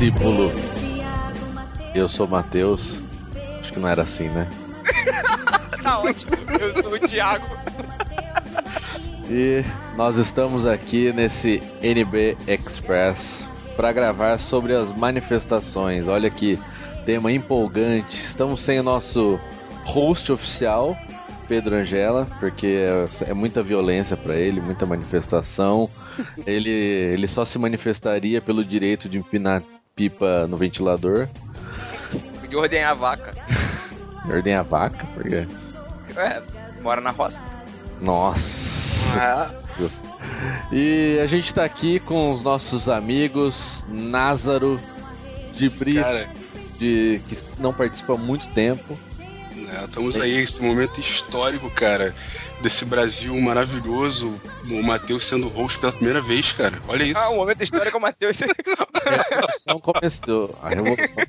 Discípulo. Eu sou Mateus. Acho que não era assim, né? tá ótimo. Eu sou o Thiago. E nós estamos aqui nesse NB Express para gravar sobre as manifestações. Olha que tema empolgante. Estamos sem o nosso host oficial, Pedro Angela, porque é muita violência para ele, muita manifestação. ele, ele só se manifestaria pelo direito de empinar pipa no ventilador. De ordenhar a vaca. ordenhar a vaca? Por quê? É, mora na roça. Nossa. Ah. E a gente tá aqui com os nossos amigos Názaro de Brito, de que não participa há muito tempo. É, estamos aí esse momento histórico, cara, desse Brasil maravilhoso. O Matheus sendo host pela primeira vez, cara. Olha isso. Ah, o momento histórico é o Matheus. a revolução começou. A revolução.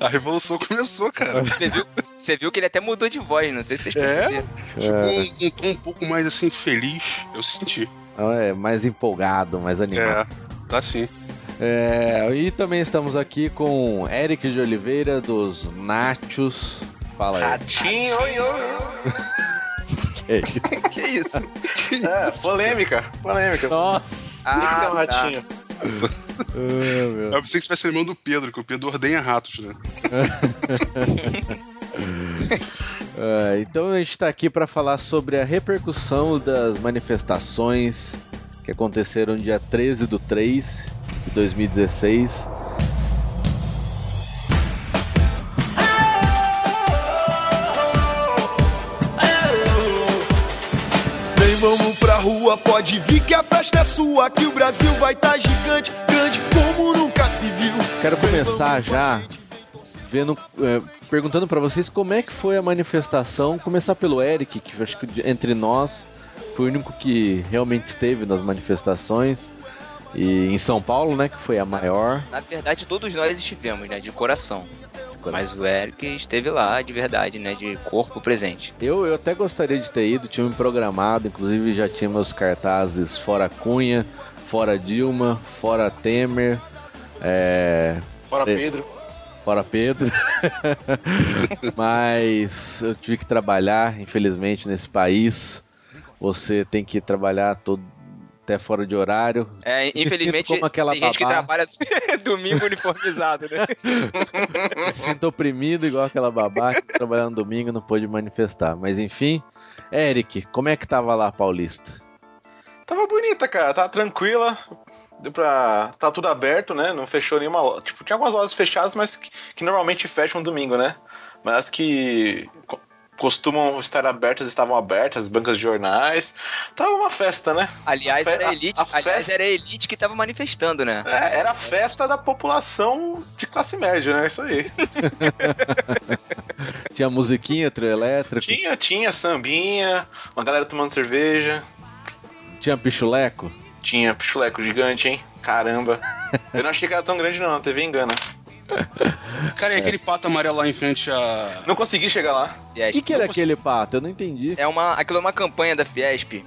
a revolução começou, cara. Você viu, você viu que ele até mudou de voz, não sei se vocês é, perceberam. É, um, um tom um pouco mais assim feliz, eu senti. É, mais empolgado, mais animado. É, tá sim. É, e também estamos aqui com Eric de Oliveira dos Nachos. Fala aí. Ratinho, oi, oi. que isso? Que é, isso? polêmica, polêmica. Nossa. Ah, então, ratinho. Tá. oh, eu pensei que estivesse lembrando do Pedro, que o Pedro ordenha ratos, né? é, então a gente está aqui para falar sobre a repercussão das manifestações que aconteceram dia 13 do 3 de 2016 vamos pra rua, pode vir que a festa é sua, que o Brasil vai estar tá gigante, grande como nunca se viu. Quero começar já vendo, é, perguntando para vocês como é que foi a manifestação. Começar pelo Eric, que acho que entre nós foi o único que realmente esteve nas manifestações. E em São Paulo, né, que foi a maior. Na verdade, todos nós estivemos, né, de coração. Mas o Eric esteve lá de verdade, né? De corpo presente. Eu, eu até gostaria de ter ido, tinha me programado, inclusive já tinha meus cartazes fora Cunha, fora Dilma, fora Temer. É... Fora Pedro. Fora Pedro. Mas eu tive que trabalhar, infelizmente, nesse país. Você tem que trabalhar todo, até fora de horário. É, infelizmente, como aquela tem babá. gente que trabalha domingo uniformizado, né? Me sinto oprimido igual aquela babá que trabalhando domingo não pôde manifestar. Mas enfim, Eric, como é que tava lá Paulista? Tava bonita, cara, tava tranquila. Deu pra. Tá tudo aberto, né? Não fechou nenhuma. Tipo, tinha algumas lojas fechadas, mas que, que normalmente fecham domingo, né? Mas que costumam estar abertas, estavam abertas, bancas de jornais. Tava uma festa, né? Aliás, fe era a elite, a, a aliás, festa... era a elite que tava manifestando, né? É, era a festa da população de classe média, né? Isso aí. tinha musiquinha, trio elétrico? Tinha, tinha sambinha, uma galera tomando cerveja. Tinha pichuleco? Tinha pichuleco gigante, hein? Caramba. Eu não achei que era tão grande não, a TV engana. Cara, e aquele pato amarelo lá em frente a. Não consegui chegar lá. O que, que era aquele pato? Eu não entendi. É uma, aquilo é uma campanha da Fiesp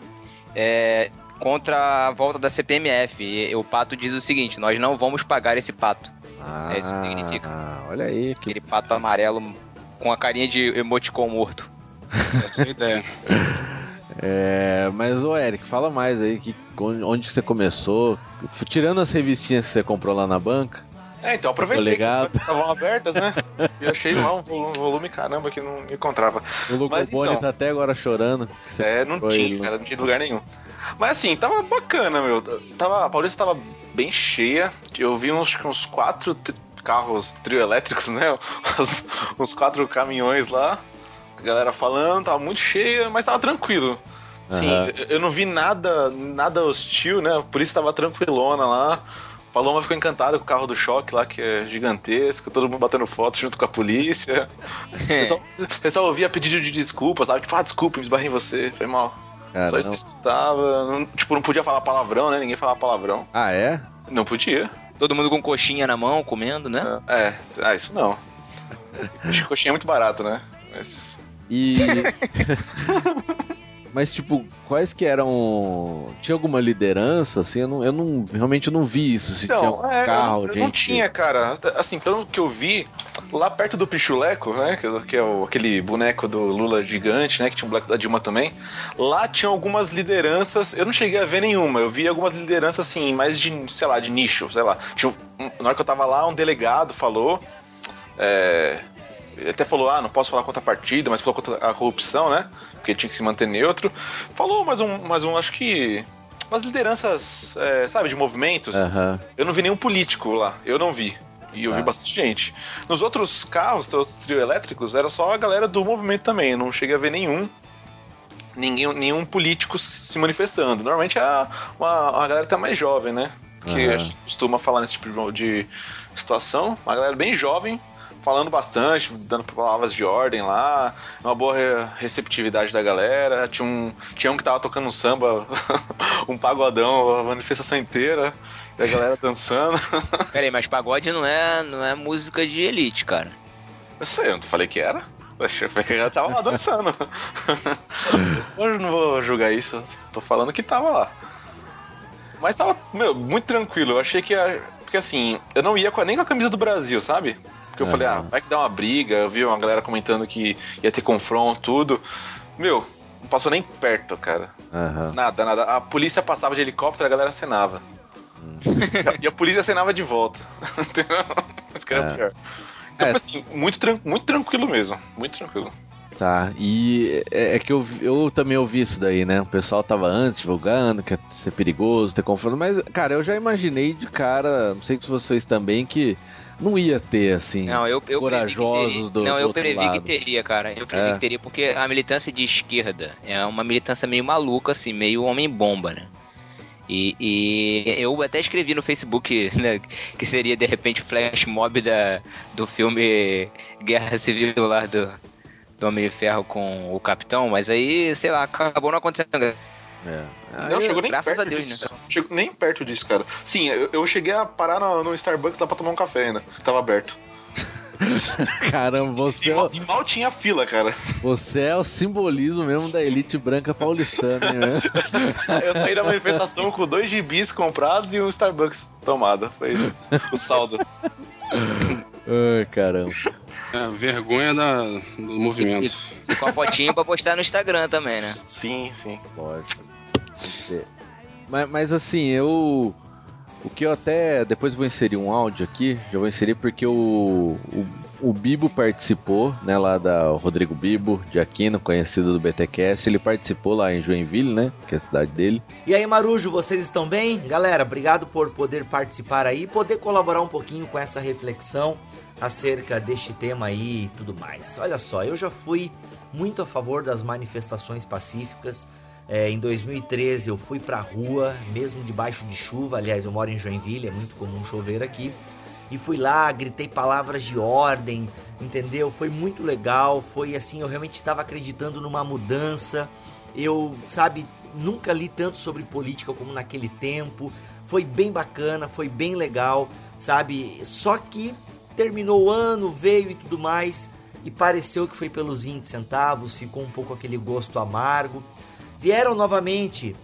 é, contra a volta da CPMF. E o pato diz o seguinte: nós não vamos pagar esse pato. Ah, é isso que significa. Ah, olha aí. Que... Aquele pato amarelo com a carinha de emoticon morto. Essa é a ideia. É, mas o Eric, fala mais aí, que, onde que você começou? Tirando as revistinhas que você comprou lá na banca, é, então aproveitei que as estavam abertas, né? E achei lá um volume, volume, caramba que não encontrava. O Luca Mas, Boni então, tá até agora chorando. É, não tinha, ele. cara, não tinha lugar nenhum. Mas assim, tava bacana, meu. Tava, a Paulista tava bem cheia. Eu vi uns, uns quatro carros trio elétricos, né? Uns, uns quatro caminhões lá. A galera falando, tava muito cheia, mas tava tranquilo. Sim, uhum. eu não vi nada, nada hostil, né? Por isso tava tranquilona lá. Paloma ficou encantada com o carro do choque lá, que é gigantesco, todo mundo batendo foto junto com a polícia. É. O, pessoal, o pessoal ouvia pedido de desculpas, sabe? Tipo, ah, desculpa, me esbarrei em você, foi mal. Cara, Só isso não... escutava. Não, tipo, não podia falar palavrão, né? Ninguém falava palavrão. Ah, é? Não podia. Todo mundo com coxinha na mão, comendo, né? É, é. ah, isso não. coxinha é muito barato, né? Mas... E. Mas, tipo, quais que eram. Tinha alguma liderança, assim? Eu, não, eu não realmente não vi isso. Se não, tinha um é, carro, eu, gente... Não tinha, cara. Assim, pelo que eu vi, lá perto do Pichuleco, né? Que, que é o, aquele boneco do Lula gigante, né? Que tinha um boneco da Dilma também. Lá tinha algumas lideranças. Eu não cheguei a ver nenhuma. Eu vi algumas lideranças, assim, mais de, sei lá, de nicho, sei lá. Tinha, na hora que eu tava lá, um delegado falou. É, ele até falou, ah, não posso falar contra a partida, mas falou contra a corrupção, né? Porque tinha que se manter neutro. Falou mais um, mais um acho que. Umas lideranças, é, sabe, de movimentos. Uhum. Eu não vi nenhum político lá. Eu não vi. E eu ah. vi bastante gente. Nos outros carros, os trio elétricos, era só a galera do movimento também. Eu não cheguei a ver nenhum. Ninguém, nenhum político se manifestando. Normalmente é a, uma, a galera que tá mais jovem, né? Que uhum. a gente costuma falar nesse tipo de situação. Uma galera bem jovem falando bastante, dando palavras de ordem lá, uma boa receptividade da galera. Tinha um, tinha um que tava tocando um samba, um pagodão, a manifestação inteira, e a galera dançando. Peraí, mas pagode não é, não é música de elite, cara. Eu sei, eu não falei que era. Foi que ela tava lá dançando. Hoje não vou julgar isso, tô falando que tava lá. Mas tava, meu, muito tranquilo. Eu achei que ia. Porque assim, eu não ia com, nem com a camisa do Brasil, sabe? Porque eu falei, ah, vai que dá uma briga. Eu vi uma galera comentando que ia ter confronto, tudo. Meu, não passou nem perto, cara. Uhum. Nada, nada. A polícia passava de helicóptero, a galera acenava. Hum. e a polícia acenava de volta. Entendeu? Mas que era é. pior. Então, é. assim, muito, tran muito tranquilo mesmo. Muito tranquilo. Tá, e é, é, que eu, eu também ouvi isso daí, né? O pessoal tava antes divulgando que ia ser perigoso, ter confronto, mas, cara, eu já imaginei de cara, não sei se vocês também, que não ia ter, assim, não, eu, eu corajosos do Não, eu previ que teria, cara. Eu previ é. que teria, porque a militância de esquerda é uma militância meio maluca, assim, meio homem-bomba, né? E, e, eu até escrevi no Facebook né, que seria de repente o flash mob da, do filme Guerra Civil lá do, do Homem de Ferro com o Capitão, mas aí, sei lá, acabou não acontecendo. É. não, chegou nem perto Deus, disso. Né? Chegou nem perto disso, cara. Sim, eu, eu cheguei a parar no, no, Starbucks lá pra tomar um café ainda. Tava aberto. Caramba, você. E mal, e mal, tinha fila, cara. Você é o simbolismo mesmo da elite branca paulistana, né? eu saí da manifestação com dois gibis comprados e um Starbucks tomado. Foi isso. O saldo. Ai, caramba. É, vergonha da, do movimento. E, e, com a fotinha pra postar no Instagram também, né? Sim, sim. Pode. Mas, mas assim, eu. O que eu até. Depois vou inserir um áudio aqui. Já vou inserir porque o, o, o Bibo participou, né? Lá da Rodrigo Bibo, de Aquino, conhecido do BTcast. Ele participou lá em Joinville, né? Que é a cidade dele. E aí, Marujo, vocês estão bem? Galera, obrigado por poder participar aí e poder colaborar um pouquinho com essa reflexão acerca deste tema aí e tudo mais. Olha só, eu já fui muito a favor das manifestações pacíficas. É, em 2013 eu fui pra rua, mesmo debaixo de chuva. Aliás, eu moro em Joinville, é muito comum chover aqui. E fui lá, gritei palavras de ordem, entendeu? Foi muito legal. Foi assim, eu realmente estava acreditando numa mudança. Eu, sabe, nunca li tanto sobre política como naquele tempo. Foi bem bacana, foi bem legal, sabe? Só que terminou o ano, veio e tudo mais, e pareceu que foi pelos 20 centavos, ficou um pouco aquele gosto amargo. Vieram novamente,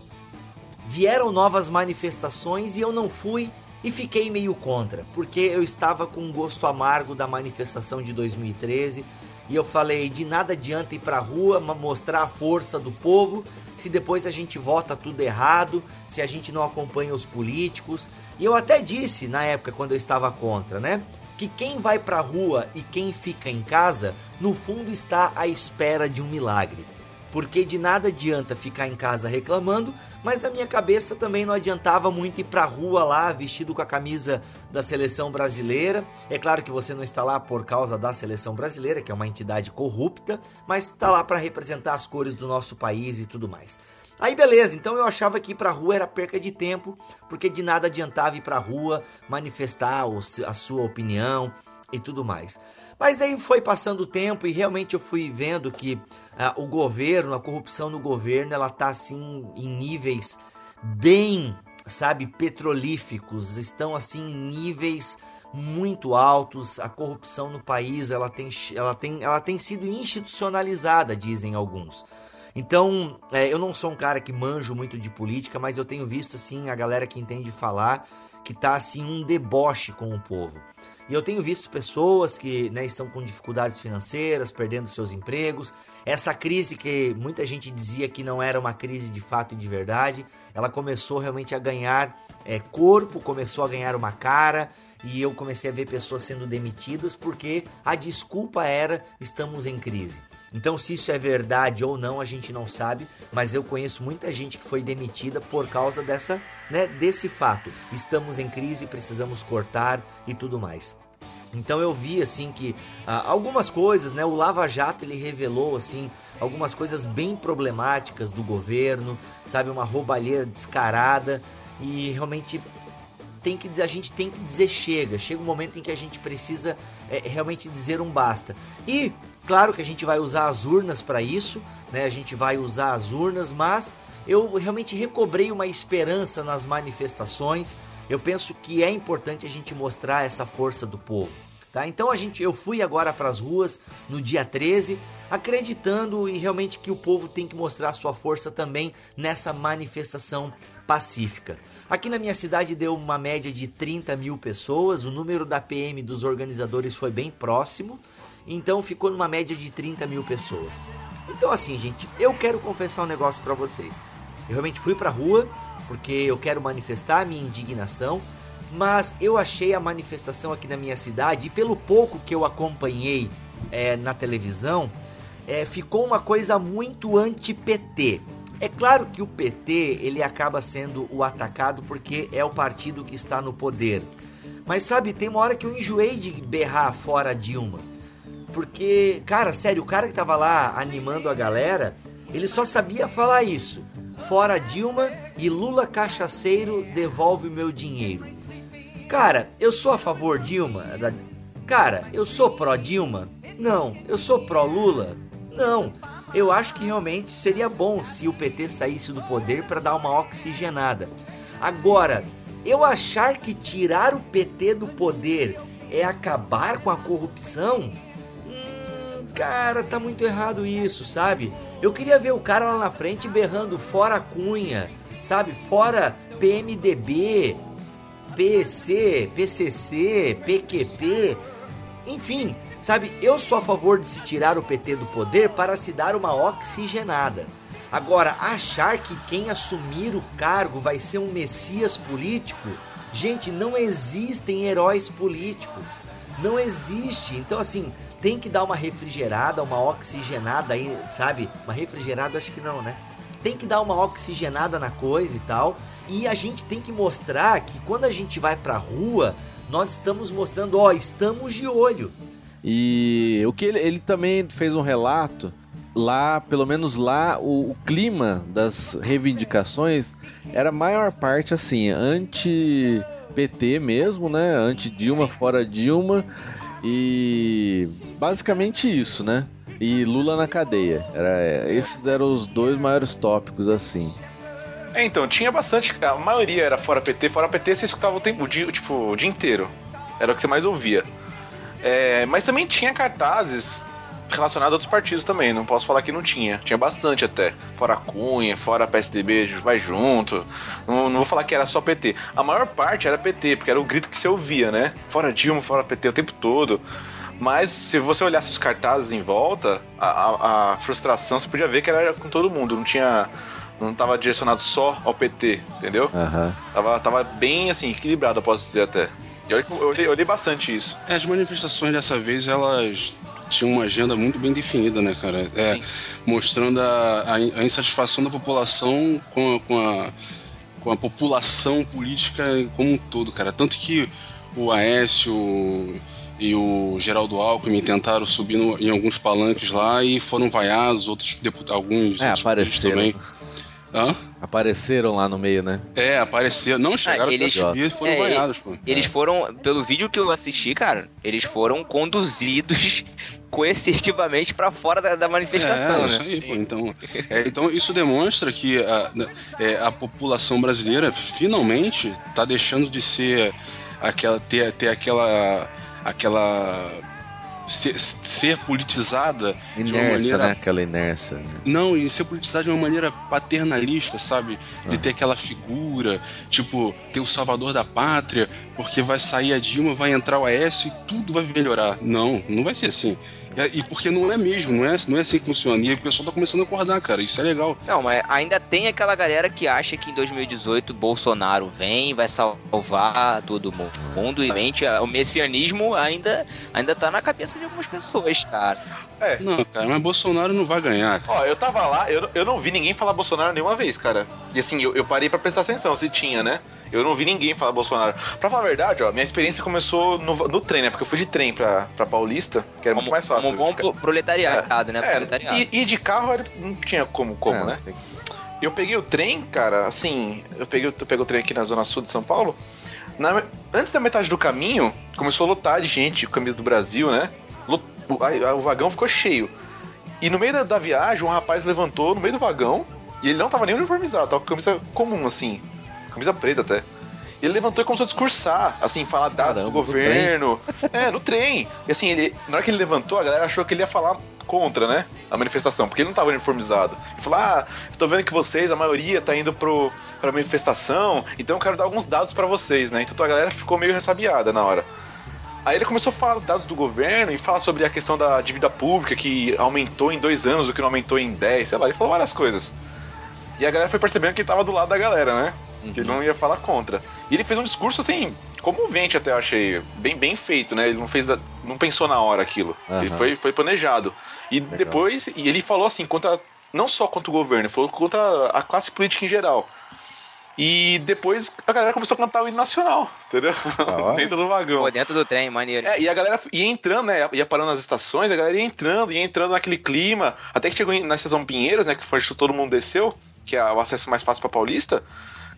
vieram novas manifestações e eu não fui e fiquei meio contra, porque eu estava com um gosto amargo da manifestação de 2013 e eu falei: de nada adianta ir pra rua mostrar a força do povo se depois a gente vota tudo errado, se a gente não acompanha os políticos. E eu até disse na época quando eu estava contra, né? Que quem vai para a rua e quem fica em casa, no fundo está à espera de um milagre. Porque de nada adianta ficar em casa reclamando, mas na minha cabeça também não adiantava muito ir para a rua lá vestido com a camisa da seleção brasileira. É claro que você não está lá por causa da seleção brasileira, que é uma entidade corrupta, mas está lá para representar as cores do nosso país e tudo mais. Aí beleza, então eu achava que ir pra rua era perca de tempo, porque de nada adiantava ir pra rua, manifestar a sua opinião e tudo mais. Mas aí foi passando o tempo e realmente eu fui vendo que uh, o governo, a corrupção no governo, ela tá assim em níveis bem, sabe, petrolíficos, estão assim em níveis muito altos. A corrupção no país, ela tem, ela tem, ela tem sido institucionalizada, dizem alguns. Então, é, eu não sou um cara que manjo muito de política, mas eu tenho visto assim a galera que entende falar que tá assim um deboche com o povo. E eu tenho visto pessoas que né, estão com dificuldades financeiras, perdendo seus empregos. Essa crise que muita gente dizia que não era uma crise de fato e de verdade, ela começou realmente a ganhar é, corpo, começou a ganhar uma cara. E eu comecei a ver pessoas sendo demitidas porque a desculpa era estamos em crise. Então, se isso é verdade ou não, a gente não sabe, mas eu conheço muita gente que foi demitida por causa dessa, né, desse fato. Estamos em crise, precisamos cortar e tudo mais. Então eu vi assim que ah, algumas coisas, né? O Lava Jato ele revelou assim algumas coisas bem problemáticas do governo, sabe, uma roubalheira descarada e realmente tem que a gente tem que dizer chega. Chega um momento em que a gente precisa é, realmente dizer um basta. E Claro que a gente vai usar as urnas para isso, né? A gente vai usar as urnas, mas eu realmente recobrei uma esperança nas manifestações. Eu penso que é importante a gente mostrar essa força do povo. Tá? Então a gente, eu fui agora para as ruas no dia 13, acreditando e realmente que o povo tem que mostrar sua força também nessa manifestação pacífica. Aqui na minha cidade deu uma média de 30 mil pessoas, o número da PM dos organizadores foi bem próximo. Então ficou numa média de 30 mil pessoas. Então assim, gente, eu quero confessar um negócio para vocês. Eu realmente fui pra rua porque eu quero manifestar a minha indignação, mas eu achei a manifestação aqui na minha cidade, e pelo pouco que eu acompanhei é, na televisão, é, ficou uma coisa muito anti-PT. É claro que o PT ele acaba sendo o atacado porque é o partido que está no poder. Mas sabe, tem uma hora que eu enjoei de berrar fora Dilma. Porque, cara, sério, o cara que tava lá animando a galera, ele só sabia falar isso. Fora Dilma e Lula cachaceiro devolve meu dinheiro. Cara, eu sou a favor Dilma? Cara, eu sou pró Dilma? Não. Eu sou pró Lula? Não. Eu acho que realmente seria bom se o PT saísse do poder para dar uma oxigenada. Agora, eu achar que tirar o PT do poder é acabar com a corrupção, cara, tá muito errado isso, sabe? Eu queria ver o cara lá na frente berrando fora Cunha, sabe? Fora PMDB, PC, PCC, PQP, enfim, sabe? Eu sou a favor de se tirar o PT do poder para se dar uma oxigenada. Agora, achar que quem assumir o cargo vai ser um messias político, gente, não existem heróis políticos. Não existe. Então, assim, tem que dar uma refrigerada, uma oxigenada aí, sabe? Uma refrigerada acho que não, né? Tem que dar uma oxigenada na coisa e tal. E a gente tem que mostrar que quando a gente vai pra rua, nós estamos mostrando, ó, estamos de olho. E o que ele, ele também fez um relato lá, pelo menos lá, o, o, clima das reivindicações era maior parte assim, anti-PT mesmo, né? Anti-Dilma, fora Dilma. E basicamente isso, né? E Lula na cadeia. Era, esses eram os dois maiores tópicos, assim. É, então, tinha bastante. A maioria era fora PT. Fora PT você escutava o tempo, o dia, tipo, o dia inteiro. Era o que você mais ouvia. É, mas também tinha cartazes relacionado a outros partidos também. Não posso falar que não tinha. Tinha bastante até. Fora Cunha, fora PSDB, vai junto. Não, não, vou falar que era só PT. A maior parte era PT, porque era o grito que você ouvia, né? Fora Dilma, fora PT o tempo todo. Mas se você olhasse os cartazes em volta, a, a, a frustração você podia ver que era com todo mundo. Não tinha não estava direcionado só ao PT, entendeu? Uhum. Tava, tava bem assim, equilibrado, eu posso dizer até. E olha eu olhei, eu olhei bastante isso. É, as manifestações dessa vez, elas tinha uma agenda muito bem definida, né, cara? É, mostrando a, a, a, insatisfação da população com a, com a, com a população política como um todo, cara. Tanto que o Aécio e o Geraldo Alckmin tentaram subir no, em alguns palanques lá e foram vaiados, outros deputados, alguns é, apareceram. também. Hã? Apareceram lá no meio, né? É, apareceram. Não chegaram ah, eles, até subir, foram é, banhados, pô. Eles é. foram, pelo vídeo que eu assisti, cara, eles foram conduzidos coercitivamente para fora da, da, manifestação, é, né? Isso aí, pô, então, é, então isso demonstra que a, é, a população brasileira finalmente está deixando de ser aquela ter, ter aquela aquela ser, ser politizada inércia, de uma maneira. Né? Aquela inércia. Né? Não, e ser politizada de uma maneira paternalista, sabe? De ah. ter aquela figura, tipo, ter o salvador da pátria, porque vai sair a Dilma, vai entrar o Aécio e tudo vai melhorar. Não, não vai ser assim. É, e porque não é mesmo, não é, não é assim que funciona. E o pessoal tá começando a acordar, cara. Isso é legal. Não, mas ainda tem aquela galera que acha que em 2018 Bolsonaro vem, vai salvar todo mundo. E o messianismo ainda, ainda tá na cabeça de algumas pessoas, cara. É. Não, cara, mas Bolsonaro não vai ganhar. Cara. Ó, eu tava lá, eu, eu não vi ninguém falar Bolsonaro nenhuma vez, cara. E assim, eu, eu parei para prestar atenção se tinha, né? Eu não vi ninguém falar Bolsonaro. Pra falar a verdade, ó, minha experiência começou no, no trem, né? Porque eu fui de trem pra, pra Paulista, que era como, muito mais fácil. Como bom proletariado, né? é, né? É, e, e, de carro era, não tinha como, como é, né? Eu peguei o trem, cara, assim, eu peguei, eu peguei o trem aqui na zona sul de São Paulo. Na, antes da metade do caminho, começou a lotar de gente, camisa do Brasil, né? Lot, o, vagão ficou cheio. E no meio da, da, viagem, um rapaz levantou no meio do vagão e ele não tava nem uniformizado, tava com camisa comum, assim. Camisa preta até. Ele levantou e começou a discursar, assim, falar dados Caramba, do governo. É, no trem. E assim, ele, na hora que ele levantou, a galera achou que ele ia falar contra, né? A manifestação, porque ele não estava uniformizado. Ele falou: Ah, tô vendo que vocês, a maioria, tá indo pro, pra manifestação, então eu quero dar alguns dados para vocês, né? Então a galera ficou meio ressabiada na hora. Aí ele começou a falar dados do governo e falar sobre a questão da dívida pública que aumentou em dois anos, o que não aumentou em dez, sei lá, ele falou várias coisas. E a galera foi percebendo que ele tava do lado da galera, né? Uhum. Que ele não ia falar contra. E ele fez um discurso assim, comovente até, eu achei. Bem, bem feito, né? Ele não fez. Não pensou na hora aquilo. Uhum. Ele foi, foi planejado. E Legal. depois. E ele falou assim, contra. Não só contra o governo, ele falou contra a classe política em geral. E depois a galera começou a cantar o hino nacional, entendeu? Ah, dentro do vagão. Pô, dentro do trem, maneiro. É, e a galera ia entrando, né? Ia parando nas estações, a galera ia entrando, ia entrando naquele clima. Até que chegou na estação Pinheiros, né? Que foi todo mundo desceu, que é o acesso mais fácil pra Paulista.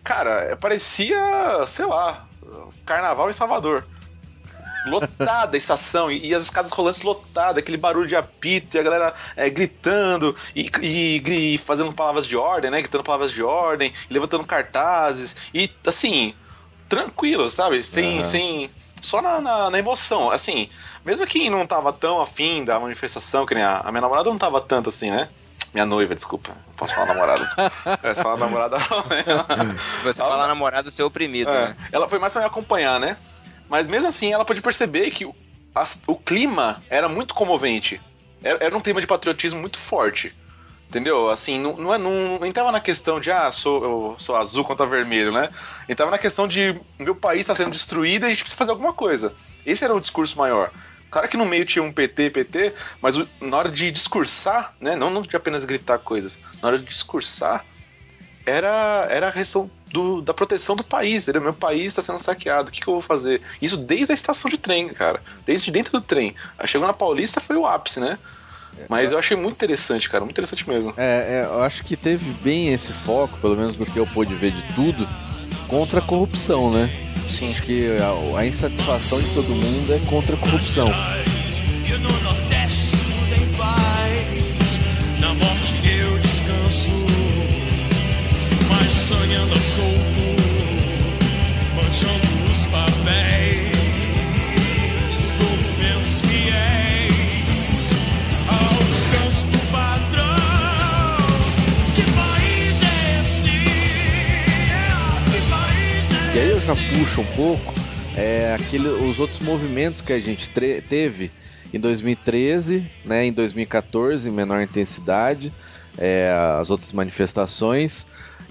Cara, parecia, sei lá, carnaval em Salvador. Lotada a estação e, e, as escadas rolantes lotadas, aquele barulho de apito e a galera é, gritando e, e, e, fazendo palavras de ordem, né? Gritando palavras de ordem, levantando cartazes e assim, tranquilo, sabe? Sem. Uhum. sem só na, na, na, emoção. Assim, mesmo quem não tava tão afim da manifestação, que nem a, a minha namorada não tava tanto assim, né? Minha noiva, desculpa. Não posso falar namorada. Se falar namorada, não. Se você ela... falar namorada, você é oprimido, é. né? Ela foi mais pra me acompanhar, né? Mas mesmo assim, ela pôde perceber que o, a, o clima era muito comovente. Era, era, um clima de patriotismo muito forte. Entendeu? Assim, não, não, é, não, não entrava na questão de, ah, sou, eu sou azul contra vermelho, né? Entrava na questão de, meu país está sendo destruído e a gente precisa fazer alguma coisa. Esse era o discurso maior. Claro que no meio tinha um PT, PT, mas na hora de discursar, né? Não, não de apenas gritar coisas, na hora de discursar, era, era a questão do, da proteção do país, entendeu? Meu país está sendo saqueado, o que, que, eu vou fazer? Isso desde a estação de trem, cara. Desde dentro do trem. Chegou na Paulista foi o ápice, né? Mas eu achei muito interessante, cara, muito interessante mesmo. É, é, eu acho que teve bem esse foco, pelo menos do que eu pude ver de tudo, contra a corrupção, né? Sim. Acho que a, a insatisfação de todo mundo é contra a corrupção. Mas sonhando solto, manchando os papéis. E aí eu já puxo um pouco é, aquele, os outros movimentos que a gente teve em 2013, né, em 2014, em menor intensidade, é, as outras manifestações.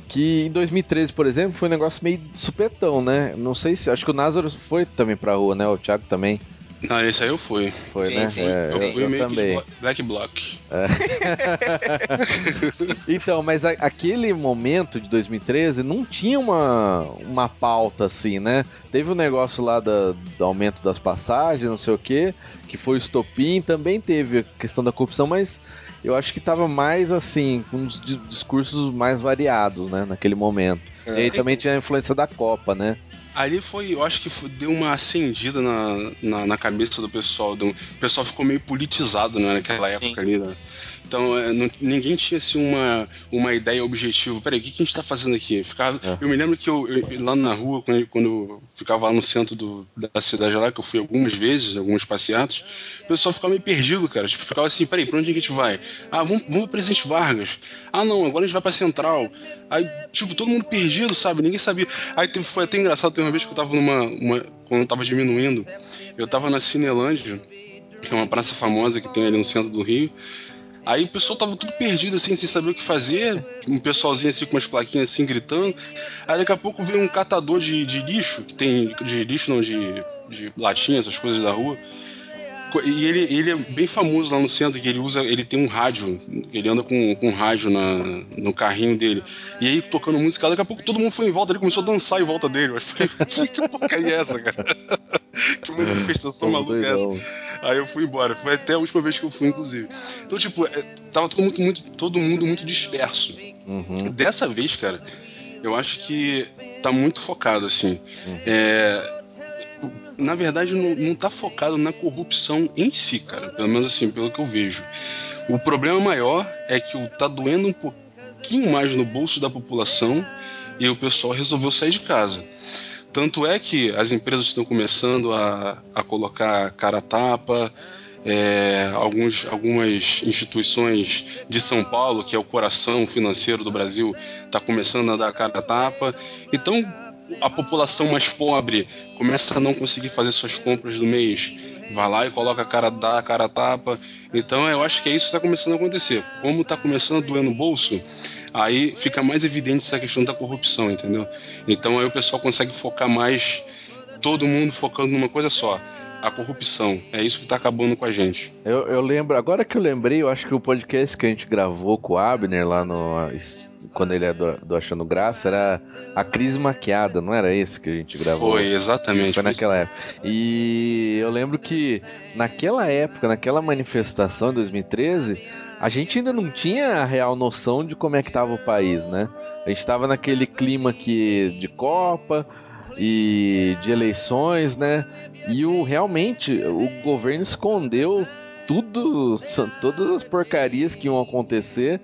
Que em 2013, por exemplo, foi um negócio meio supetão, né? Não sei se. Acho que o Názaro foi também pra rua, né? O Thiago também. Não, esse aí eu fui. Foi, sim, né? Sim, é, eu, fui eu meio também. Black Block. É. então, mas a, aquele momento de 2013 não tinha uma, uma pauta assim, né? Teve o um negócio lá da, do aumento das passagens, não sei o que, que foi o estopim, também teve a questão da corrupção, mas eu acho que tava mais assim, com uns discursos mais variados, né, naquele momento. É. E aí também tinha a influência da Copa, né? ali foi, eu acho que foi, deu uma acendida na, na, na cabeça do pessoal. o pessoal ficou meio politizado né, naquela Sim. época ali, né? Então, é, não, ninguém tinha assim, uma, uma ideia objetiva. Peraí, o que, que a gente está fazendo aqui? Ficava, é. Eu me lembro que eu, eu, lá na rua, quando, quando eu ficava lá no centro do, da cidade lá, que eu fui algumas vezes, algumas passeatas, o pessoal ficava meio perdido, cara. Tipo, ficava assim, peraí, pra onde a gente vai? Ah, vamos, vamos para Presidente Vargas. Ah, não, agora a gente vai pra Central. Aí, tipo, todo mundo perdido, sabe? Ninguém sabia. Aí foi até engraçado, tem uma vez que eu tava numa. Uma, quando eu tava diminuindo, eu tava na Cinelândia, que é uma praça famosa que tem ali no centro do Rio. Aí o pessoal tava tudo perdido, assim, sem saber o que fazer. Um pessoalzinho assim com umas plaquinhas assim gritando. Aí daqui a pouco veio um catador de, de lixo, que tem. De lixo não, de, de latinha, essas coisas da rua. E ele, ele é bem famoso lá no centro, que ele usa, ele tem um rádio, ele anda com, com um rádio na, no carrinho dele. E aí, tocando música, daqui a pouco todo mundo foi em volta, ele começou a dançar em volta dele. Eu falei, que, que porcaria é essa, cara? que manifestação maluca é essa? Aí eu fui embora. Foi até a última vez que eu fui, inclusive. Então, tipo, é, tava todo mundo muito, todo mundo muito disperso. Uhum. Dessa vez, cara, eu acho que tá muito focado, assim. Uhum. É, na verdade, não, não tá focado na corrupção em si, cara. Pelo menos assim, pelo que eu vejo. O problema maior é que tá doendo um pouquinho mais no bolso da população e o pessoal resolveu sair de casa. Tanto é que as empresas estão começando a, a colocar cara tapa, é, alguns, algumas instituições de São Paulo, que é o coração financeiro do Brasil, está começando a dar cara tapa. Então, a população mais pobre começa a não conseguir fazer suas compras do mês, vai lá e coloca a cara, dá a cara tapa. Então eu acho que é isso que está começando a acontecer. Como está começando a doer no bolso, aí fica mais evidente essa questão da corrupção, entendeu? Então aí o pessoal consegue focar mais, todo mundo focando numa coisa só. A corrupção. É isso que está acabando com a gente. Eu, eu lembro, agora que eu lembrei, eu acho que o podcast que a gente gravou com o Abner lá no quando ele é do, do, Achando Graça, era a crise maquiada, não era esse que a gente gravou? Foi, exatamente. Foi naquela época. E eu lembro que naquela época, naquela manifestação em 2013, a gente ainda não tinha a real noção de como é que estava o país, né? A gente estava naquele clima que de Copa e de eleições, né? E o realmente o governo escondeu tudo, todas as porcarias que iam acontecer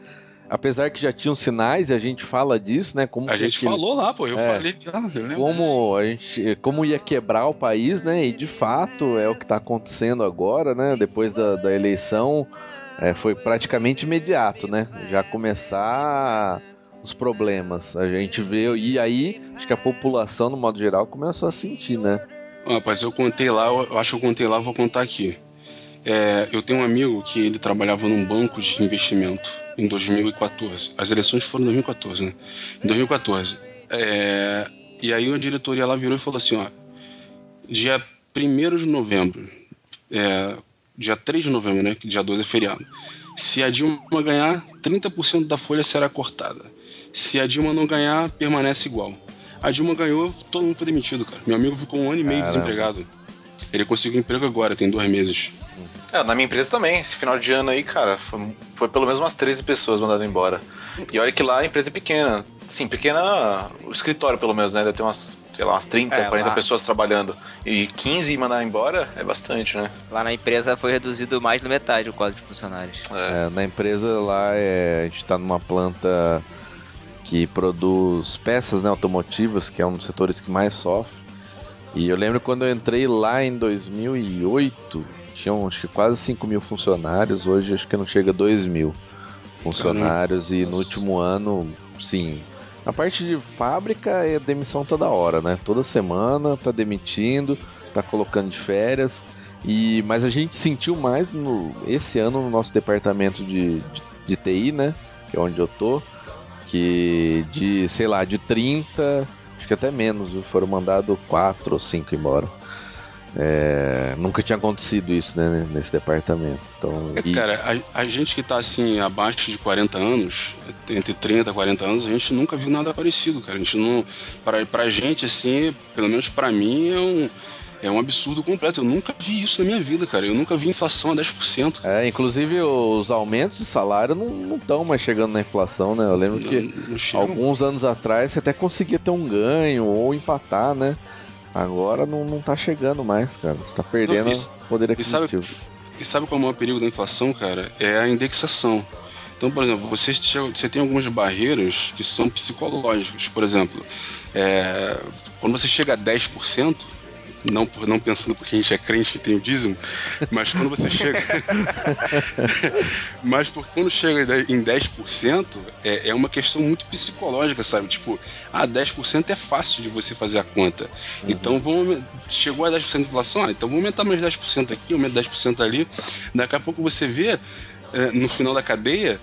apesar que já tinham sinais e a gente fala disso, né? Como a gente aquele... falou lá, pô, eu é, falei eu como a gente, como ia quebrar o país, né? E de fato é o que está acontecendo agora, né? Depois da, da eleição, é, foi praticamente imediato, né? Já começar os problemas. A gente vê e aí acho que a população no modo geral começou a sentir, né? Rapaz, eu contei lá, eu acho que eu contei lá, vou contar aqui. É, eu tenho um amigo que ele trabalhava num banco de investimento em 2014. As eleições foram em 2014, né? Em 2014. É, e aí a diretoria lá virou e falou assim, ó, dia 1 de novembro, é, dia 3 de novembro, né? Que dia 12 é feriado. Se a Dilma ganhar, 30% da folha será cortada. Se a Dilma não ganhar, permanece igual. A Dilma ganhou, todo mundo foi demitido, cara. Meu amigo ficou um ano e meio Caramba. desempregado. Ele conseguiu emprego agora, tem dois meses. É, na minha empresa também. Esse final de ano aí, cara, foi, foi pelo menos umas 13 pessoas mandadas embora. E olha que lá a empresa é pequena. Sim, pequena. O escritório, pelo menos, né? Deve ter umas, sei lá, umas 30, é, 40 lá... pessoas trabalhando. E 15 mandar embora é bastante, né? Lá na empresa foi reduzido mais da metade o quadro de funcionários. É. é na empresa lá é, a gente tá numa planta que produz peças né, automotivas, que é um dos setores que mais sofre. E eu lembro quando eu entrei lá em 2008, tinham acho que quase 5 mil funcionários, hoje acho que não chega a 2 mil funcionários, e no último ano, sim. A parte de fábrica é demissão toda hora, né? Toda semana tá demitindo, tá colocando de férias. E, mas a gente sentiu mais no, esse ano no nosso departamento de, de, de TI, né? Que é onde eu tô. Que de, sei lá, de 30 acho que até menos, viu? foram mandados quatro ou cinco embora. É, nunca tinha acontecido isso né, nesse departamento. Então, é, e... Cara, a, a, gente que tá assim abaixo de 40 anos, entre 30 e 40 anos, a gente nunca viu nada parecido, cara. A gente não. Pra, pra gente, assim, pelo menos pra mim, é um é um absurdo completo. Eu nunca vi isso na minha vida, cara. Eu nunca vi inflação a 10%. É, inclusive os aumentos de salário não estão mais chegando na inflação, né? Eu lembro não, que não alguns anos atrás você até conseguia ter um ganho ou empatar, né? Agora não, não tá chegando mais, cara. Você tá perdendo não, poder aquisitivo. E sabe, e sabe qual é o maior perigo da inflação, cara? É a indexação. Então, por exemplo, você, você tem algumas barreiras que são psicológicas. Por exemplo, é, quando você chega a 10%, não, não pensando porque a gente é crente e tem o dízimo, mas quando você chega. mas porque quando chega em 10%, é, é uma questão muito psicológica, sabe? Tipo, ah, 10% é fácil de você fazer a conta. Uhum. Então vamos. Chegou a 10% de inflação, ah, então vamos aumentar mais 10% aqui, aumenta 10% ali. Daqui a pouco você vê, é, no final da cadeia,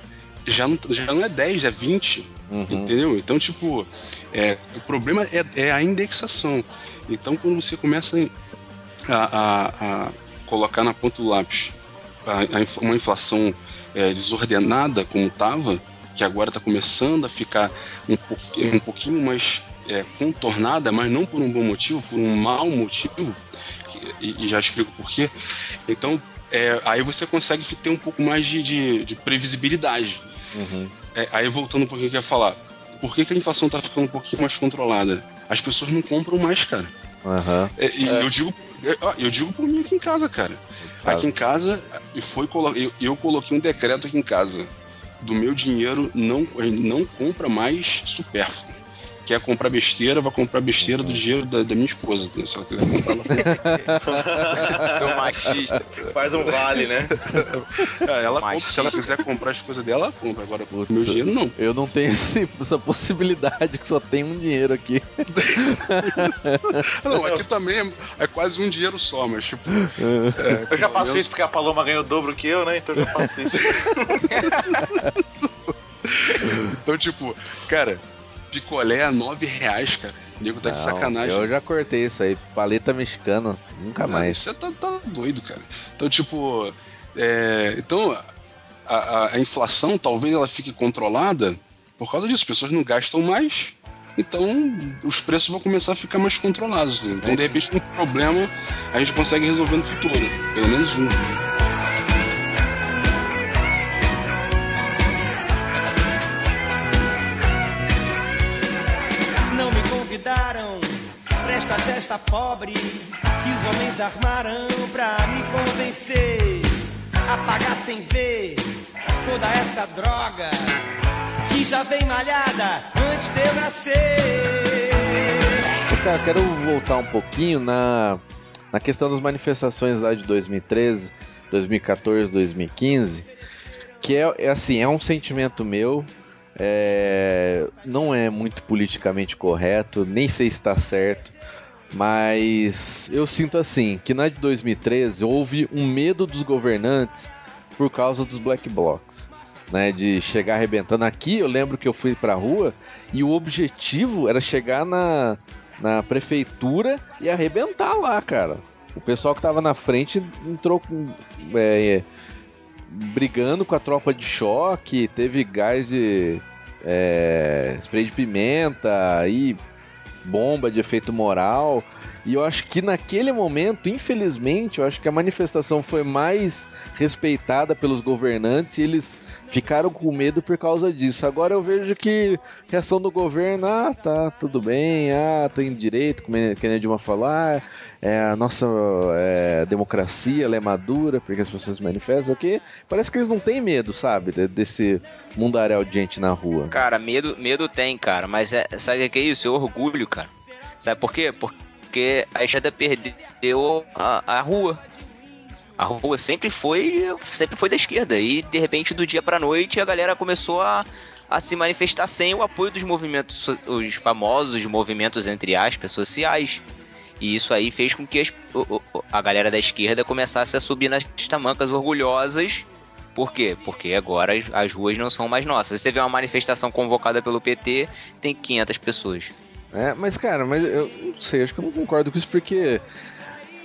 já não, já não é 10, é 20. Uhum. Entendeu? Então, tipo, é, o problema é, é a indexação. Então, quando você começa a, a, a colocar na ponta do lápis a, uma inflação é, desordenada como estava, que agora está começando a ficar um, um pouquinho mais é, contornada, mas não por um bom motivo, por um mau motivo, e, e já explico por quê. Então, é, aí você consegue ter um pouco mais de, de, de previsibilidade. Uhum. É, aí voltando um pouquinho que eu ia falar, por que, que a inflação está ficando um pouquinho mais controlada? As pessoas não compram mais, cara. Uhum. É, e é. eu digo, é, eu digo por mim aqui em casa, cara. Aqui em casa, foi, eu, eu coloquei um decreto aqui em casa. Do meu dinheiro não, não compra mais supérfluo quer comprar besteira, vai comprar besteira do dinheiro da, da minha esposa. Se ela quiser comprar, ela Seu machista. Faz um vale, né? É, ela compra, se ela quiser comprar as coisas dela, ela compra. Agora, o meu dinheiro não. Eu não tenho esse, essa possibilidade que só tem um dinheiro aqui. não, aqui também é, é, quase um dinheiro só, mas tipo. É, eu já faço isso porque a Paloma ganhou o dobro que eu, né? Então eu já faço isso. então, tipo, cara, picolé a nove reais, cara. O nego tá de sacanagem. Eu já cortei isso aí. Paleta mexicana, nunca não, mais. Você tá, tá, doido, cara. Então, tipo. É, então, a, a, a, inflação talvez ela fique controlada por causa disso. As pessoas não gastam mais. Então, os preços vão começar a ficar mais controlados. Né? Então, de repente, um problema a gente consegue resolver no futuro. Pelo menos um. Testa pobre que os homens armaram pra me convencer a pagar sem ver toda essa droga que já vem malhada antes de eu nascer. Cara, eu quero voltar um pouquinho na, na questão das manifestações lá de 2013, 2014, 2015, que é, é assim, é um sentimento meu, é, não é muito politicamente correto, nem sei se está certo, mas eu sinto assim que na de 2013 houve um medo dos governantes por causa dos black blocs, né, de chegar arrebentando. Aqui eu lembro que eu fui pra rua e o objetivo era chegar na, na prefeitura e arrebentar lá, cara. O pessoal que tava na frente entrou com. É, brigando com a tropa de choque, teve gás de é, spray de pimenta e bomba de efeito moral. E eu acho que naquele momento, infelizmente, eu acho que a manifestação foi mais respeitada pelos governantes e eles ficaram com medo por causa disso. Agora eu vejo que a reação do governo, ah, tá tudo bem, ah, tem direito, como a Dilma falar, ah, é, a nossa é, democracia é madura porque as pessoas manifestam, ok? Parece que eles não têm medo, sabe, desse mundaréu de gente na rua. Cara, medo, medo tem, cara, mas é, sabe o que é isso? É orgulho, cara. Sabe por quê? Porque a esquerda perdeu a, a rua. A rua sempre foi, sempre foi da esquerda e de repente do dia para noite a galera começou a, a se manifestar sem o apoio dos movimentos, os famosos movimentos entre aspas sociais. E isso aí fez com que as, a galera da esquerda começasse a subir nas tamancas orgulhosas. Por quê? Porque agora as, as ruas não são mais nossas. Você vê uma manifestação convocada pelo PT, tem 500 pessoas. É, mas cara, mas eu não sei, acho que eu não concordo com isso porque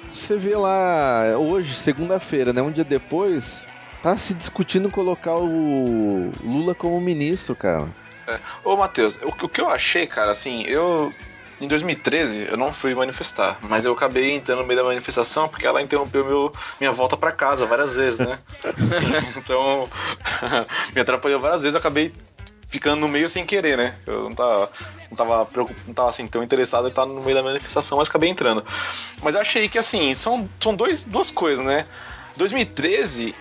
você vê lá hoje, segunda-feira, né, um dia depois, tá se discutindo colocar o Lula como ministro, cara. É. Ô, Matheus, o, o que eu achei, cara, assim, eu em 2013, eu não fui manifestar, mas eu acabei entrando no meio da manifestação porque ela interrompeu meu, minha volta para casa várias vezes, né? então, me atrapalhou várias vezes, eu acabei ficando no meio sem querer, né? Eu não tava, não tava, não tava assim, tão interessado em estar no meio da manifestação, mas acabei entrando. Mas eu achei que assim, são, são dois, duas coisas, né? 2013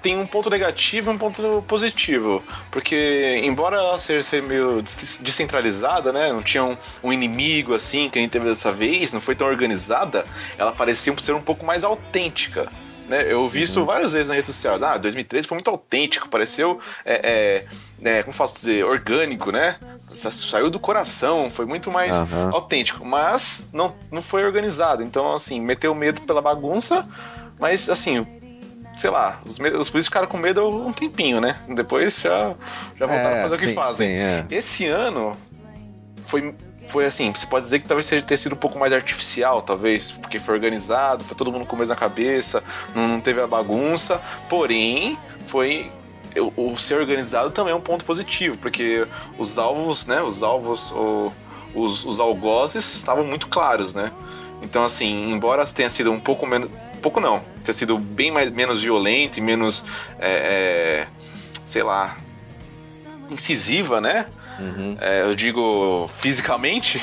tem um ponto negativo e um ponto positivo. Porque, embora ela ser, ser meio descentralizada, né? Não tinha um, um, inimigo assim que a gente teve dessa vez, não foi tão organizada, ela parecia ser um pouco mais autêntica. Né? Eu vi isso uhum. várias vezes na rede social. Ah, 2013 foi muito autêntico, pareceu, é, é, é, como posso dizer, orgânico, né? Saiu do coração, foi muito mais uhum. autêntico. Mas não, não foi organizado. Então, assim, meteu medo pela bagunça, mas, assim, sei lá, os, os polícios ficaram com medo um tempinho, né? Depois já, já voltaram é, a fazer sim, o que fazem. Sim, é. Esse ano foi foi assim, você pode dizer que talvez seja ter sido um pouco mais artificial, talvez, porque foi organizado, foi todo mundo com o mesmo na cabeça, não, não teve a bagunça, porém, foi o, o, ser organizado também é um ponto positivo, porque os alvos, né, os alvos, o, os, os algozes estavam muito claros, né? Então, assim, embora tenha sido um pouco menos. Pouco não, tenha sido bem mais, menos violento e menos. É, é, sei lá. incisiva, né? Uhum. É, eu digo fisicamente,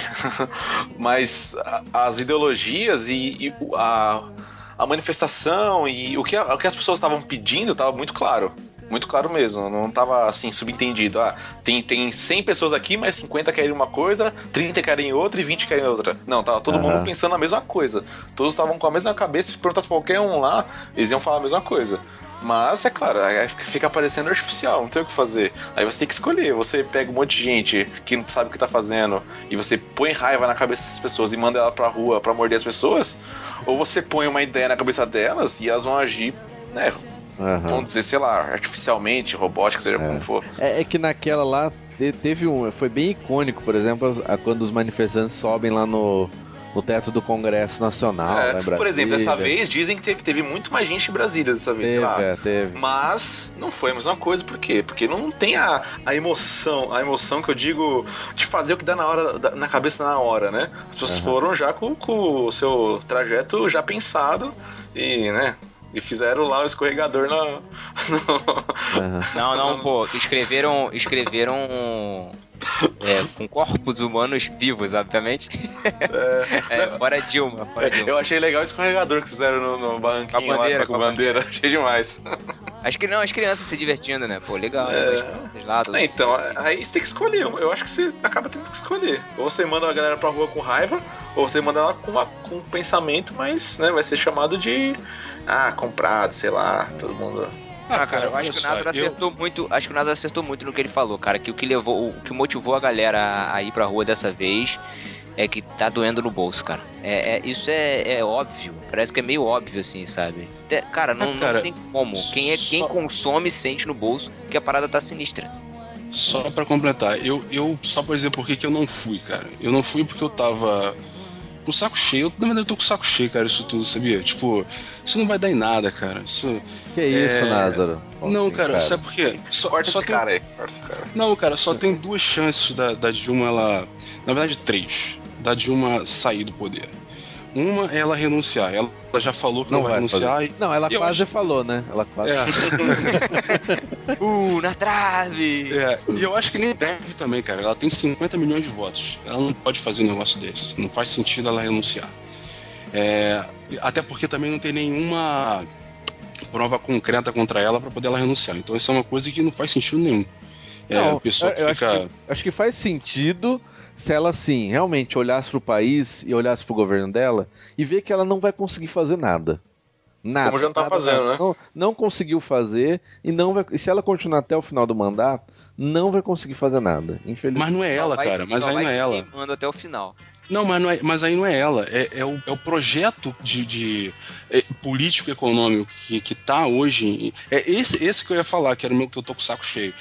mas as ideologias e, e, a, a manifestação e o que, o que as pessoas estavam pedindo estava muito claro. Muito claro mesmo, não estava assim subentendido. Ah, tem, tem 100 pessoas aqui, mas 50 querem uma coisa, 30 querem outra e 20 querem outra. Não, tava todo uhum. mundo pensando a mesma coisa. Todos estavam com a mesma cabeça. Se perguntasse qualquer um lá, eles iam falar a mesma coisa. Mas é claro, fica parecendo artificial, não tem o que fazer. Aí você tem que escolher. Você pega um monte de gente que não sabe o que tá fazendo e você põe raiva na cabeça dessas pessoas e manda ela pra rua pra morder as pessoas, ou você põe uma ideia na cabeça delas e elas vão agir, né? Uhum. Vamos dizer, sei lá, artificialmente, robótica, seja é. como for. É, é, que naquela lá teve um. Foi bem icônico, por exemplo, quando os manifestantes sobem lá no no teto do Congresso Nacional. É, né, por exemplo, dessa vez dizem que teve, teve, muito mais gente em Brasília dessa vez, teve, lá. É, teve. Mas não foi a mesma coisa, por quê? Porque não tem a, a emoção, a emoção que eu digo de fazer o que dá na hora, na cabeça na hora, né? As pessoas uhum. foram já com, com o seu trajeto já pensado e, né? E fizeram lá o escorregador na. Uhum. Não, não, pô. Escreveram. Escreveram é, com corpos humanos vivos, obviamente. É, é fora Dilma, fora Dilma. Eu achei legal o escorregador que fizeram no, no banquinho a bandeira, lá, com a bandeira. bandeira. Achei demais. Acho que não, as crianças se divertindo, né? Pô, legal. É... Lá, é, então, aí você tem que escolher. Eu acho que você acaba tendo que escolher. Ou você manda a galera pra rua com raiva, ou você manda ela com, uma, com um pensamento, mas né, vai ser chamado de. Ah, comprado, sei lá, todo mundo ah, cara, eu acho que o Názaro acertou muito. Acho que o acertou muito no que ele falou, cara. Que o que levou, o que motivou a galera a ir pra rua dessa vez é que tá doendo no bolso, cara. É, é isso é, é, óbvio. Parece que é meio óbvio, assim, sabe? Cara, não, ah, cara, não tem como. Quem, é, quem consome sente no bolso que a parada tá sinistra. Só para completar, eu, eu só pra dizer por que, que eu não fui, cara. Eu não fui porque eu tava com o saco cheio. Eu, na verdade, eu tô com o saco cheio, cara, isso tudo, sabia? Tipo, isso não vai dar em nada, cara. Isso. Que é... isso, Názaro? Não, cara, cara, sabe por quê? Só, Corta só esse tem... cara aí. Corta esse cara. Não, cara, só tem duas chances da, da Dilma, ela. Na verdade, três. Da Dilma sair do poder. Uma é ela renunciar. Ela já falou que não, vai, vai renunciar. E... Não, ela quase acho... falou, né? Ela quase. É. uh, na trave! É, e eu acho que nem deve também, cara. Ela tem 50 milhões de votos. Ela não pode fazer um negócio desse. Não faz sentido ela renunciar. É, até porque também não tem nenhuma prova concreta contra ela para poder ela renunciar. Então isso é uma coisa que não faz sentido nenhum. É, não, a pessoa eu, fica... acho, que, acho que faz sentido se ela sim realmente olhasse para o país e olhasse para o governo dela e ver que ela não vai conseguir fazer nada. Nada. Como já não tá fazendo, né? Não, não, conseguiu fazer e não vai. E se ela continuar até o final do mandato, não vai conseguir fazer nada. Infelizmente. Mas não é ela, cara. Mas aí não é ela. Manda até o final. Não, mas, não é, mas aí não é ela. É, é, o, é o projeto de, de é, político econômico que, que tá hoje. É esse, esse que eu ia falar, que era o meu que eu tô com o saco cheio.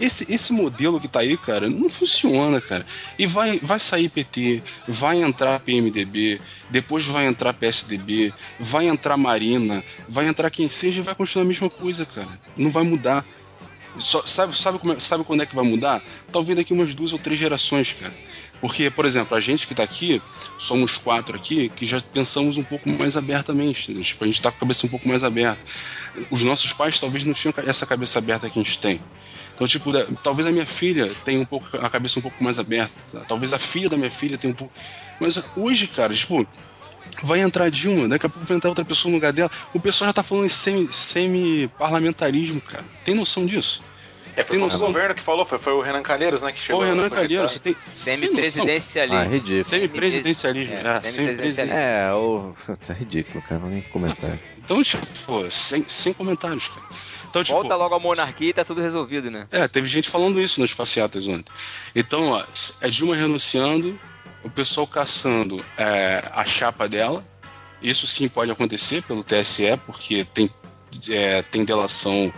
Esse, esse modelo que tá aí, cara, não funciona, cara. E vai, vai sair PT, vai entrar PMDB, depois vai entrar PSDB, vai entrar Marina, vai entrar quem seja e vai continuar a mesma coisa, cara. Não vai mudar. Só, sabe, sabe, como é, sabe quando é que vai mudar? Talvez daqui umas duas ou três gerações, cara. Porque, por exemplo, a gente que está aqui, somos quatro aqui, que já pensamos um pouco mais abertamente. Tipo, a gente está com a cabeça um pouco mais aberta. Os nossos pais talvez não tinham essa cabeça aberta que a gente tem. Então, tipo, talvez a minha filha tenha um pouco a cabeça um pouco mais aberta. Talvez a filha da minha filha tenha um pouco. Mas hoje, cara, tipo, vai entrar Dilma, daqui a pouco vai entrar outra pessoa no lugar dela. O pessoal já tá falando em semi-parlamentarismo, semi cara. Tem noção disso? É, foi o governo que falou, foi, foi o Renan Calheiros, né? Que chegou foi o Renan Calheiros, você tem. Semi-presidencialismo. Ah, ridículo. Semi-presidencialismo. É, é semi-presidencialismo. É, o... é ridículo, cara, não nem comentar. Então, tipo, pô, sem, sem comentários, cara. Então, tipo, Volta logo a monarquia e tá tudo resolvido, né? É, teve gente falando isso nos passeatas ontem. Então, ó, é Dilma renunciando, o pessoal caçando é, a chapa dela. Isso sim pode acontecer pelo TSE, porque tem, é, tem delação.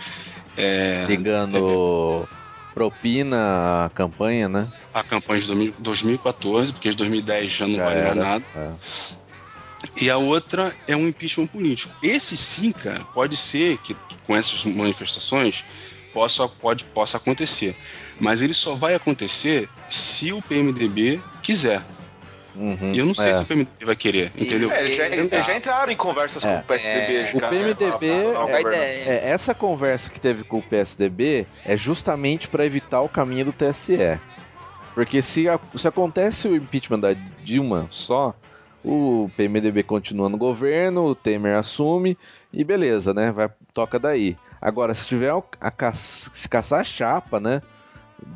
É, Ligando propina a campanha, né? A campanha de 2014, porque de 2010 já não já vale mais nada. É. E a outra é um impeachment político. Esse sim, cara, pode ser que com essas manifestações possa, pode, possa acontecer. Mas ele só vai acontecer se o PMDB quiser. Uhum, e eu não sei é. se o PMDB vai querer, entendeu? É, já, eles já entraram em conversas é. com o PSDB. É. O PMDB, é, é, essa conversa que teve com o PSDB é justamente para evitar o caminho do TSE. Porque se, a, se acontece o impeachment da Dilma só, o PMDB continua no governo, o Temer assume e beleza, né? Vai, toca daí. Agora, se tiver a, a, se caçar a chapa, né?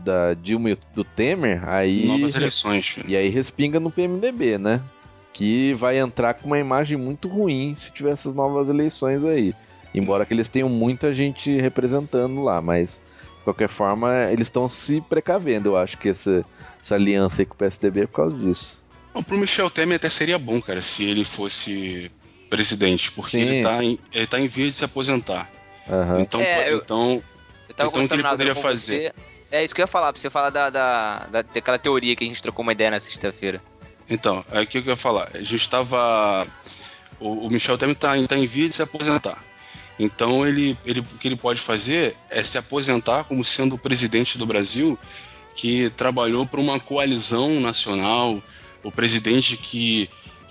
Da Dilma e do Temer, aí. Novas eleições. E aí respinga no PMDB, né? Que vai entrar com uma imagem muito ruim se tiver essas novas eleições aí. Embora que eles tenham muita gente representando lá, mas de qualquer forma eles estão se precavendo. Eu acho que essa, essa aliança aí com o PSDB é por causa disso. Bom, pro Michel Temer até seria bom, cara, se ele fosse presidente, porque ele tá, em, ele tá em via de se aposentar. Uhum. Então, é, eu, então, eu então o que ele poderia fazer? É isso que eu ia falar, pra você falar da, da, da, daquela teoria que a gente trocou uma ideia na sexta-feira. Então, aí o que eu ia falar? A gente estava. O, o, Michel Temer está tá em via de se aposentar. Então, ele, ele, o que ele pode fazer é se aposentar como sendo o presidente do Brasil que trabalhou para uma coalizão nacional, o presidente que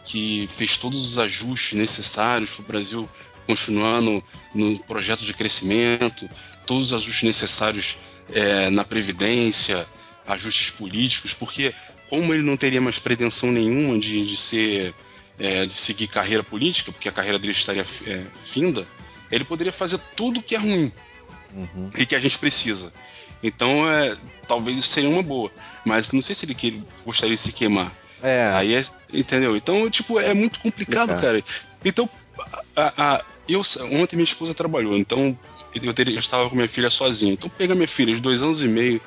que fez todos os ajustes necessários para o Brasil continuar no, no, projeto de crescimento, todos os ajustes necessários é, na Previdência, ajustes políticos, porque como ele não teria mais pretensão nenhuma de, de ser é, de seguir carreira política, porque a carreira dele estaria é, finda, ele poderia fazer tudo que é ruim uhum. e que a gente precisa. Então, é, talvez seria uma boa, mas não sei se ele que, gostaria de se queimar. É. Aí é, entendeu? Então, tipo, é muito complicado, é. cara. Então, a, a, eu, ontem minha esposa trabalhou, então eu, teria, eu estava com minha filha sozinha. Então, pega minha filha de dois anos e meio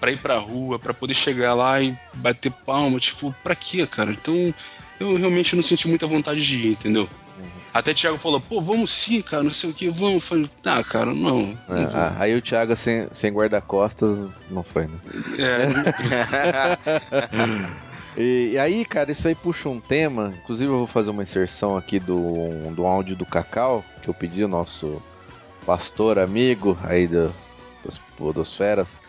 para ir pra rua, para poder chegar lá e bater palma, tipo, pra quê, cara? Então, eu realmente não senti muita vontade de ir, entendeu? Uhum. Até o Thiago falou, pô, vamos sim, cara, não sei o que, vamos. Eu falei, tá, cara, não. É, não ah, aí o Thiago sem, sem guarda-costas não foi, né? É. E, e, aí, cara, isso aí puxa um tema. Inclusive, eu vou fazer uma inserção aqui do, do áudio do Cacau, que eu pedi, o nosso pastor amigo aí do, das Podosferas,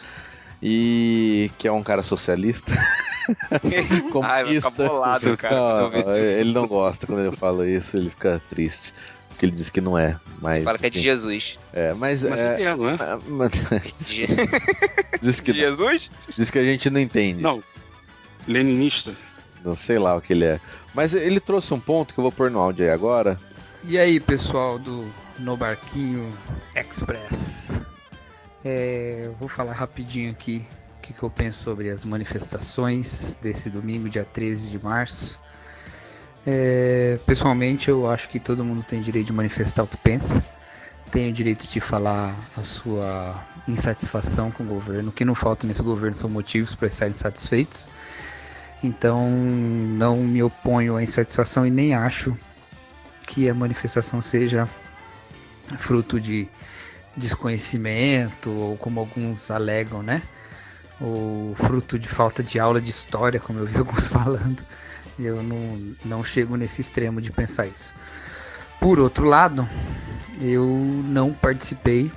e que é um cara socialista. Comunista. Ai, bolado, cara. Não, ele não gosta quando eu falo isso, ele fica triste. Porque ele diz que não é, mas. Fala que é de Jesus. É, mas. Mas é, é não é? diz que Jesus? Diz que a gente não entende. Não, Leninista? Não sei lá o que ele é. Mas ele trouxe um ponto que eu vou pôr no áudio aí agora. E aí, pessoal do No Barquinho Express. É, vou falar rapidinho aqui o que, que eu penso sobre as manifestações desse domingo, dia 13 de março. É, pessoalmente, eu acho que todo mundo tem direito de manifestar o que pensa. Tem o direito de falar a sua insatisfação com o governo. O que não falta nesse governo são motivos para estar insatisfeitos. Então não me oponho à insatisfação e nem acho que a manifestação seja fruto de desconhecimento ou como alguns alegam, né? Ou fruto de falta de aula de história, como eu vi alguns falando. Eu não, não chego nesse extremo de pensar isso. Por outro lado, eu não participei,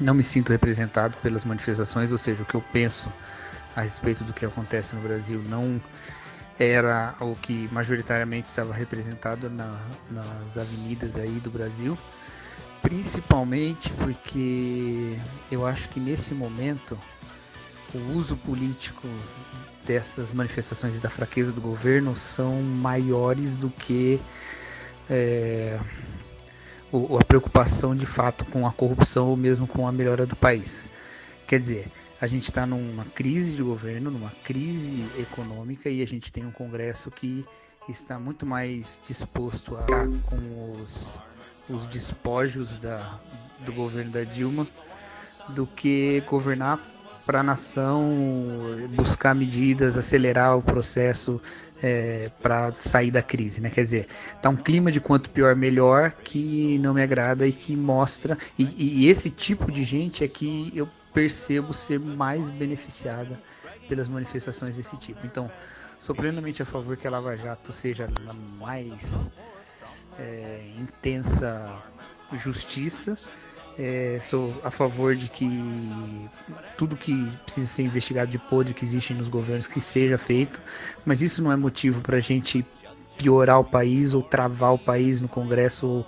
não me sinto representado pelas manifestações, ou seja, o que eu penso a respeito do que acontece no Brasil não era o que majoritariamente estava representado na, nas avenidas aí do Brasil. Principalmente porque eu acho que nesse momento o uso político dessas manifestações da fraqueza do governo são maiores do que é, a preocupação de fato com a corrupção ou mesmo com a melhora do país. Quer dizer, a gente está numa crise de governo, numa crise econômica e a gente tem um Congresso que está muito mais disposto a com os, os despojos da, do governo da Dilma do que governar para a nação buscar medidas, acelerar o processo é, para sair da crise, né? Quer dizer, tá um clima de quanto pior melhor que não me agrada e que mostra e, e esse tipo de gente é que eu percebo ser mais beneficiada pelas manifestações desse tipo. Então, sou plenamente a favor que a Lava Jato seja mais é, intensa justiça. É, sou a favor de que tudo que precisa ser investigado de podre que existe nos governos que seja feito, mas isso não é motivo para a gente piorar o país ou travar o país no Congresso ou,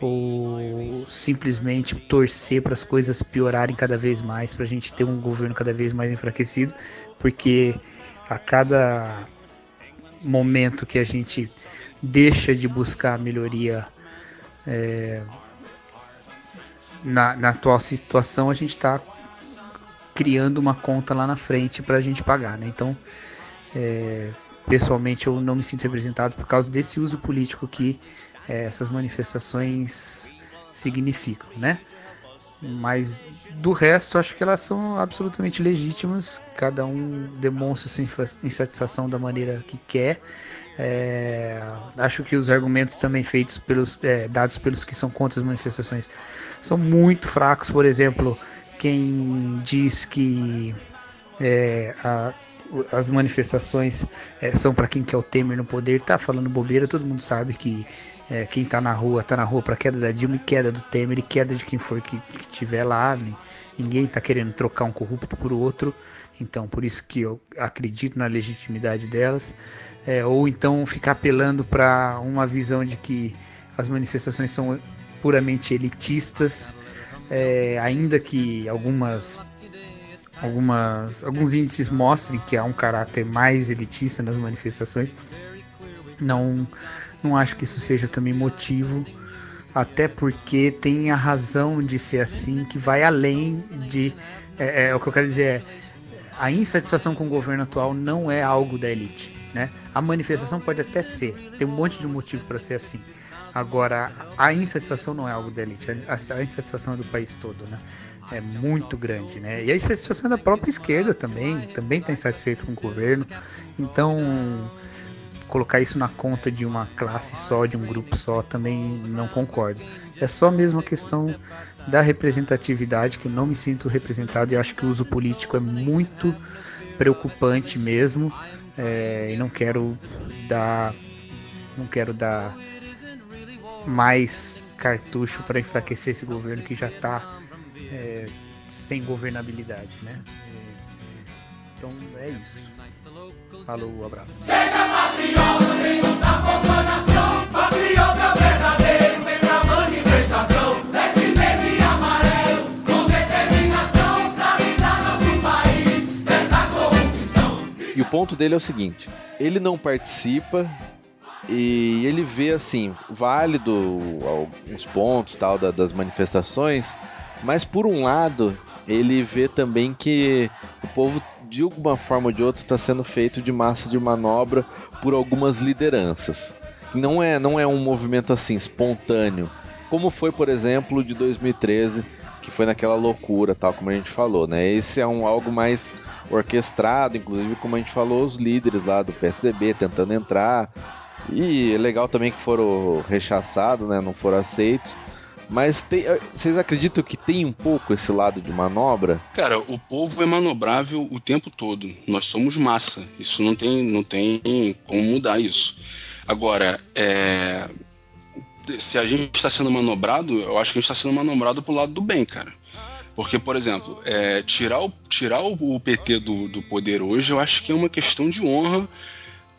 ou simplesmente torcer para as coisas piorarem cada vez mais, para a gente ter um governo cada vez mais enfraquecido, porque a cada momento que a gente deixa de buscar melhoria é, na, na atual situação a gente está criando uma conta lá na frente para a gente pagar, né? Então, é, pessoalmente eu não me sinto representado por causa desse uso político que é, essas manifestações significam, né? Mas do resto, acho que elas são absolutamente legítimas. Cada um demonstra sua insatisfação da maneira que quer. É, acho que os argumentos também feitos pelos é, dados pelos que são contra as manifestações são muito fracos. Por exemplo, quem diz que é, a, as manifestações é, são para quem quer o Temer no poder, tá falando bobeira. Todo mundo sabe que é, quem tá na rua, tá na rua para queda da Dilma e queda do Temer e queda de quem for que, que tiver lá. Ninguém tá querendo trocar um corrupto por outro. Então, por isso que eu acredito na legitimidade delas. É, ou então ficar apelando para uma visão de que as manifestações são puramente elitistas, é, ainda que algumas, algumas, alguns índices mostrem que há um caráter mais elitista nas manifestações, não, não acho que isso seja também motivo, até porque tem a razão de ser assim, que vai além de. É, é, o que eu quero dizer é. A insatisfação com o governo atual não é algo da elite. Né? A manifestação pode até ser, tem um monte de motivo para ser assim. Agora, a insatisfação não é algo da elite, a, insatisfação é do país todo, né? É muito grande, né? E a insatisfação é da própria esquerda também, também está insatisfeito com o governo. Então, colocar isso na conta de uma classe só, de um grupo só, também não concordo. É só mesmo a questão da representatividade, que eu não me sinto representado e acho que o uso político é muito preocupante mesmo. É, e não quero dar. Não quero dar mais cartucho para enfraquecer esse governo que já está é, sem governabilidade, né? Então é isso. Falou, um abraço. Seja. Patriota E o ponto dele é o seguinte: ele não participa e ele vê assim, válido alguns pontos tal da, das manifestações, mas por um lado, ele vê também que o povo de alguma forma ou de outra está sendo feito de massa de manobra por algumas lideranças. Não é, não é um movimento assim espontâneo, como foi, por exemplo, de 2013, que foi naquela loucura, tal como a gente falou, né? Esse é um algo mais orquestrado, inclusive como a gente falou, os líderes lá do PSDB tentando entrar, e é legal também que foram rechaçados, né? Não foram aceitos. Mas tem, eh, vocês acreditam que tem um pouco esse lado de manobra? Cara, o povo é manobrável o tempo todo. Nós somos massa. Isso não tem, não tem como mudar isso. Agora, é, se a gente está sendo manobrado, eu acho que a gente está sendo manobrado pro lado do bem, cara. Porque, por exemplo, é, tirar, o, tirar o, PT do, do poder hoje, eu acho que é uma questão de honra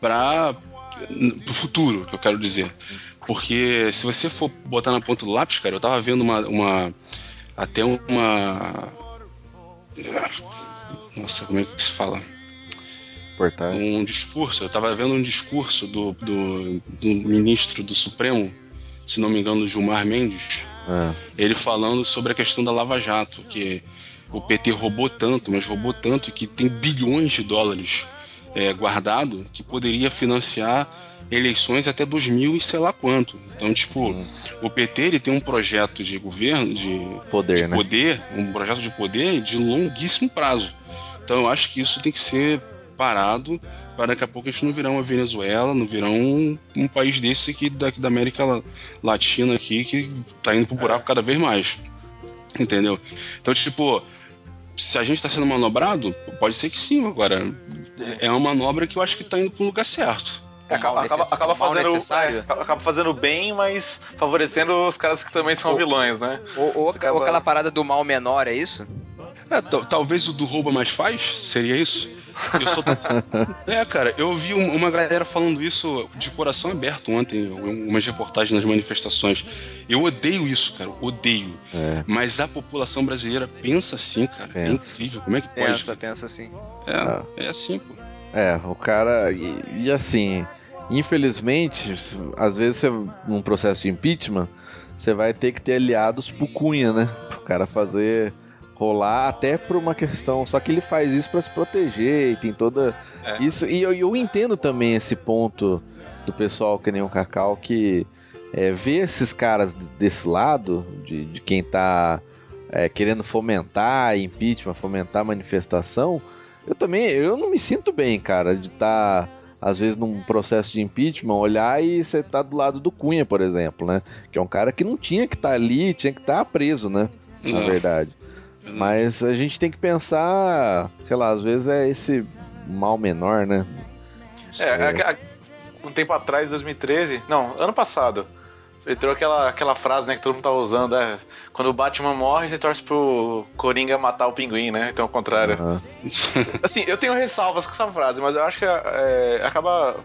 para pro futuro, que eu quero dizer. Porque se você for botar na ponta do lápis, cara, eu tava vendo uma. uma até uma. Nossa, como é que se fala? Um discurso. Eu tava vendo um discurso do, do, do ministro do Supremo, se não me engano, Gilmar Mendes. É. Ele falando sobre a questão da Lava Jato, que o PT roubou tanto, mas roubou tanto que tem bilhões de dólares é, guardado que poderia financiar eleições até 2000 e sei lá quanto. Então, tipo, hum. o PT ele tem um projeto de governo, de poder, de né? poder um projeto de poder de longuíssimo prazo. Então, eu acho que isso tem que ser parado para daqui a pouco a gente não virar uma Venezuela, não virar um, um país desse aqui daqui da América Latina aqui que tá indo pro buraco cada vez mais. Entendeu? Então, tipo, se a gente está sendo manobrado, pode ser que sim, agora é uma manobra que eu acho que está indo para o lugar certo. É, acaba, acaba, acaba, fazendo, é, acaba fazendo bem, mas favorecendo os caras que também são ou, vilões, né? Ou, ou, acaba... ou, aquela parada do mal menor, é isso? É, talvez o do rouba mais faz, seria isso? Sou... é, cara, eu vi uma galera falando isso de coração aberto ontem, umas reportagens nas manifestações. Eu odeio isso, cara, odeio. É. Mas a população brasileira pensa assim, cara. É pensa. É incrível, como é que pode? Pensa, pensa assim. É, ah. é assim, pô. É, o cara. E, e assim, infelizmente, às vezes você, num processo de impeachment, você vai ter que ter aliados pro Cunha, né? Pro cara fazer rolar até por uma questão. Só que ele faz isso para se proteger e tem toda. É. Isso. E eu, eu entendo também esse ponto do pessoal que nem o Cacau que é, vê esses caras desse lado, de, de quem tá é, querendo fomentar impeachment, fomentar manifestação. Eu também, eu não me sinto bem, cara, de estar. Tá, às vezes num processo de impeachment, olhar e você tá do lado do Cunha, por exemplo, né? Que é um cara que não tinha que estar tá ali, tinha que estar tá preso, né? Na verdade. Mas a gente tem que pensar, sei lá, às vezes é esse mal menor, né? É, é, um tempo atrás, 2013, não, ano passado, entrou aquela, aquela frase, né, que todo mundo tá usando, é, quando o Batman morre, você torce pro Coringa matar o pinguim, né? Então, ao contrário. Uhum. assim, eu tenho ressalvas com essa frase, mas eu acho que é, acaba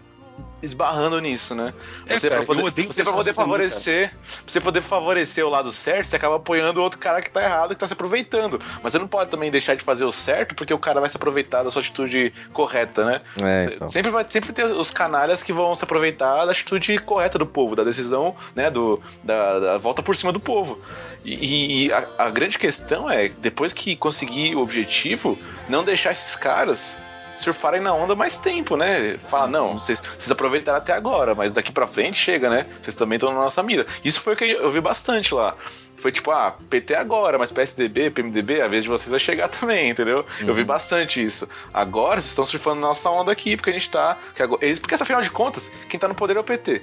esbarrando nisso, né? É, você, cara, pra poder, você pra poder favorecer, pra você poder favorecer o lado certo, você acaba apoiando o outro cara que tá errado, que tá se aproveitando. Mas você não pode também deixar de fazer o certo porque o cara vai se aproveitar da sua atitude correta, né? É, então. Sempre vai sempre ter os canalhas que vão se aproveitar da atitude correta do povo, da decisão, né, do da, da volta por cima do povo. E, e a, a grande questão é, depois que conseguir o objetivo, não deixar esses caras surfarem na onda mais tempo, né? Fala, não, vocês, vocês aproveitaram até agora, mas daqui pra frente chega, né? Vocês também estão na nossa mira. Isso foi o que eu vi bastante lá. Foi tipo, ah, PT agora, mas PSDB, PMDB, a vez de vocês vai chegar também, entendeu? Uhum. Eu vi uhum. bastante isso. Agora vocês estão surfando na nossa onda aqui, porque a gente tá. Porque afinal de contas, quem tá no poder é o PT.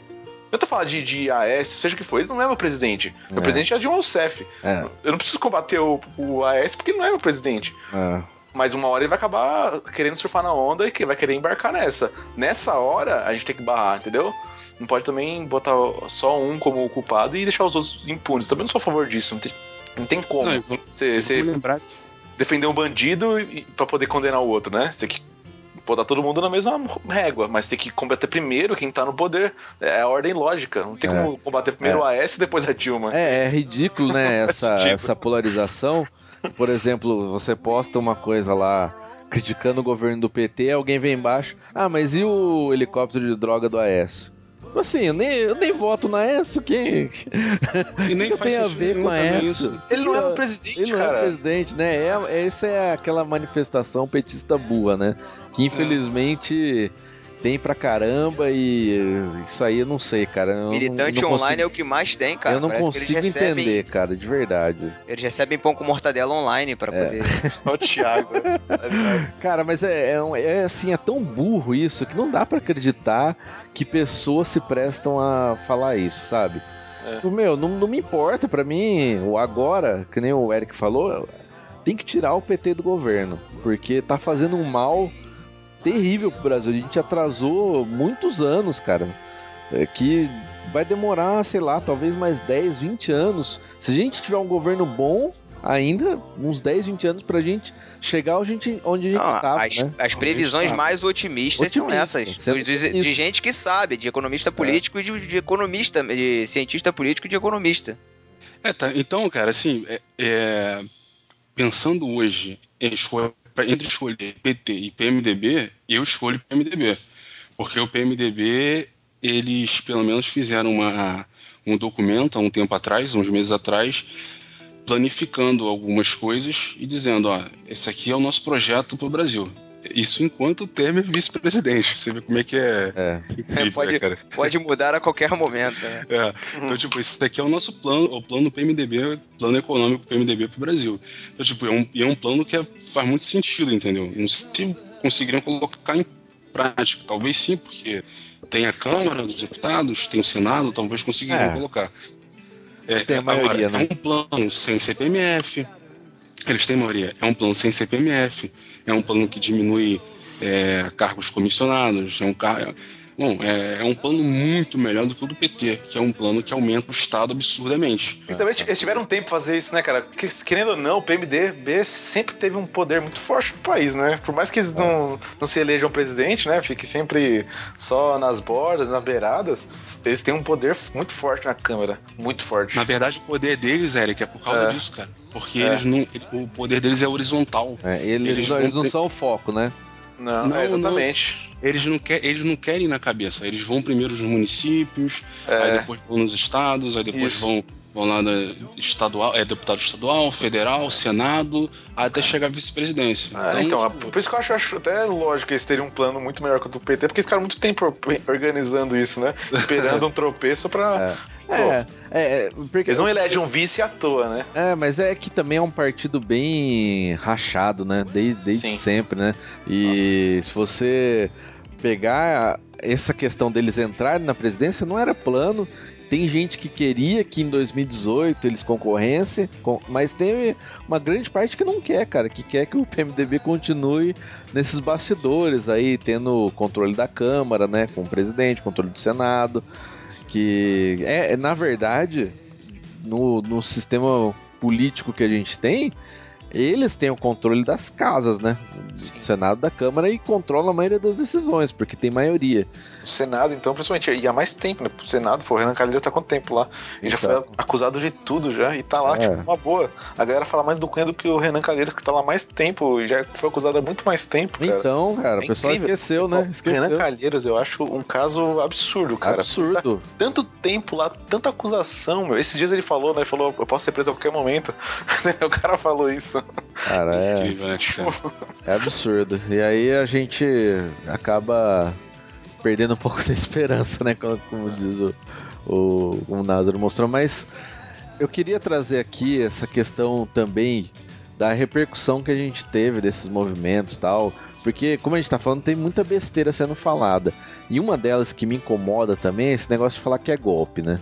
Eu tô falando de, de AS, seja o que for, ele não é meu presidente. Meu é. presidente é Dilma Rousseff. É. Eu não preciso combater o, o AS porque ele não é meu presidente. É. Mas uma hora ele vai acabar querendo surfar na onda e que vai querer embarcar nessa. Nessa hora, a gente tem que barrar, entendeu? Não pode também botar só um como culpado e deixar os outros impunes. Também não sou a favor disso. Não tem, não tem como. você, defender um bandido para poder condenar o outro, né? Você tem que botar todo mundo na mesma régua, mas tem que combater primeiro quem tá no poder. É a ordem lógica. Não tem é. como combater primeiro é. o AS e depois a Dilma. É, é ridículo, né? essa, essa polarização. Por exemplo, você posta uma coisa lá criticando o governo do PT, alguém vem embaixo, ah, mas e o helicóptero de droga do Aécio? Assim, eu nem, eu nem voto na Aécio, quem. E nem faz tem a ver com a Aécio. Ele não é o presidente, ele cara. Ele não é presidente, né? É, é, essa é aquela manifestação petista boa, né? Que infelizmente. É tem pra caramba e isso aí eu não sei, cara. Eu Militante não, não online consigo... é o que mais tem, cara. Eu não Parece consigo recebem... entender, cara, de verdade. Eles recebem pão com mortadela online para é. poder. o Thiago. cara, mas é, é, é, assim, é tão burro isso que não dá para acreditar que pessoas se prestam a falar isso, sabe? É. Meu, não, não me importa, para mim, o agora, que nem o Eric falou, tem que tirar o PT do governo, porque tá fazendo um mal terrível pro Brasil. A gente atrasou muitos anos, cara. É que vai demorar, sei lá, talvez mais 10, 20 anos. Se a gente tiver um governo bom, ainda uns 10, 20 anos pra gente chegar onde a gente, onde a gente Não, tava, as, né? as previsões mais otimistas, são Otimistas, essas. De, de otimista. gente que sabe, de economista político e de, de economista, de cientista político e de economista. É, tá. Então, cara, assim, é- é, pensando hoje em escolher- pra- entre escolher PT e PMDB, eu escolho PMDB. Porque o PMDB, eles pelo menos fizeram uma, um documento há um tempo atrás, uns meses atrás, planificando algumas coisas e dizendo, ó, esse aqui é o nosso projeto para o Brasil. Isso enquanto o Temer é vice-presidente. Você vê como é que é, É. incrível, pode, né, cara? pode mudar a qualquer momento. né? É. Então, tipo, esse daqui é o nosso plano, o plano PMDB, plano econômico PMDB pro Brasil. Então, tipo, é um, e é um plano que é- faz muito sentido, entendeu? Não sei se conseguiriam colocar em prática. Talvez sim, porque tem a Câmara dos Deputados, tem o Senado, talvez conseguiriam É. colocar. É, Tem a agora, maioria, né? É um plano sem CPMF. Eles têm maioria. É um plano sem CPMF. É um plano que diminui é, cargos comissionados. É um, car... Bom, é, é um plano muito melhor do que o do PT, que é um plano que aumenta o Estado absurdamente. E também eles tiveram tempo pra fazer isso, né, cara? Que, querendo ou não, o PMDB sempre teve um poder muito forte no país, né? Por mais que eles não, não se elejam presidente, né? Fique sempre só nas bordas, nas beiradas, eles têm um poder muito forte na Câmara. Muito forte. Na verdade, o poder deles, Eric, é por causa É. disso, cara. Porque É. eles não, ele- o poder deles é horizontal. É, eles, Eles não, eles não são o foco, né? Não, Não, é, exatamente. Eles não, quer, eles não querem ir na cabeça. Eles vão primeiro nos municípios, É. aí depois vão nos estados, aí depois Isso. vão, vão lá na estadual, é deputado estadual, federal, senado, até chegar à vice-presidência. Ah, então, tipo, por isso que eu acho, acho até lógico que eles teriam um plano muito melhor que o do PT, porque eles ficaram muito tempo organizando isso, né? Esperando um tropeço pra. Pô, É, é, é, porque, Eles não elegem um vice à toa, né? É, mas é que também é um partido bem rachado, né? Desde, desde sempre, né? E se você pegar essa questão deles entrarem na presidência, não era plano. Tem gente que queria que em 2018 eles concorressem, mas tem uma grande parte que não quer, cara, que quer que o PMDB continue nesses bastidores aí, tendo controle da Câmara, né, com o presidente, controle do Senado, que é, é, na verdade, no, no sistema político que a gente tem, eles têm o controle das casas, né? Do Senado da Câmara e controlam a maioria das decisões, porque tem maioria. O Senado, então, principalmente, e há mais tempo, né? O Senado, pô, o Renan Calheiros tá quanto tempo lá? Ele já foi acusado de tudo já, e tá lá, É. tipo, uma boa. A galera fala mais do Cunha do que o Renan Calheiros, que tá lá há mais tempo, e já foi acusado há muito mais tempo, cara. Então, cara, É o pessoal esqueceu, né? Ó, Renan Esqueceu. Calheiros, eu acho um caso absurdo, cara. Absurdo. Tá tanto tempo lá, tanta acusação, meu. Esses dias ele falou, né? Ele falou, eu posso ser preso a qualquer momento. o cara falou isso. Cara, é, incrível, né, é absurdo. E aí a gente acaba perdendo um pouco da esperança, né? Como, como diz o, o, o Názaro mostrou. Mas eu queria trazer aqui essa questão também da repercussão que a gente teve desses movimentos e tal. Porque, como a gente tá falando, tem muita besteira sendo falada. E uma delas que me incomoda também é esse negócio de falar que é golpe, né?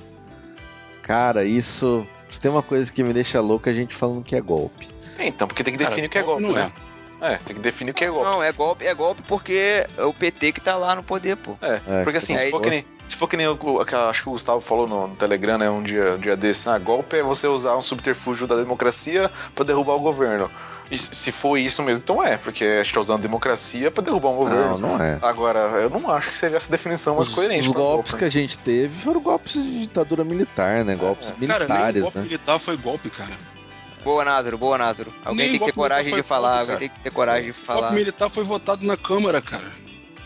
Cara, isso. Se tem uma coisa que me deixa louco é a gente falando que é golpe. É, então, porque tem que Cara, definir o que é golpe, não né? É, tem que definir o que é golpe. Não, é golpe, é golpe porque é o PT que tá lá no poder, pô. É, É, porque assim, que se for que nem, se for que nem o, acho que o Gustavo falou no, no Telegram, né, um dia, um dia desse, ah, golpe é você usar um subterfúgio da democracia pra derrubar o governo. E se for isso mesmo, então é, porque a gente tá usando a democracia pra derrubar um governo. Não, não é. Agora, eu não acho que seja essa definição mais Os, coerente. os golpes golpe, que a gente teve foram golpes de ditadura militar, né? Golpes Cara, nem o militares, golpe né? militar foi golpe, cara. Boa, Názaro, boa, Názaro. Alguém Nem tem que ter coragem foi de falar, alguém tem que ter coragem de O falar. golpe militar foi votado na Câmara, cara.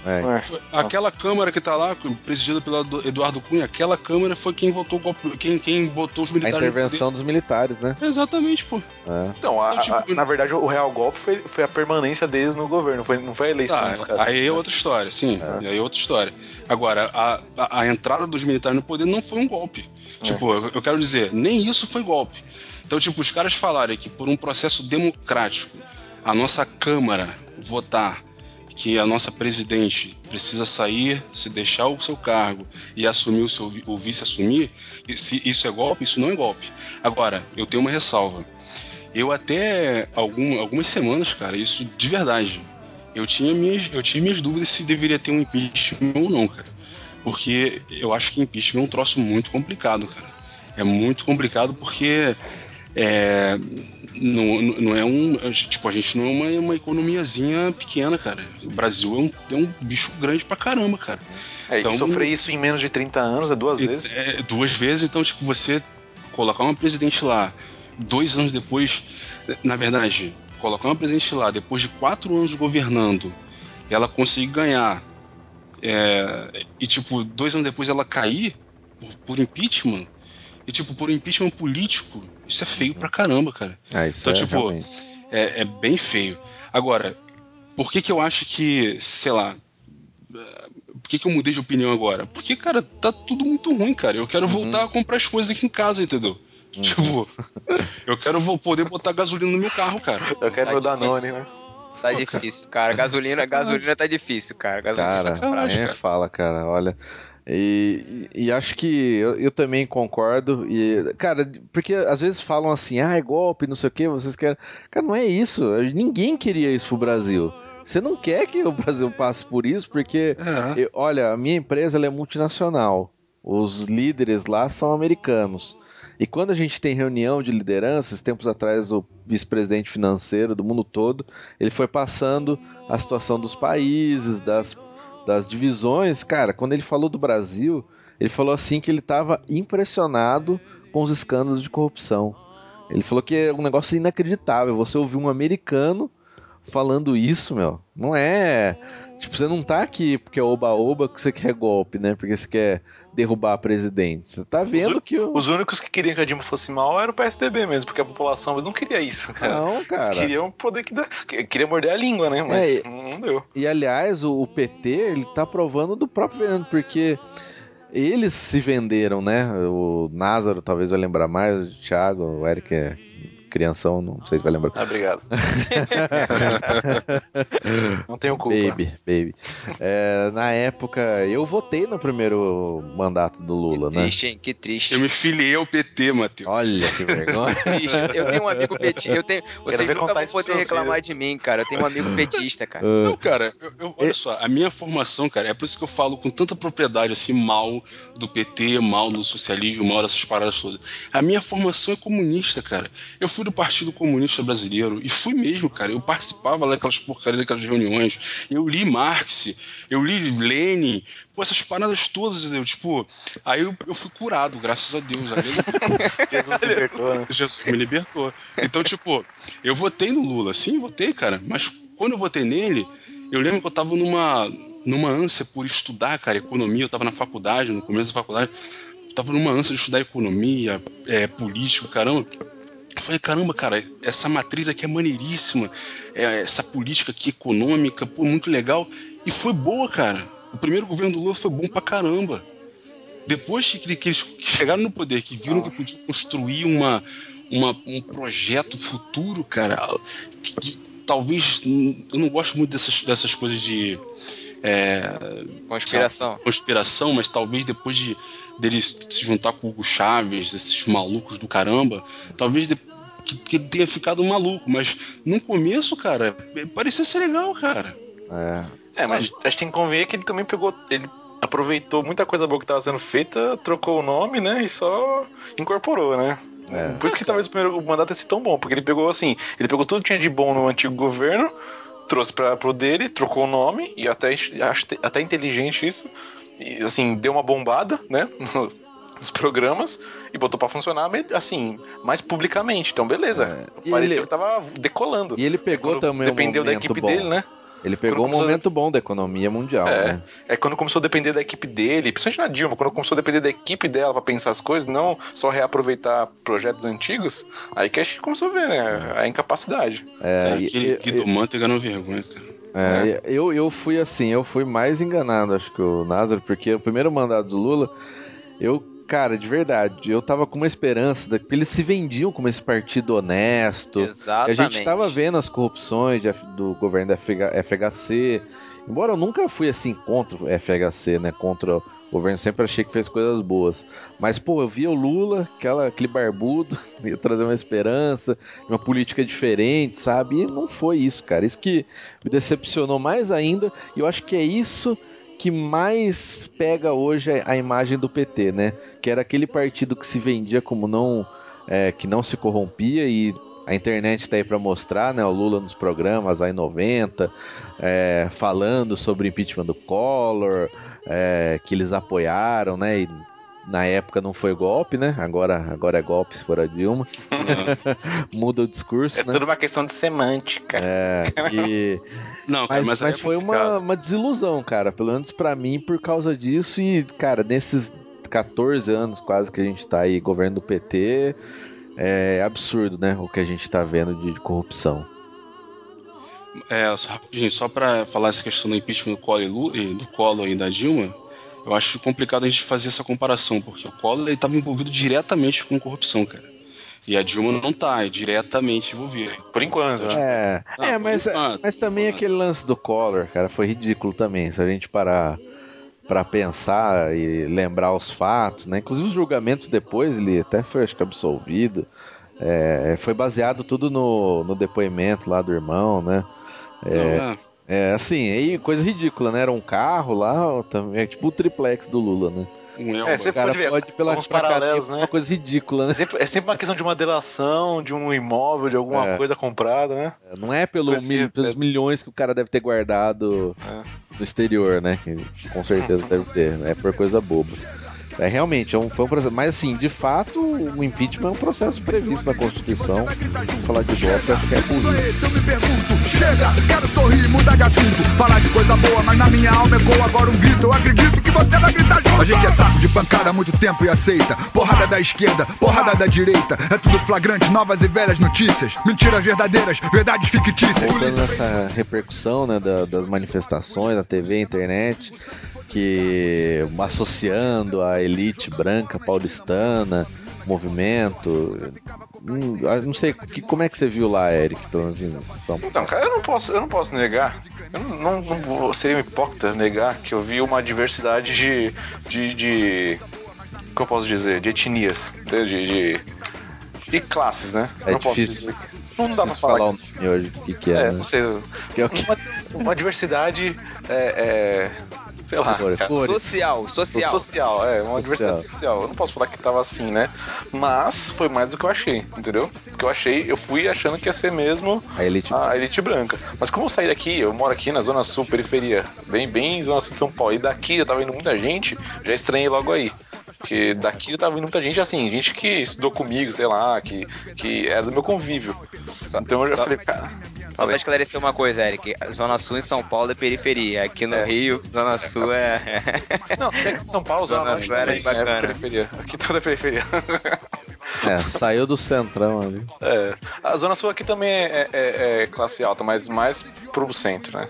É. É. Aquela Câmara que tá lá, presidida pelo Edu- Eduardo Cunha, aquela Câmara foi quem votou o golpe, quem, quem botou os A militares no intervenção dos militares, né? Exatamente, pô. É. Então, a- Então, tipo, a- na verdade, o real golpe foi, foi a permanência deles no governo, foi, não foi a eleição Tá, dos caras. aí é outra história, sim. Aí é outra história. Agora, a, a, a entrada dos militares no poder não foi um golpe. Tipo, eu, eu quero dizer, nem isso foi golpe. Então, tipo, os caras falarem que por um processo democrático, a nossa Câmara votar que a nossa presidente precisa sair, se deixar o seu cargo e assumir o, seu, o vice assumir, se isso é golpe, isso não é golpe. Agora, eu tenho uma ressalva. Eu até algum, algumas semanas, cara, isso de verdade, eu tinha minhas, eu tinha minhas dúvidas se deveria ter um impeachment ou não, cara. Porque eu acho que impeachment é um troço muito complicado, cara. É muito complicado porque é, não, não é um. Tipo, a gente não é uma, uma economiazinha pequena, cara. O Brasil é um, é um bicho grande pra caramba, cara. É, então, e sofrer isso em menos de 30 anos é duas é, vezes? É, duas vezes, então, tipo, você colocar uma presidente lá, dois anos depois. Na verdade, colocar uma presidente lá, depois de quatro anos governando, ela conseguir ganhar. É, e, tipo, dois anos depois ela cair por, por impeachment e, tipo, por impeachment político, isso é feio pra caramba, cara. É, então, é tipo, é, é, bem feio. Agora, por que que eu acho que, sei lá. Por que, que eu mudei de opinião agora? Porque, cara, tá tudo muito ruim, cara. Eu quero uhum. voltar a comprar as coisas aqui em casa, entendeu? Uhum. Tipo, eu quero poder botar gasolina no meu carro, cara. Eu quero tá meu Danone, né? Tá difícil, cara. Gasolina, gasolina tá difícil, cara. Gasolina cara, tá fala, cara. Olha, e, e, acho que eu, eu, também concordo. E, cara, porque às vezes falam assim, ah, é golpe, não sei o que, vocês querem. Cara, não é isso. Ninguém queria isso pro Brasil. Você não quer que o Brasil passe por isso, porque, é. eu, olha, a minha empresa é multinacional. Os líderes lá são americanos. E quando a gente tem reunião de lideranças, tempos atrás o vice-presidente financeiro do mundo todo, ele foi passando a situação dos países, das das divisões, cara, quando ele falou do Brasil, ele falou assim que ele estava impressionado com os escândalos de corrupção. Ele falou que é um negócio inacreditável. Você ouvir um americano falando isso, meu, não é. Tipo, você não tá aqui porque é oba-oba que você quer golpe, né? Porque você quer derrubar presidente. Você tá vendo os, que. O... Os únicos que queriam que a Dilma fosse mal era o PSDB mesmo, porque a população não queria isso, cara. Não, cara. Eles queriam poder que dá. Queria morder a língua, né? Mas é, não deu. E aliás, o, o PT, ele tá provando do próprio veneno, porque eles se venderam, né? O Názaro talvez vai lembrar mais, o Thiago, o Eric é crianção, não sei se vai lembrar. Ah, obrigado. não tenho culpa. Baby, baby. É, na época, eu votei no primeiro mandato do Lula, que né? Triste, hein? Que triste. Eu me filiei ao PT, Matheus. Olha que vergonha. eu tenho um amigo petista. Eu tenho, vocês nunca vão poder reclamar de mim, cara. Eu tenho um amigo petista, cara. Não, cara, eu, eu, olha só, a minha formação, cara, é por isso que eu falo com tanta propriedade, assim, mal do PT, mal do socialismo, mal dessas paradas todas. A minha formação é comunista, cara. Eu fui do Partido Comunista Brasileiro. E fui mesmo, cara. Eu participava daquelas porcarias, daquelas reuniões. Eu li Marx, eu li Lenin, pô, essas paradas todas, entendeu? Tipo, aí eu, eu fui curado, graças a Deus. Jesus me libertou, né? Jesus me libertou. Então, tipo, eu votei no Lula, sim, votei, cara. Mas quando eu votei nele, eu lembro que eu tava numa, numa ânsia por estudar, cara, economia. Eu tava na faculdade, no começo da faculdade. Eu tava numa ânsia de estudar economia, é, política, caramba. Eu falei, caramba, cara, essa matriz aqui é maneiríssima, é, essa política aqui econômica, pô, muito legal. E foi boa, cara. O primeiro governo do Lula foi bom pra caramba. Depois que, que eles chegaram no poder, que viram que podiam construir uma, uma, um projeto futuro, cara, que, que, talvez. Eu não gosto muito dessas, dessas coisas de. É, conspiração. Sabe, conspiração, mas talvez depois de dele se juntar com o Hugo Chaves, esses malucos do caramba, talvez de, que, que, ele tenha ficado maluco, mas no começo, cara, parecia ser legal, cara. É. É, mas a gente tem que convir que ele também pegou. Ele aproveitou muita coisa boa que estava sendo feita, trocou o nome, né? E só incorporou, né? É. Por isso que talvez o primeiro mandato tenha sido tão bom, porque ele pegou assim, ele pegou tudo que tinha de bom no antigo governo, trouxe para pro dele, trocou o nome, e até acho até inteligente isso, e, assim, deu uma bombada, né? Nos programas e botou para funcionar assim, mais publicamente. Então, beleza. É. Parecia ele... que tava decolando. E ele pegou também. Dependeu um da equipe bom. dele, né? Ele pegou um momento bom da economia mundial, é, né? É quando começou a depender da equipe dele, principalmente na Dilma, quando começou a depender da equipe dela para pensar as coisas, não só reaproveitar projetos antigos, aí que a gente começou a ver, né? A incapacidade. É, é que, que do Manteiga não vergonha, cara. É, é. Eu, eu fui assim, eu fui mais enganado, acho que o Názaro, porque o primeiro mandato do Lula, eu, cara, de verdade, eu tava com uma esperança, de, eles se vendiam como esse partido honesto. Exatamente. a gente tava vendo as corrupções do governo da FHC, embora eu nunca fui assim contra o FHC, né, contra governo sempre achei que fez coisas boas. Mas, pô, eu via o Lula, aquela, aquele barbudo, ia trazer uma esperança, uma política diferente, sabe? E não foi isso, cara. Isso que me decepcionou mais ainda. E eu acho que é isso que mais pega hoje a imagem do PT, né? Que era aquele partido que se vendia como não. É, que não se corrompia e a internet está aí para mostrar, né? O Lula nos programas aí 90, é, falando sobre impeachment do Collor, é, que eles apoiaram, né? E na época não foi golpe, né? Agora, agora é golpe se for a Dilma. Muda o discurso. É né? tudo uma questão de semântica. É, e... Não, cara, mas, mas, mas é foi uma, uma desilusão, cara. Pelo menos pra mim, por causa disso. E, cara, nesses 14 anos quase que a gente tá aí governo do PT, é absurdo, né? O que a gente tá vendo de corrupção. É, só, rapidinho, só pra falar essa questão do impeachment do Collor, e, do Collor e da Dilma, eu acho complicado a gente fazer essa comparação, porque o Collor estava envolvido diretamente com corrupção, cara. E a Dilma não tá, é diretamente envolvida. Por enquanto, né? É, Não, é mas, enquanto, mas também aquele lance do Collor, cara, foi ridículo também. Se a gente parar pra pensar e lembrar os fatos, né? Inclusive os julgamentos depois, ele até foi, acho que, absolvido. É, foi baseado tudo no, no depoimento lá do irmão, né? Não, é. É, assim, aí coisa ridícula, né? Era um carro lá, também, é tipo o triplex do Lula, né? Um Elba. É, cara pode ver pode pela alguns paralelos, uma né? coisa ridícula, né? É sempre, é sempre uma questão de uma delação, de um imóvel, de alguma É. coisa comprada, né? Não é pelo mil- pelos é. milhões que o cara deve ter guardado É. no exterior, né? Que com certeza deve ter, né? É por coisa boba. É realmente, é um, foi um processo. Mas assim, de fato, o impeachment é um processo previsto na Constituição. Vamos falar de golpe, é burrice. Esse eu me pergunto, chega, quero sorrir, mudar de assunto. Falar de coisa boa, mas na minha alma ecoa agora um grito. Eu acredito que você vai gritar junto. A gente é saco de pancada há muito tempo e aceita. Porrada da esquerda, porrada da direita. É tudo flagrante, novas e velhas notícias. Mentiras verdadeiras, verdades fictícias. Voltando nessa repercussão né, da- das manifestações na TV, internet, que associando a elite branca paulistana, movimento. hum, eu não sei, que, como é que você viu lá, Eric, pelo menos em São Paulo? Então, cara, eu não posso, eu não posso negar. Eu não, não, não seria um hipócrita negar que eu vi uma diversidade de. de. de o que eu posso dizer? De etnias. De. de, de, de classes, né? É não posso difícil. dizer. que- Não dá pra falar. falar que- nome hoje, o que, que é, é, né? não sei. Que é o que- Uma, uma diversidade. É, é, sei lá. Cores. Social, social. Social, é, uma diversidade social. Eu não posso falar que tava assim, né? Mas foi mais do que eu achei, entendeu? Porque eu achei, eu fui achando que ia ser mesmo A elite a elite branca. Mas como eu saí daqui, eu moro aqui na Zona Sul, periferia, bem, bem Zona Sul de São Paulo, e daqui eu tava indo muita gente, já estranhei logo aí. Porque daqui eu tava indo muita gente, assim, gente que estudou comigo, sei lá, que, que era do meu convívio. Então eu já falei, cara. Só pra esclarecer uma coisa, Eric. Zona Sul em São Paulo é periferia. Aqui no É. Rio, Zona Sul é. não, se bem que em São Paulo, Zona Zona Sul era também, bacana. é periferia. Aqui tudo é periferia. É, saiu do centrão ali. É, a Zona Sul aqui também é, é- é classe alta, mas mais pro centro, né?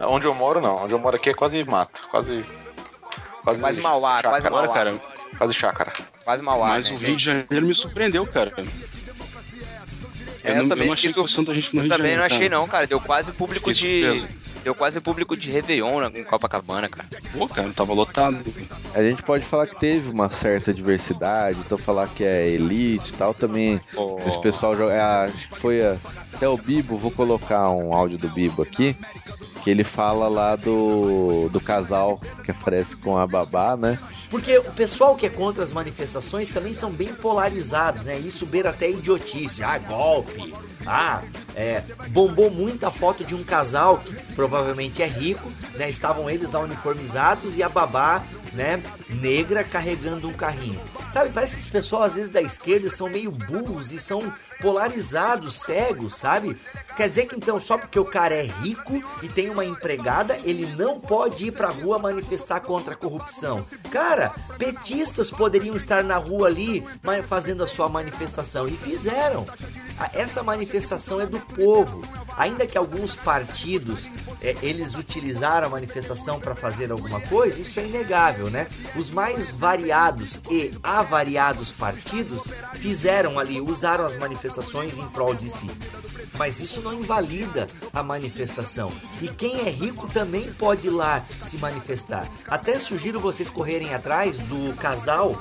Onde eu moro, não. Onde eu moro aqui é quase mato, quase. Quase, Quase Mauá, chácara. quase Agora, Mauá. cara, Quase chácara. Quase Mauá. mas né? o Rio de Janeiro me surpreendeu, cara. É, eu, não, também eu não achei que fosse tanta gente no Rio também Janeiro. não achei, cara. não, cara. Deu quase público de. Deu quase público de Réveillon né, em Copacabana, cara. Pô, cara, tava lotado. A gente pode falar que teve uma certa diversidade, então falar que é elite e tal também. Esse pessoal joga. é, acho que foi a- até o Bibo, vou colocar um áudio do Bibo aqui. Que ele fala lá do, do casal que aparece com a babá, né? Porque o pessoal que é contra as manifestações também são bem polarizados, né? Isso beira até idiotice. Ah, golpe. Ah, é, bombou muito a foto de um casal que provavelmente é rico, né? Estavam eles lá uniformizados e a babá, né, negra carregando um carrinho. Sabe, parece que os pessoal às vezes da esquerda são meio burros e são polarizados, cegos, sabe? Quer dizer que então só porque o cara é rico e tem uma empregada, ele não pode ir pra rua manifestar contra a corrupção. Cara, petistas poderiam estar na rua ali fazendo a sua manifestação e fizeram. Essa manifestação é do povo. Ainda que alguns partidos é, eles utilizaram a manifestação para fazer alguma coisa, isso é inegável, né? Os mais variados e avariados partidos fizeram ali, usaram as manifestações em prol de si. Mas isso não invalida a manifestação. E quem é rico também pode ir lá se manifestar. Até sugiro vocês correrem atrás do casal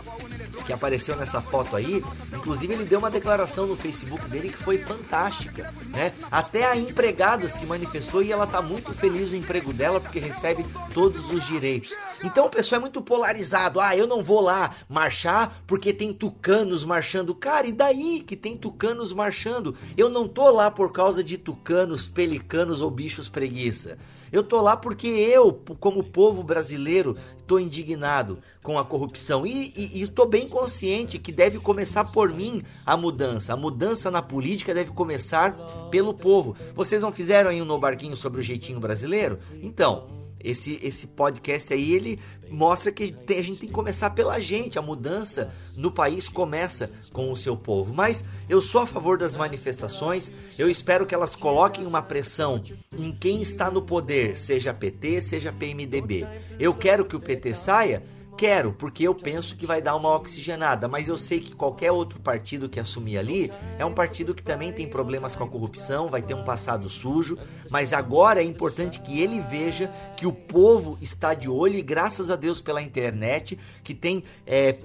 que apareceu nessa foto aí. Inclusive ele deu uma declaração no Facebook dele que foi fantástica, né? Até a empregada se manifestou e ela tá muito feliz no emprego dela porque recebe todos os direitos. Então o pessoal é muito polarizado. Ah, eu não vou lá marchar porque tem tucanos marchando. Cara, e daí que tem tucanos marchando? Eu não tô lá por causa de tucanos, pelicanos ou bichos preguiça. Eu tô lá porque eu, como povo brasileiro, tô indignado com a corrupção e, e, e tô bem consciente que deve começar por mim a mudança. A mudança na política deve começar pelo povo. Vocês não fizeram aí um no barquinho sobre o jeitinho brasileiro? Então, esse, esse podcast aí, ele mostra que tem, a gente tem que começar pela gente. A mudança no país começa com o seu povo. Mas eu sou a favor das manifestações. Eu espero que elas coloquem uma pressão em quem está no poder, seja PT, seja PMDB. Eu quero que o PT saia Quero, porque eu penso que vai dar uma oxigenada, mas eu sei que qualquer outro partido que assumir ali é um partido que também tem problemas com a corrupção, vai ter um passado sujo, mas agora é importante que ele veja que o povo está de olho e graças a Deus pela internet, que tem é,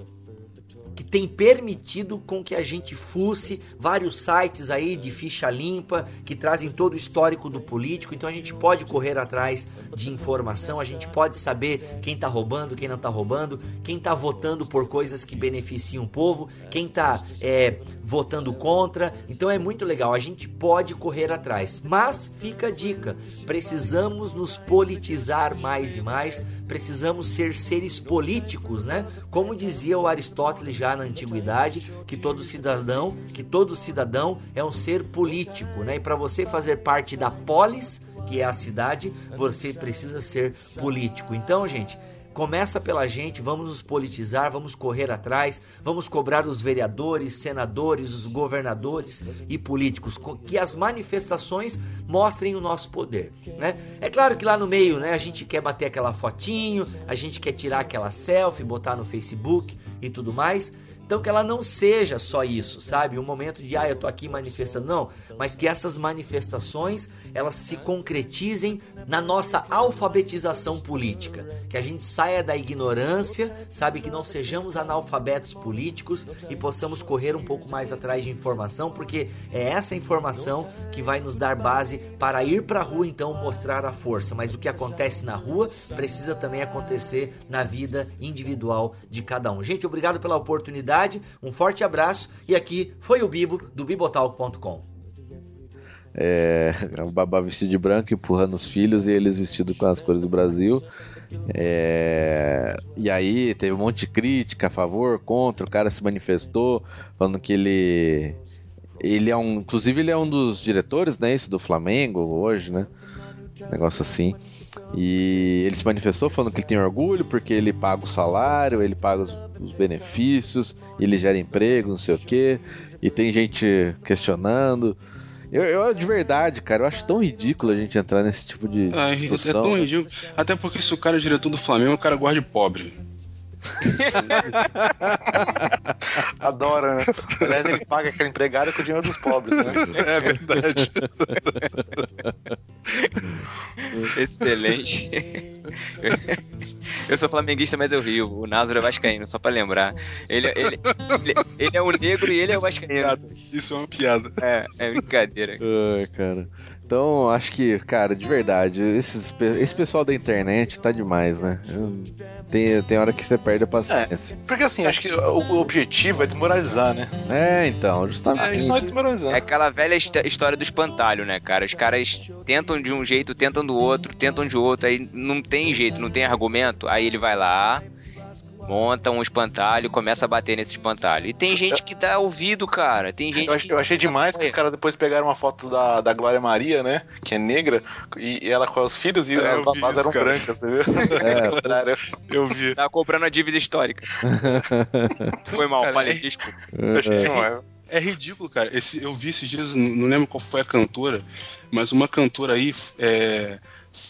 que tem permitido com que a gente fusse vários sites aí de ficha limpa que trazem todo o histórico do político. Então a gente pode correr atrás de informação, a gente pode saber quem está roubando, quem não está roubando, quem está votando por coisas que beneficiam o povo, quem está é, votando contra. Então é muito legal, a gente pode correr atrás. Mas fica a dica: precisamos nos politizar mais e mais, precisamos ser seres políticos, né? Como dizia o Aristóteles já na antiguidade, que todo cidadão, que todo cidadão é um ser político, né? E para você fazer parte da polis, que é a cidade, você precisa ser político. Então, gente, Começa pela gente, vamos nos politizar, vamos correr atrás, vamos cobrar os vereadores, senadores, os governadores e políticos que as manifestações mostrem o nosso poder, né? É claro que lá no meio, né, a gente quer bater aquela fotinho, a gente quer tirar aquela selfie, botar no Facebook e tudo mais, então que ela não seja só isso, sabe? Um momento de, ah, eu tô aqui manifestando, não, mas que essas manifestações, elas se concretizem na nossa alfabetização política, que a gente saia da ignorância, sabe, que não sejamos analfabetos políticos e possamos correr um pouco mais atrás de informação, porque é essa informação que vai nos dar base para ir para a rua então mostrar a força, mas o que acontece na rua precisa também acontecer na vida individual de cada um. Gente, obrigado pela oportunidade um forte abraço e aqui foi o Bibo do bibotalk.com. É, o babá vestido de branco empurrando os filhos e eles vestidos com as cores do Brasil. É, e aí teve um monte de crítica a favor, contra, o cara se manifestou, falando que ele. Ele é um. Inclusive, ele é um dos diretores, né? Isso do Flamengo hoje, né? Negócio assim. E ele se manifestou falando que ele tem orgulho porque ele paga o salário, ele paga os, os benefícios, ele gera emprego, não sei o quê. E tem gente questionando. Eu, eu, de verdade, cara, eu acho tão ridículo a gente entrar nesse tipo de. Ah, discussão, é tão ridículo. Até porque se o cara é diretor do Flamengo, o cara de pobre. Adora, né? Aliás, ele paga aquele empregado com o dinheiro dos pobres, né? É verdade. Excelente. Eu sou flamenguista, mas eu rio. O Názaro é vascaíno, só pra lembrar. Ele, ele, ele, ele é o negro e ele é o vascaíno. Isso é uma piada. É, é brincadeira. Ai, cara. Então, acho que, cara, de verdade, esses, esse pessoal da internet tá demais, né? Tem, tem hora que você perde a paciência. É, porque assim, acho que o, objetivo é desmoralizar, né? É, então, justamente. É, isso é desmoralizar. É aquela velha história do espantalho, né, cara? Os caras tentam de um jeito, tentam do outro, tentam de outro, aí não tem jeito, não tem argumento, aí ele vai lá monta um espantalho e começa a bater nesse espantalho. E tem gente que dá ouvido, cara. Tem gente eu, achei, que... eu achei demais que os caras depois pegaram uma foto da, da Glória Maria, né? Que é negra, e, e ela com os filhos e é, as babás eram cara. brancas, você viu? É, eu vi. Tava comprando a dívida histórica. Foi mal, cara, falei, é, desculpa. Eu achei demais. É ridículo, cara. Esse, eu vi esses dias, não lembro qual foi a cantora, mas uma cantora aí é,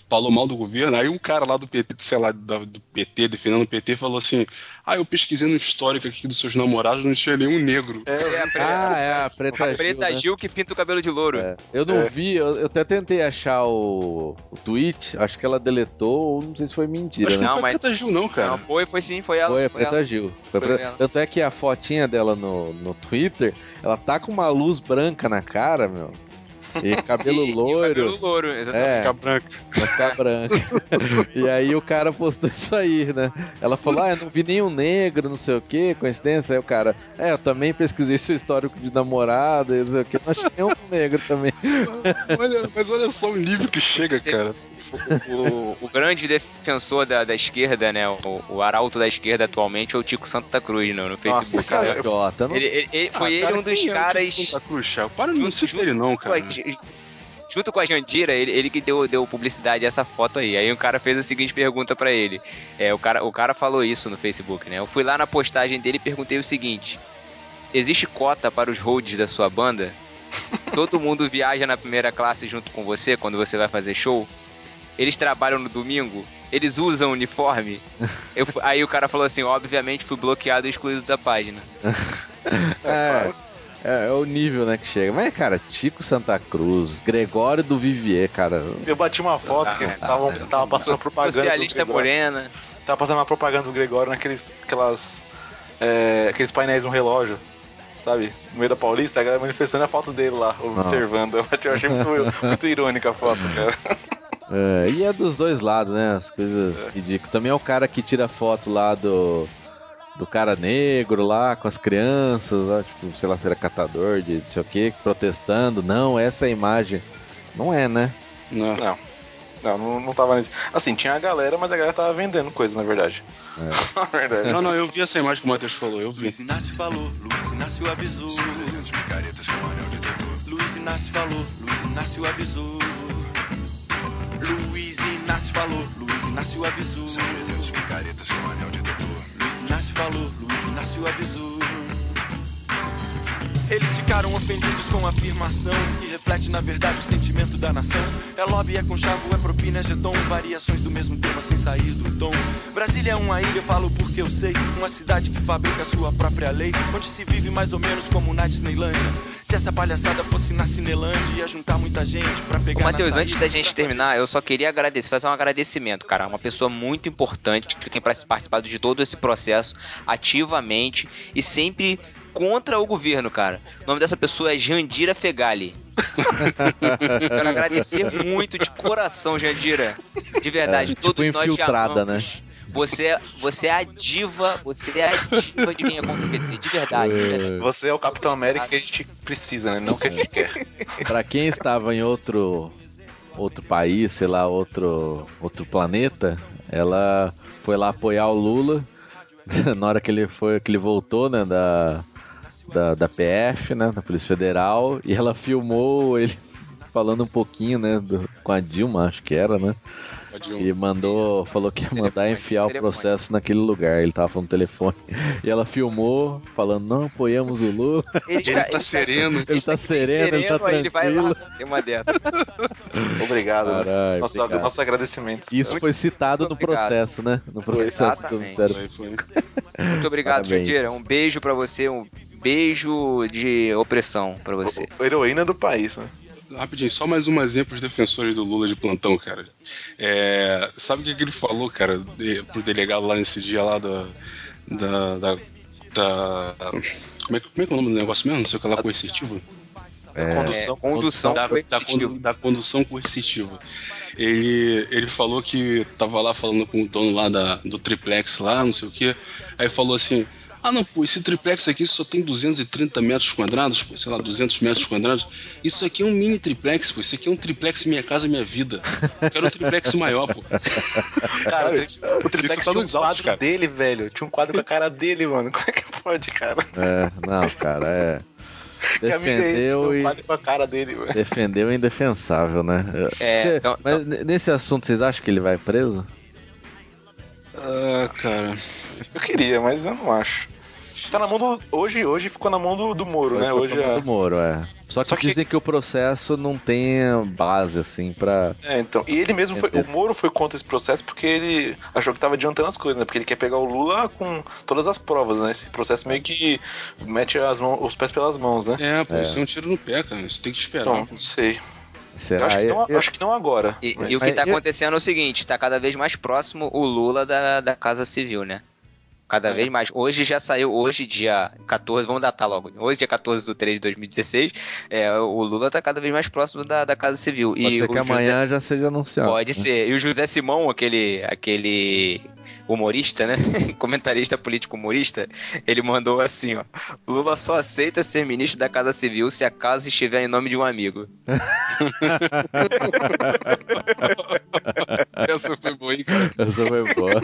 falou mal do governo, aí um cara lá do PT, sei lá, do PT, defendendo o PT, falou assim: Ah, eu pesquisei no histórico aqui dos seus namorados, não tinha nenhum negro. É, é a preta, ah, é a preta, a preta Gil, né? Gil que pinta o cabelo de louro. É. Eu não é. vi, eu, eu, até tentei achar o, o tweet, acho que ela deletou, não sei se foi mentira. Acho né? não, não foi mas... Preta Gil, não, cara. Não, foi, foi sim, foi ela. Foi a Preta ela. Gil. Foi foi pra... Tanto é que a fotinha dela no, no Twitter, ela tá com uma luz branca na cara, meu. E cabelo e, loiro. E cabelo louro, exatamente. É, ficar branco. Vai ficar branco. e aí o cara postou isso aí, né? Ela falou, ah, eu não vi nenhum negro, não sei o que, coincidência. Aí o cara, é, eu também pesquisei seu histórico de namorada, não sei o que, não achei nenhum negro também. olha, mas olha só o nível que chega, cara. O, o, grande defensor da, da esquerda, né? O, o, arauto da esquerda atualmente é o Tico Santa Cruz no, no Facebook. Nossa, cara, né? Jota, não... ele, ele, ele, foi ah, ele cara, um dos caras. É Santa Cruz, Para não se ele não, cara junto com a Jandira, ele, ele que deu, deu publicidade a essa foto aí. Aí o cara fez a seguinte pergunta para ele. É, o, cara, o cara falou isso no Facebook, né? Eu fui lá na postagem dele e perguntei o seguinte: Existe cota para os holds da sua banda? Todo mundo viaja na primeira classe junto com você quando você vai fazer show? Eles trabalham no domingo? Eles usam uniforme? Eu, aí o cara falou assim: obviamente fui bloqueado e excluído da página. é, é, é, o nível, né, que chega. Mas, cara, Tico Santa Cruz, Gregório do Vivier, cara. Eu bati uma foto que ah, tava, tava passando propaganda. Socialista morena. Tava passando uma propaganda do Gregório naqueles aquelas, é, aqueles painéis no relógio. Sabe? No meio da Paulista, a galera manifestando a foto dele lá, observando. Eu achei muito, muito irônica a foto, cara. É, e é dos dois lados, né? As coisas é. ridículas. Também é o cara que tira foto lá do do cara negro lá com as crianças, lá, tipo, sei lá se era catador de não sei o que, protestando. Não, essa é a imagem. Não é, né? Não. Não. Não, não, não tava nisso. Assim, tinha a galera, mas a galera tava vendendo coisa, na verdade. É. na verdade. Não, não, eu vi essa imagem que o Matheus falou, eu vi. Luiz Inácio falou, Luiz Inácio avisou. Luiz Inácio falou, Luiz Inácio avisou. Luiz Inácio falou, Luiz Inácio avisou. São 300 picaretas com anel de doutor. Inácio falou, Luiz Inácio avisou. Eles ficaram ofendidos com a afirmação que reflete na verdade o sentimento da nação. É lobby, é conchavo, é propina, é jeton, variações do mesmo tema sem sair do tom. Brasília é uma ilha, eu falo porque eu sei, uma cidade que fabrica sua própria lei, onde se vive mais ou menos como na Disneylândia. Se essa palhaçada fosse na Cinelândia, ia juntar muita gente pra pegar. Ô, Matheus, antes da gente terminar, eu só queria agradecer, fazer um agradecimento, cara. Uma pessoa muito importante que tem participado de todo esse processo ativamente e sempre contra o governo, cara. O nome dessa pessoa é Jandira Fegali. Quero agradecer muito de coração, Jandira. De verdade, é, tipo todos nós te amamos. Né? Você, é, você é a diva, você é a diva de quem é contra o PT, de verdade, de verdade. Você é o Capitão América que a gente precisa, né? Não que a gente quer. pra quem estava em outro outro país, sei lá, outro outro planeta, ela foi lá apoiar o Lula. Na hora que ele foi, que ele voltou, né, da da, da PF, né, da Polícia Federal, e ela filmou ele falando um pouquinho, né, do, com a Dilma, acho que era, né? E mandou, falou que ia mandar enfiar o processo naquele lugar. Ele tava falando no telefone. E ela filmou, falando: Não, apoiamos o Lula. Ele, ele tá, tá sereno. Ele tá sereno, ele tá tranquilo. Ele vai lá, tem uma dessa. obrigado. Carai, nosso, obrigado. nosso agradecimento. Isso foi citado no processo, né? No processo do Muito obrigado, Judira. Um beijo pra você, um beijo de opressão para você. O, heroína do país, né? Rapidinho, só mais um exemplo dos defensores do Lula de plantão, cara. É, sabe o que, que, ele falou, cara, de, pro delegado lá nesse dia lá da. da, da, da como, é, como é que é o nome do negócio mesmo? Não sei o que lá, coercitivo? É, condução, condução da, da, da, condução coercitiva. Ele, ele falou que tava lá falando com o dono lá da, do triplex lá, não sei o que. Aí falou assim: ah, não, pô, esse triplex aqui só tem 230 metros quadrados, pô, sei lá, 200 metros quadrados. Isso aqui é um mini triplex, pô. Isso aqui é um triplex Minha Casa Minha Vida. Eu quero um triplex maior, pô. Cara, o, triplex tá tinha um quadro cara. dele, velho. Tinha um quadro com a cara dele, mano. Como é que pode, cara? É, não, cara, é. Defendeu é esse, e... com a cara dele, velho. Defendeu o indefensável, né? É, Você, então, mas então... nesse assunto, vocês acham que ele vai preso? Ah, cara. Eu queria, mas eu não acho. tá na mão do. Hoje, hoje ficou na mão do, do Moro, hoje né? Hoje é. do Moro, é. Só que, Só que dizem que o processo não tem base, assim, pra. É, então. E ele mesmo foi. O Moro foi contra esse processo porque ele achou que tava adiantando as coisas, né? Porque ele quer pegar o Lula com todas as provas, né? Esse processo meio que mete as mãos, os pés pelas mãos, né? É, pô, é. isso é um tiro no pé, cara. Você tem que esperar. Então, não sei. Será? Eu acho, que não, eu... acho que não agora. E, mas... e o que está acontecendo é o seguinte: está cada vez mais próximo o Lula da, da Casa Civil, né? Cada é. vez mais. Hoje já saiu, hoje, dia 14, vamos datar logo. Hoje, dia 14 de 3 de 2016, é, o Lula está cada vez mais próximo da, da Casa Civil. Pode e ser que José... amanhã já seja anunciado. Pode né? ser. E o José Simão, aquele, aquele humorista, né? Comentarista político humorista, ele mandou assim, ó. Lula só aceita ser ministro da Casa Civil se a casa estiver em nome de um amigo. Essa foi boa, hein, cara? Essa foi boa.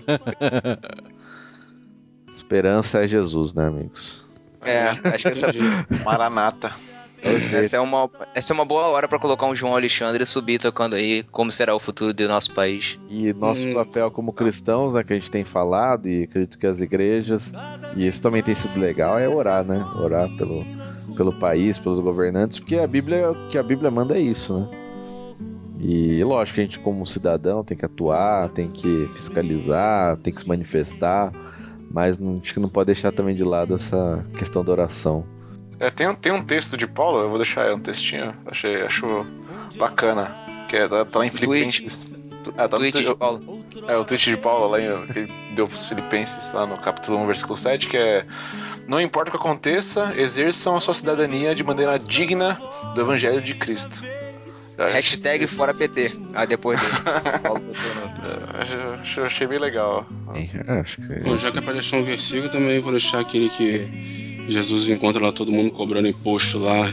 Esperança é Jesus, né, amigos? É, acho que essa Maranata. Essa é uma, essa é uma boa hora para colocar um João Alexandre subir tocando aí como será o futuro do nosso país. E nosso hum. papel como cristãos, né, que a gente tem falado, e acredito que as igrejas, e isso também tem sido legal, é orar, né? Orar pelo, pelo país, pelos governantes, porque a Bíblia, o que a Bíblia manda é isso, né? E lógico que a gente, como cidadão, tem que atuar, tem que fiscalizar, tem que se manifestar, mas a gente não pode deixar também de lado essa questão da oração. É, tem, um, tem um texto de Paulo, eu vou deixar aí um textinho, achei, acho bacana, que é, tá, tá lá em Filipenses. É, tá tweet de Paulo. É, o tweet de Paulo lá em, que deu pros Filipenses lá no capítulo 1, versículo 7, que é Não importa o que aconteça, exerçam a sua cidadania de maneira digna do Evangelho de Cristo. Hashtag fora PT. Ah, depois. eu achei bem legal. É, acho que... Bom, já que apareceu um versículo, também vou deixar aquele que Jesus encontra lá todo mundo cobrando imposto lá,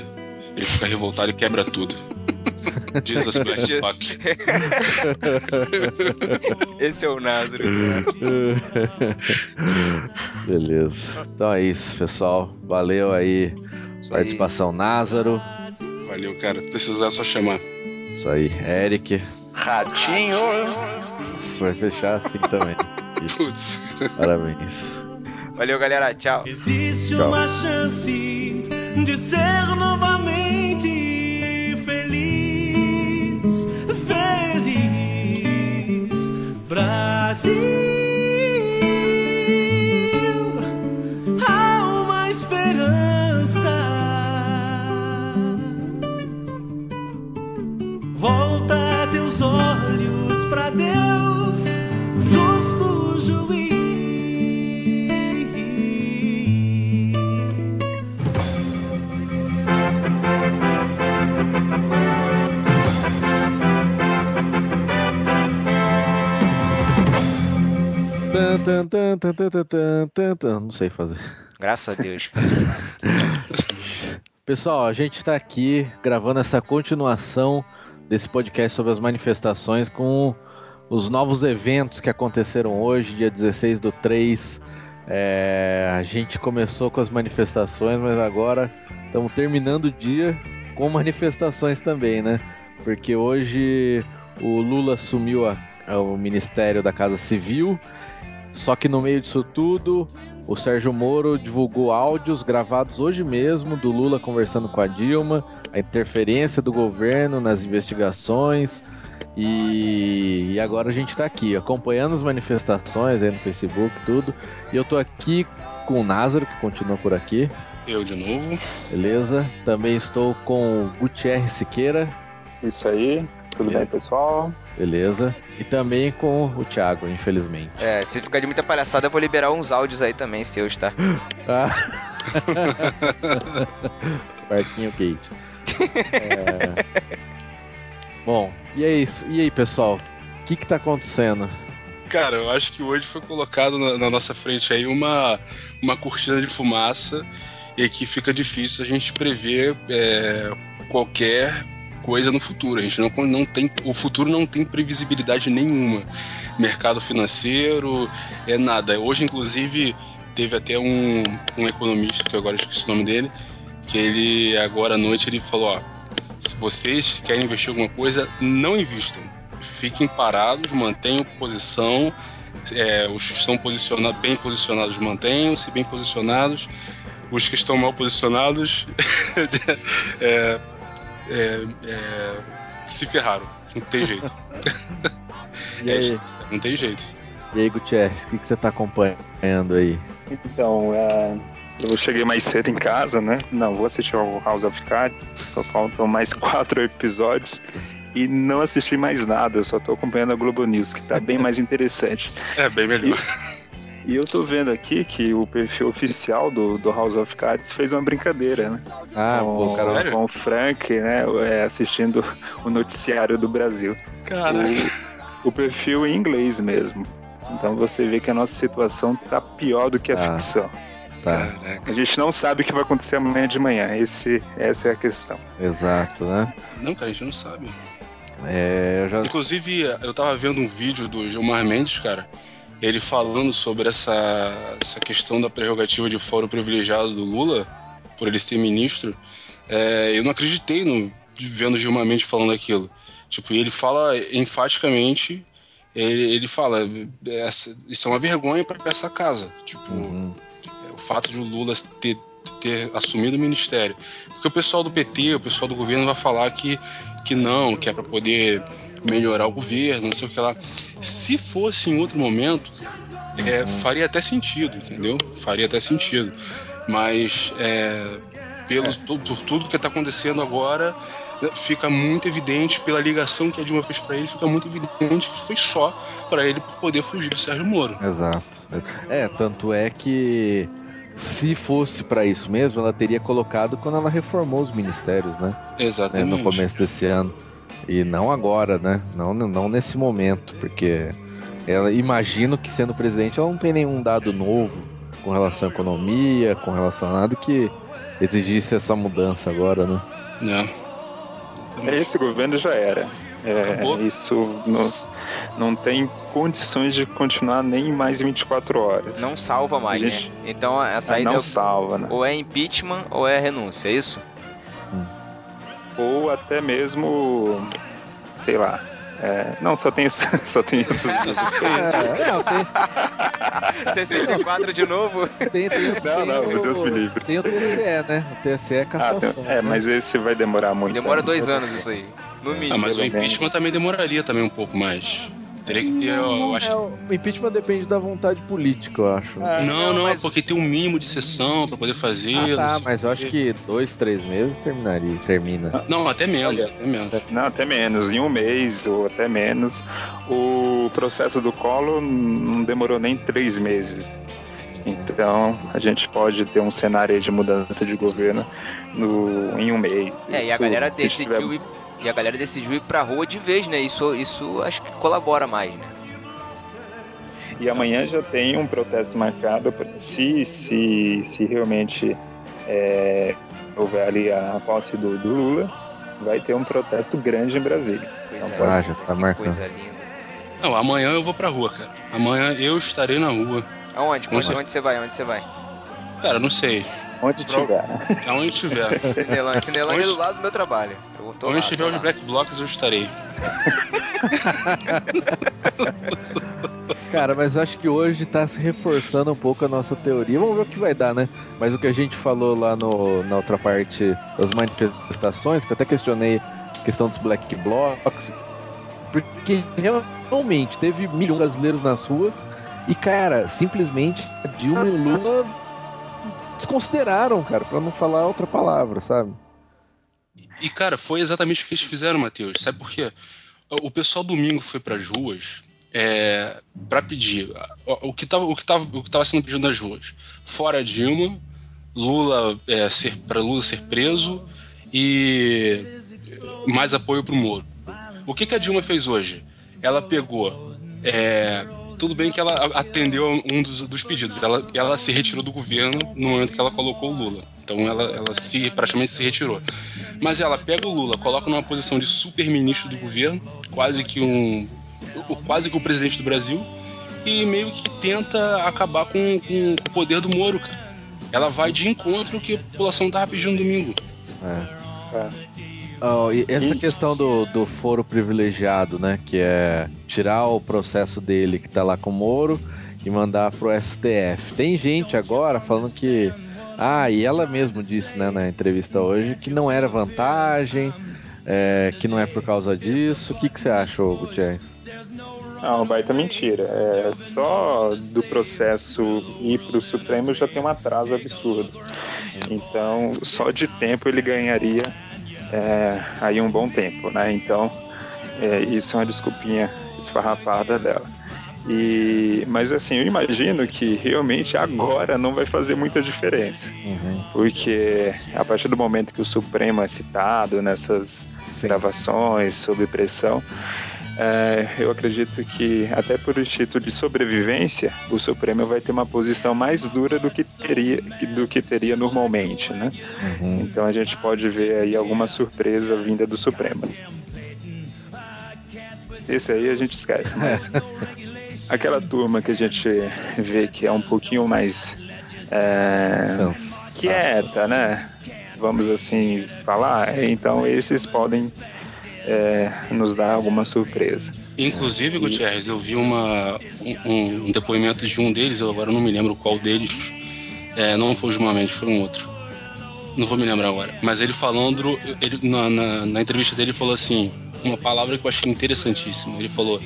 ele fica revoltado e quebra tudo. Jesus Black Fuck. Esse é o Názaro. Beleza. Então é isso, pessoal. Valeu aí. Isso participação aí. Názaro. Valeu, cara. Precisar é só chamar. Isso aí. Eric. Ratinho. Isso vai fechar assim também. Putz. Parabéns. Valeu, galera. Tchau. Existe Tchau. uma chance de ser Não sei fazer. Graças a Deus. Pessoal, a gente está aqui gravando essa continuação desse podcast sobre as manifestações com os novos eventos que aconteceram hoje, dia 16 do 3. É, a gente começou com as manifestações, mas agora estamos terminando o dia com manifestações também, né? Porque hoje o Lula assumiu a, o Ministério da Casa Civil só que no meio disso tudo, o Sérgio Moro divulgou áudios gravados hoje mesmo do Lula conversando com a Dilma, a interferência do governo nas investigações. E, e agora a gente está aqui acompanhando as manifestações aí no Facebook, tudo. E eu tô aqui com o Názaro, que continua por aqui. Eu de novo. Beleza. Também estou com o Gutierrez Siqueira. Isso aí. Tudo bem, pessoal? Beleza. E também com o Thiago, infelizmente. É, se ficar de muita palhaçada, eu vou liberar uns áudios aí também seus, tá? Ah. Barquinho Kate. É... Bom, e é isso. E aí, pessoal? O que que tá acontecendo? Cara, eu acho que hoje foi colocado na, na nossa frente aí uma, uma cortina de fumaça e aqui fica difícil a gente prever é, qualquer coisa no futuro. A gente não, não tem. O futuro não tem previsibilidade nenhuma. Mercado financeiro, é nada. Hoje, inclusive, teve até um, um economista, que agora esqueci o nome dele, que ele agora à noite ele falou, ó, se vocês querem investir em alguma coisa, não invistam. Fiquem parados, mantenham posição, É, os que estão posicionados, bem posicionados mantenham-se bem posicionados. Os que estão mal posicionados é, é, é, se ferraram. Não tem jeito. É, não tem jeito. E aí, Gutierrez, o que, que você está acompanhando aí? Então, é, eu cheguei mais cedo em casa, né? Não, vou assistir ao House of Cards. Só faltam mais quatro episódios. E não assisti mais nada, eu só tô acompanhando a Globo News, que tá bem mais interessante. É, bem melhor. E, eu tô vendo aqui que o perfil oficial do, do House of Cards fez uma brincadeira, né? Ah, com, pô, cara. com o Frank, né? é, Assistindo o noticiário do Brasil. Caraca. O, o perfil em inglês mesmo. Então você vê que a nossa situação tá pior do que a Ah. ficção. Tá, A gente não sabe o que vai acontecer amanhã de manhã. Esse, essa é a questão. exato, né? Não, cara, a gente não sabe. É, eu já. Inclusive, eu tava vendo um vídeo do Gilmar Mendes, cara, ele falando sobre essa, essa questão da prerrogativa de fórum privilegiado do Lula, por ele ser ministro. É, eu não acreditei no, vendo Gilmar Mendes falando aquilo. Tipo, e ele fala enfaticamente, ele, ele fala, essa, isso é uma vergonha para essa casa. Tipo, Uhum. o fato de o Lula ter, ter assumido o ministério. Porque o pessoal do PT, o pessoal do governo vai falar que, que não, que é para poder melhorar o governo, não sei o que lá. Se fosse em outro momento, é, faria até sentido, entendeu? Faria até sentido. Mas é, pelo, tu- por tudo que está acontecendo agora, fica muito evidente, pela ligação que a Dilma fez para ele, fica muito evidente que foi só para ele poder fugir do Sérgio Moro. Exato. É, tanto é que se fosse pra isso mesmo, ela teria colocado quando ela reformou os ministérios, né? né, Exatamente. no começo desse ano. E não agora, né? Não, não nesse momento, porque ela imagino que sendo presidente ela não tem nenhum dado novo com relação à economia, com relação a nada que exigisse essa mudança agora, né? É. Esse governo já era. É, isso não, não tem condições de continuar nem mais 24 horas. Não salva mais, Gente, né? Então a saída não é- salva, né? ou é impeachment ou é renúncia, é isso? Ou até mesmo, sei lá. é, não, só tem, só tem essas duas. É, não, tem, 64 de novo? tem, tem, Não, tem não, o- meu Deus me livre. Tem o TSE, né? O TSE é Ah, cassação. tem- é, né? mas esse vai demorar muito. Demora né? dois anos isso aí. No mínimo. Ah, mas o impeachment também demoraria também um pouco mais. Teria que ter, eu acho. É, o impeachment depende da vontade política, eu acho. Ah, Não, não, mas- porque tem um mínimo de sessão pra poder fazer. Ah, tá, mas eu acho que dois, três meses terminaria, termina. Não, até menos, Olha. até menos. Não, até menos, em um mês ou até menos. O processo do colo não demorou nem três meses. Então a gente pode ter um cenário aí de mudança de governo no, em um mês. É, e a Isso, galera decidiu tiver- ir, e a galera decidiu ir pra rua de vez, né? Isso, isso acho que colabora mais, né? E amanhã já tem um protesto marcado. pra- Se, se, se realmente é, houver ali a posse do, do Lula, vai ter um protesto grande em Brasília. Coisa, Não, Ah, já tá marcando. Não, amanhã eu vou pra rua, cara. Amanhã eu estarei na rua. Aonde? Onde, onde você vai? Onde você vai? Cara, não sei. Onde Pro- tiver. Aonde tiver. Cinelândia. Cinelândia é do lado do meu trabalho. Eu tô Onde lá, tiver tô os. Black Blocks, eu estarei. Cara, mas eu acho que hoje tá se reforçando um pouco a nossa teoria. Vamos ver o que vai dar, né? Mas o que a gente falou lá no, na outra parte das manifestações, que eu até questionei a questão dos black blocs, porque realmente teve milhões de brasileiros nas ruas e, cara, simplesmente a Dilma e o Lula desconsideraram, cara, pra não falar outra palavra, sabe? E, cara, foi exatamente o que eles fizeram, Matheus. Sabe por quê? O o pessoal domingo foi pras ruas é, para pedir o, o que estava o tava, o sendo pedido nas ruas. Fora Dilma, Lula é, ser para Lula ser preso e mais apoio pro Moro. O que, que a Dilma fez hoje? Ela pegou. é, tudo bem que ela atendeu um dos, dos pedidos. Ela, ela se retirou do governo no momento que ela colocou o Lula. Então ela, ela se praticamente se retirou. Mas ela pega o Lula, coloca numa posição de super-ministro do governo, quase que um. o- quase que o presidente do Brasil, e meio que tenta acabar com, com- com o poder do Moro, cara. Ela vai de encontro ao que a população tava pedindo domingo. É. Oh, e essa questão do, do foro privilegiado, né? Que é tirar o processo dele que tá lá com o Moro e mandar pro STF. Tem gente agora falando que. Ah, e ela mesmo disse né, na entrevista hoje que não era vantagem, é, que não é por causa disso. O que, que você acha, Gutierrez? Não, baita mentira. É, só do processo ir para o Supremo já tem um atraso absurdo. Então, só de tempo ele ganharia é, aí um bom tempo, né? Então, é, isso é uma desculpinha esfarrapada dela. E, mas assim, eu imagino que realmente agora não vai fazer muita diferença. Uhum. Porque a partir do momento que o Supremo é citado nessas Sim. gravações sob pressão, é, eu acredito que, até por instituto de sobrevivência, o Supremo vai ter uma posição mais dura do que teria, do que teria normalmente, né? Uhum. Então a gente pode ver aí alguma surpresa vinda do Supremo. Esse aí a gente esquece, mas aquela turma que a gente vê que é um pouquinho mais é, quieta, né? Vamos assim falar, então esses podem é, nos dá alguma surpresa. Inclusive, Gutierrez, eu vi uma, um, um, depoimento de um deles, eu agora não me lembro qual deles, é, não foi o Gilmar Mendes, foi um outro. Não vou me lembrar agora. Mas ele falando, ele, na, na, na entrevista dele, ele falou assim: uma palavra que eu achei interessantíssima. Ele falou: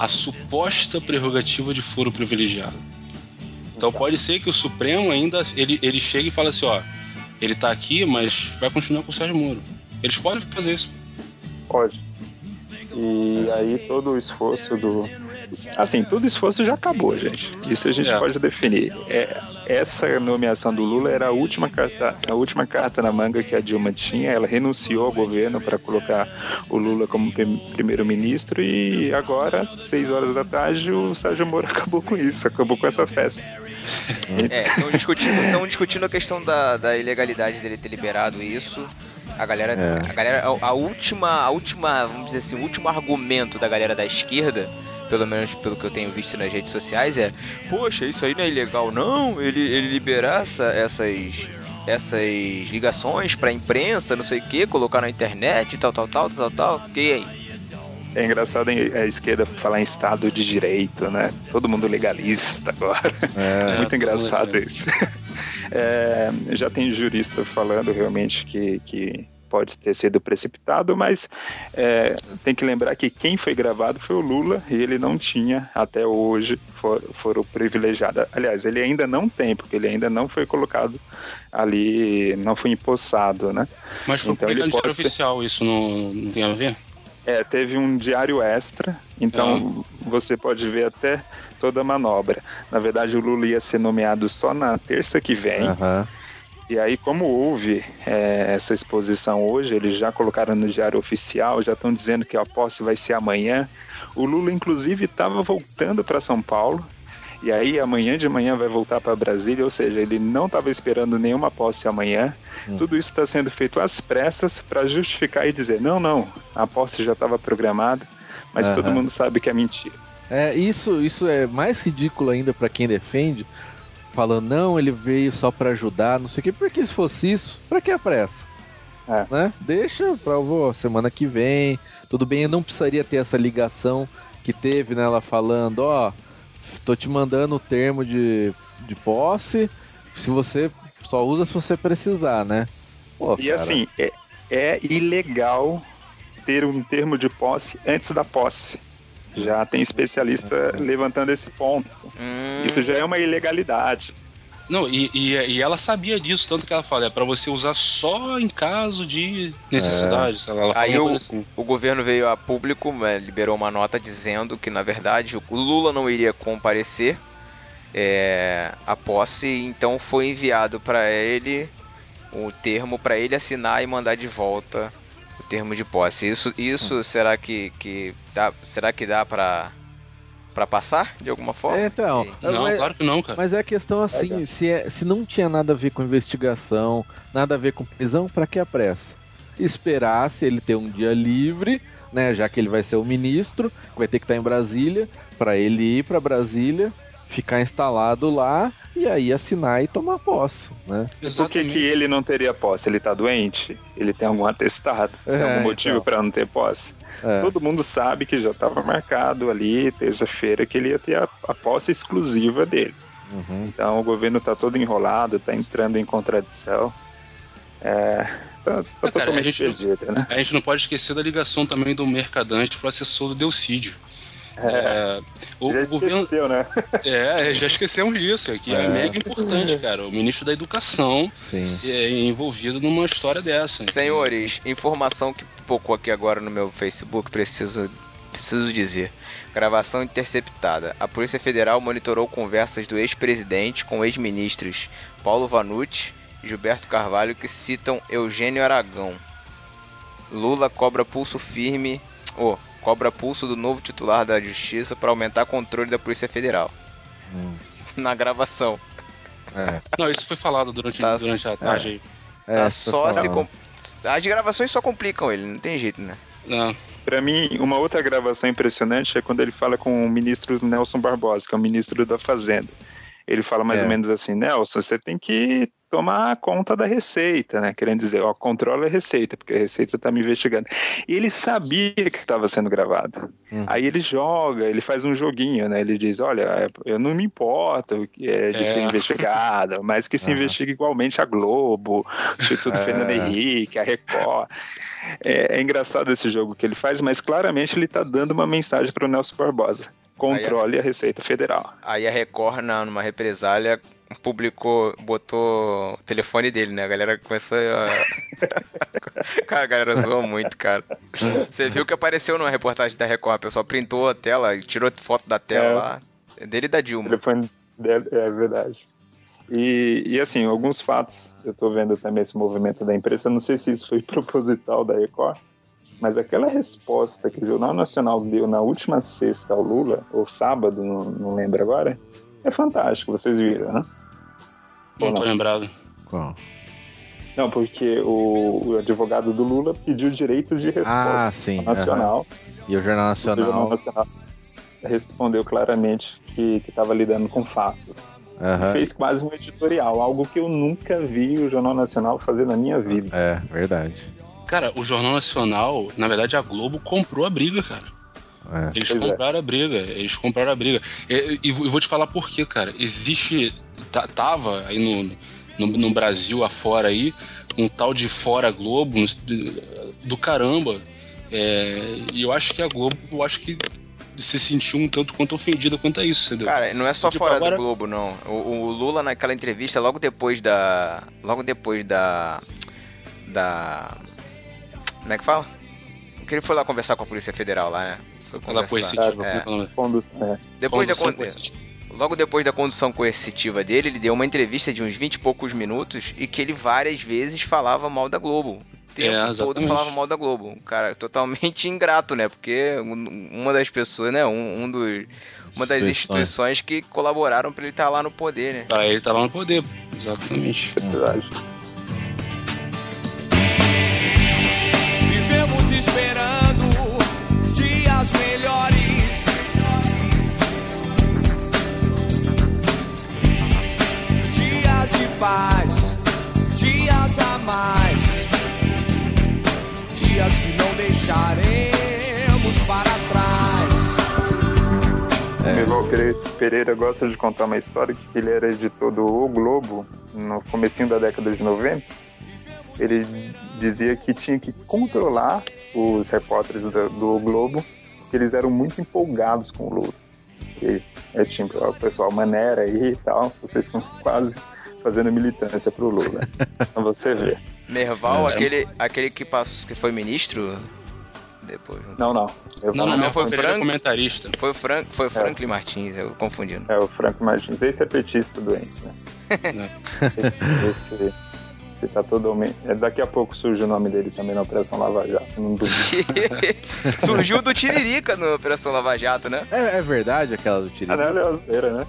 a suposta prerrogativa de foro privilegiado. Então pode ser que o Supremo ainda ele, ele chegue e fale assim: ó, ele tá aqui, mas vai continuar com o Sérgio Moro. Eles podem fazer isso. Pode. E aí todo o esforço do. Assim, todo o esforço já acabou, gente. Isso a gente é. pode definir. É, essa nomeação do Lula era a última carta, a última carta na manga que a Dilma tinha. Ela renunciou ao governo para colocar o Lula como primeiro-ministro e agora, seis horas da tarde, o Sérgio Moro acabou com isso, acabou com essa festa. É, estão discutindo, discutindo a questão da, da ilegalidade dele ter liberado isso. A galera, é. a galera, a, a, última, a última, vamos dizer assim, o último argumento da galera da esquerda, pelo menos pelo que eu tenho visto nas redes sociais, é: poxa, isso aí não é ilegal, não? Ele, ele liberar essa, essas essas ligações para imprensa, não sei o que, colocar na internet, tal, tal, tal, tal, tal. Que aí? É engraçado a esquerda falar em Estado de Direito, né? Todo mundo legalista agora. É, Muito engraçado isso. É, já tem jurista falando realmente que, que pode ter sido precipitado, mas é, tem que lembrar que quem foi gravado foi o Lula e ele não tinha até hoje for, foram privilegiado. Aliás, ele ainda não tem, porque ele ainda não foi colocado ali, não foi empossado, né? Mas foi então, publicado no diário ser... oficial, isso não, não tem a ver? É, teve um diário extra, então ah. você pode ver até toda a manobra. Na verdade, o Lula ia ser nomeado só na terça que vem. Uhum. E aí, como houve é, essa exposição hoje, eles já colocaram no diário oficial, já estão dizendo que a posse vai ser amanhã. O Lula, inclusive, estava voltando para São Paulo. E aí, amanhã de manhã vai voltar para Brasília, ou seja, ele não estava esperando nenhuma posse amanhã. Hum. Tudo isso está sendo feito às pressas para justificar e dizer: não, não, a posse já estava programada, mas uhum. todo mundo sabe que é mentira. É, isso, isso é mais ridículo ainda para quem defende, falando, não, ele veio só para ajudar, não sei o quê, porque se fosse isso, para que a pressa? É. Né? Deixa pra vou, semana que vem, tudo bem, eu não precisaria ter essa ligação que teve nela né, falando, ó, tô te mandando o termo de, de posse, se você só usa se você precisar, né? Pô, e cara. assim, é, é ilegal ter um termo de posse antes da posse. Já tem especialista levantando esse ponto. Hum. Isso já é uma ilegalidade. Não, e, e, e, ela sabia disso, tanto que ela fala, é para você usar só em caso de necessidade. É. Aí o, assim. o governo veio a público, né, liberou uma nota dizendo que, na verdade, o Lula não iria comparecer é, a posse, então foi enviado para ele o termo para ele assinar e mandar de volta termo de posse. Isso, isso hum. será que, que dá, será que dá para para passar de alguma forma? É, então, não, mas, claro que não, cara. Mas é a questão assim, é, se, é, se não tinha nada a ver com investigação, nada a ver com prisão, para que a pressa? Esperar se ele ter um dia livre, né, já que ele vai ser o ministro, vai ter que estar em Brasília, para ele ir para Brasília, ficar instalado lá e aí assinar e tomar posse, né? Por que, que ele não teria posse? Ele tá doente? Ele tem algum atestado? É, tem algum motivo então. para não ter posse? É. Todo mundo sabe que já estava marcado ali, terça-feira, que ele ia ter a, a posse exclusiva dele. Uhum. Então o governo está todo enrolado, está entrando em contradição. É, tá, tá cara, totalmente a gente, perdido, né? A gente não pode esquecer da ligação também do Mercadante pro assessor do Delcídio. É, o, já governo. Esqueceu, né? É, já esquecemos disso, que é. é mega importante, cara. O ministro da Educação Sim. é envolvido numa história dessa. Senhores, informação que pipocou aqui agora no meu Facebook, preciso, preciso dizer. Gravação interceptada. A Polícia Federal monitorou conversas do ex-presidente com ex-ministros Paulo Vanucci e Gilberto Carvalho que citam Eugênio Aragão. Lula cobra pulso firme. Oh, cobra pulso do novo titular da Justiça para aumentar controle da Polícia Federal. Hum. Na gravação. É. Não, isso foi falado durante, tá, durante a tarde. É. Tá só se com... As gravações só complicam ele, não tem jeito, né? Não. Para mim, uma outra gravação impressionante é quando ele fala com o ministro Nelson Barbosa, que é o ministro da Fazenda. Ele fala mais é. ou menos assim: Nelson, você tem que tomar conta da receita, né? Querendo dizer, ó, controla a receita, porque a receita está me investigando. E ele sabia que estava sendo gravado. Uhum. Aí ele joga, ele faz um joguinho, né? Ele diz, olha, eu não me importo é, de é. ser investigado, mas que se uhum. investigue igualmente a Globo, o Instituto é. Fernando Henrique, a Record. É, é, engraçado esse jogo que ele faz, mas claramente ele está dando uma mensagem para o Nelson Barbosa. Controle a, a Receita Federal. Aí a Record, numa represália, publicou, botou o telefone dele, né? A galera começou a. cara, a galera zoou muito, cara. Você viu que apareceu numa reportagem da Record, o pessoal printou a tela, tirou foto da tela é. lá. É dele e da Dilma. O telefone dele, é verdade. E, e assim, alguns fatos, eu tô vendo também esse movimento da imprensa, não sei se isso foi proposital da Record, mas aquela resposta que o Jornal Nacional deu na última sexta ao Lula, ou sábado, não, não lembro agora, é fantástico, vocês viram, né? Não tô lembrado. Qual? Não, porque o, o, advogado do Lula pediu direitos de resposta ah, sim, nacional. Uhum. E o Jornal Nacional... O Jornal Nacional respondeu claramente que estava lidando com fatos. Uhum. Fez quase um editorial, algo que eu nunca vi o Jornal Nacional fazer na minha vida. É, verdade. Cara, o Jornal Nacional, na verdade, a Globo comprou a briga, cara. É. Eles é. compraram é. a briga, eles compraram a briga. E, e, e, vou te falar por quê, cara. Existe. Tava aí no, no, no, Brasil afora aí, um tal de Fora Globo do caramba. É, e eu acho que a Globo, eu acho que se sentiu um tanto quanto ofendida quanto a isso, entendeu? Cara, não é só tipo, fora agora... do Globo, não. O, o, Lula naquela entrevista, logo depois da. Logo depois da. Da. Como é que fala? que ele foi lá conversar com a Polícia Federal lá, né? Aquela coercitiva. É. é. Depois da Logo depois da condução coercitiva dele, ele deu uma entrevista de uns 20 e poucos minutos e que ele várias vezes falava mal da Globo. O tempo é, todo falava mal da Globo. Cara, totalmente ingrato, né? Porque uma das pessoas, né? Um, um dos uma das instituições que colaboraram para ele estar tá lá no poder, né? Para ele estar tá lá no poder, exatamente. É verdade. Esperando dias melhores. Dias de paz, dias a mais. Dias que não deixaremos para trás. É. Pereira gosta de contar uma história que ele era editor do O Globo no comecinho da década de 90 ele dizia que tinha que controlar os repórteres do, do Globo, que eles eram muito empolgados com o Lula. E é tipo, o pessoal maneira aí e tal, vocês estão quase fazendo militância pro Lula. Então você vê. Merval, é. aquele, aquele que, passou, que foi ministro depois. Não, não. Eu não, não, não, foi o Frank, comentarista. Foi o Frank, foi o Franklin é. Martins, eu confundindo. É, o Franklin Martins. Esse é petista doente, né? esse, você tá todo é, Daqui a pouco surge o nome dele também na Operação Lava Jato, não Surgiu do Tiririca na Operação Lava Jato, né? É, é verdade aquela do Tiririca. Ah, não, é né?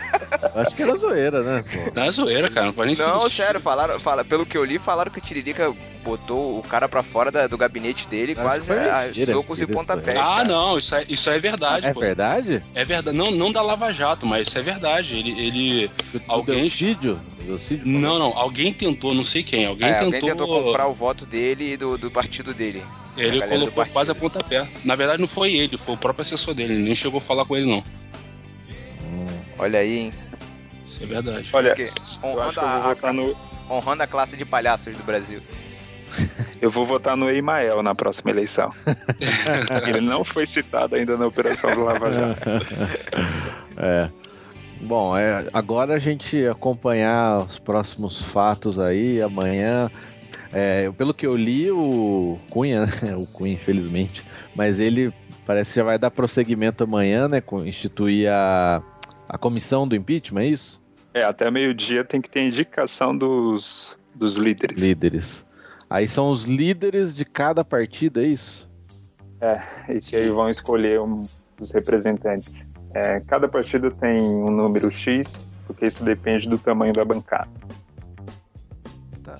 Acho que era zoeira, né? Pô. Não é zoeira, cara. Não faz nem Não, sério, falaram, fala, pelo que eu li, falaram que o Tiririca botou o cara pra fora da, do gabinete dele, Acho quase a, socos e pontapés. Ah, cara. não, isso é, isso é verdade. é pô. verdade? É verdade. Não, não da Lava Jato, mas isso é verdade. Ele. ele alguém. Delcídio? Não, não. Alguém tentou, não sei quem. Alguém é, tentou. Alguém tentou comprar o voto dele e do, do partido dele. Ele colocou quase a pontapé. Na verdade, não foi ele, foi o próprio assessor dele. Ele nem chegou a falar com ele, não. Olha aí, hein? Isso é verdade. Olha, honrando, a, no... honrando a classe de palhaços do Brasil. Eu vou votar no Emael na próxima eleição. Ele não foi citado ainda na Operação do Lava Jato. É. Bom, é, agora a gente acompanhar os próximos fatos aí, amanhã. É, pelo que eu li, o Cunha, né? o Cunha, infelizmente, mas ele parece que já vai dar prosseguimento amanhã, né? Instituir a, a comissão do impeachment, é isso? É, até meio-dia tem que ter indicação dos, dos líderes. Líderes. Aí são os líderes de cada partido, é isso? É, e que aí vão escolher um, os representantes. É, cada partido tem um número X, porque isso depende do tamanho da bancada. Tá.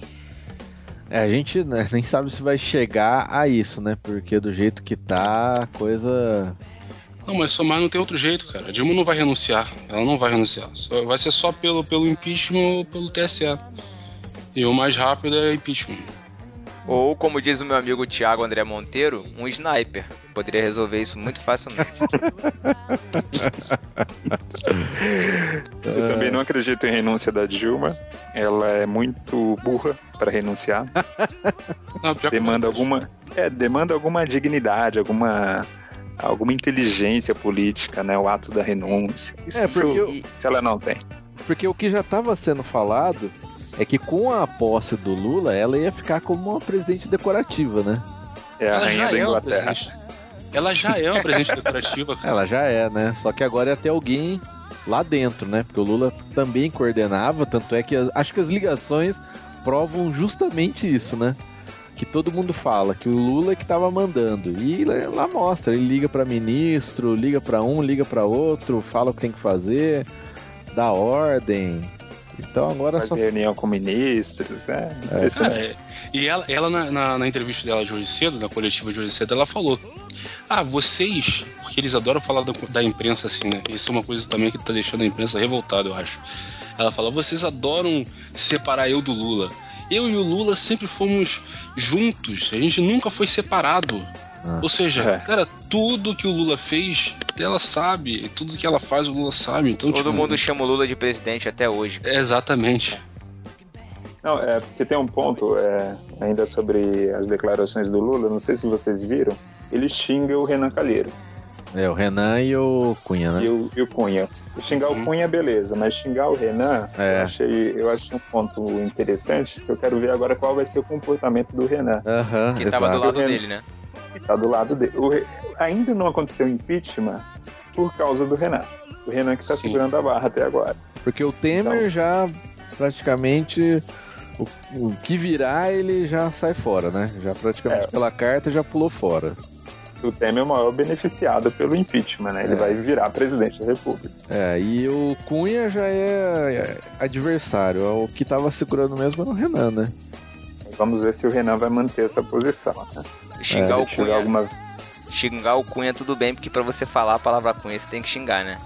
É, a gente né, nem sabe se vai chegar a isso, né? Porque do jeito que tá, a coisa. Não, mas somar não tem outro jeito, cara. A Dilma não vai renunciar. Ela não vai renunciar. Vai ser só pelo, pelo impeachment ou pelo TSE. E o mais rápido é impeachment. Ou, como diz o meu amigo Tiago André Monteiro, um sniper. Poderia resolver isso muito facilmente. Eu também não acredito em renúncia da Dilma. Ela é muito burra para renunciar. Não, demanda alguma, é, demanda alguma dignidade, alguma alguma inteligência política, né? O ato da renúncia. Isso, é porque eu, se ela não tem. Porque o que já estava sendo falado é que com a posse do Lula, ela ia ficar como uma presidente decorativa, né? É a ela rainha da é Inglaterra. ela já é uma presidente decorativa, cara. Ela já é, né? Só que agora ia ter alguém lá dentro, né? Porque o Lula também coordenava, tanto é que acho que as ligações provam justamente isso, né? Que todo mundo fala que o Lula é que tava mandando. E lá mostra, ele liga para ministro, liga para um, liga para outro, fala o que tem que fazer, dá ordem. Então agora Faz só... reunião com ministros, é. é. é e ela, ela na, na, na, entrevista dela de hoje cedo, na coletiva de hoje cedo, ela falou: Ah, vocês, porque eles adoram falar da, da imprensa assim, né? Isso é uma coisa também que tá deixando a imprensa revoltada, eu acho. Ela fala: Vocês adoram separar eu do Lula. Eu e o Lula sempre fomos juntos, a gente nunca foi separado. Ah, Ou seja, é. cara, tudo que o Lula fez, ela sabe. Tudo que ela faz, o Lula sabe. Então, Todo tipo, mundo chama o Lula de presidente até hoje. É, exatamente. Não, é porque tem um ponto é, ainda sobre as declarações do Lula, não sei se vocês viram. Ele xinga o Renan Calheiros. É, o Renan e o Cunha, né? E o, e o Cunha. Xingar Sim. o Cunha, beleza, mas xingar o Renan, é. eu, achei, eu achei um ponto interessante, que eu quero ver agora qual vai ser o comportamento do Renan. Uhum, que estava do lado dele, né? está do lado dele. O, ainda não aconteceu impeachment por causa do Renan. O Renan que está segurando a barra até agora. Porque o Temer então, já praticamente o, o, que virar ele já sai fora, né? Já praticamente é, pela carta já pulou fora. O Temer é o maior beneficiado pelo impeachment, né? Ele é. vai virar presidente da República. É, e o Cunha já é, é adversário. O que estava segurando mesmo era o Renan, né? Vamos ver se o Renan vai manter essa posição, né? Xingar é, o Cunha. Alguma... Xingar o Cunha tudo bem, porque pra você falar a palavra Cunha você tem que xingar, né?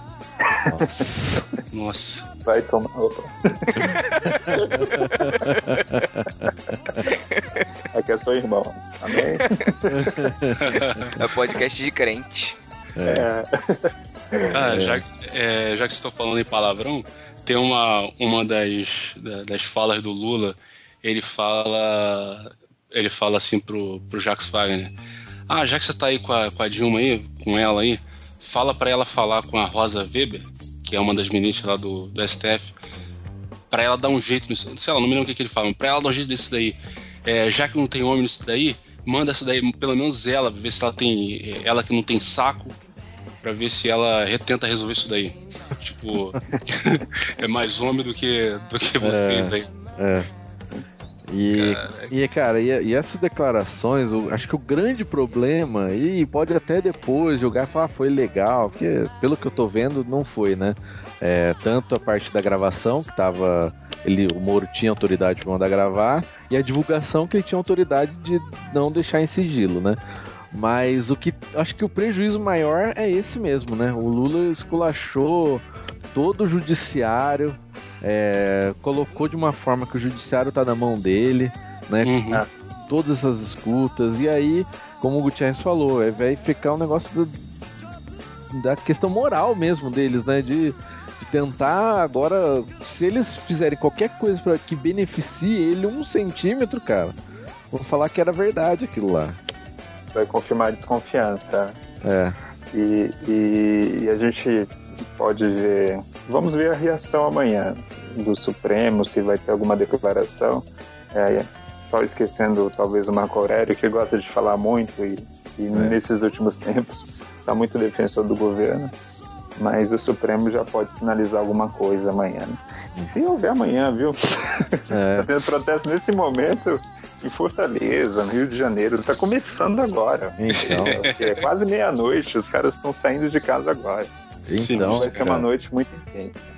Nossa. Nossa. Vai tomar outra. Aqui é seu irmão. Amém? É podcast de crente. É. Ah, já, é, já que estou falando em palavrão, tem uma, uma das, das falas do Lula. Ele fala ele fala assim pro, pro Jax Wagner: Ah, já que você tá aí com a, com a Dilma aí, com ela aí, fala para ela falar com a Rosa Weber, que é uma das ministras lá do, do STF, para ela dar um jeito nisso. Sei lá, não me lembro o que, que ele fala, pra ela dar um jeito nisso daí. É, já que não tem homem nisso daí, manda essa daí, pelo menos ela, ver se ela tem. Ela que não tem saco, para ver se ela tenta resolver isso daí. Tipo, é mais homem do que, do que vocês é, aí. É. E, e cara, e, e, essas declarações, eu, acho que o grande problema, e pode até depois jogar e falar, ah, foi legal, porque pelo que eu tô vendo, não foi, né? É, tanto a parte da gravação, que tava. Ele, o Moro tinha autoridade para mandar gravar, e a divulgação que ele tinha autoridade de não deixar em sigilo, né? Mas o que. Acho que o prejuízo maior é esse mesmo, né? O Lula esculachou todo o judiciário, é, colocou de uma forma que o judiciário tá na mão dele, né? Uhum. Todas essas escutas, e aí, como o Gutierrez falou, é, vai ficar um negócio da, da questão moral mesmo deles, né? De, de, tentar agora, se eles fizerem qualquer coisa para que beneficie ele um centímetro, cara, vou falar que era verdade aquilo lá. Vai confirmar a desconfiança. É. E, e, e a gente pode ver. Vamos ver a reação amanhã do Supremo, se vai ter alguma declaração. É, só esquecendo talvez o Marco Aurélio, que gosta de falar muito e, e é. nesses últimos tempos está muito defensor do governo. Mas o Supremo já pode finalizar alguma coisa amanhã. Né? Se houver amanhã, viu? É. tá tendo protesto nesse momento em Fortaleza, no Rio de Janeiro. Está começando agora. Então, é quase meia-noite, os caras estão saindo de casa agora. Então, vai ser uma noite muito intensa.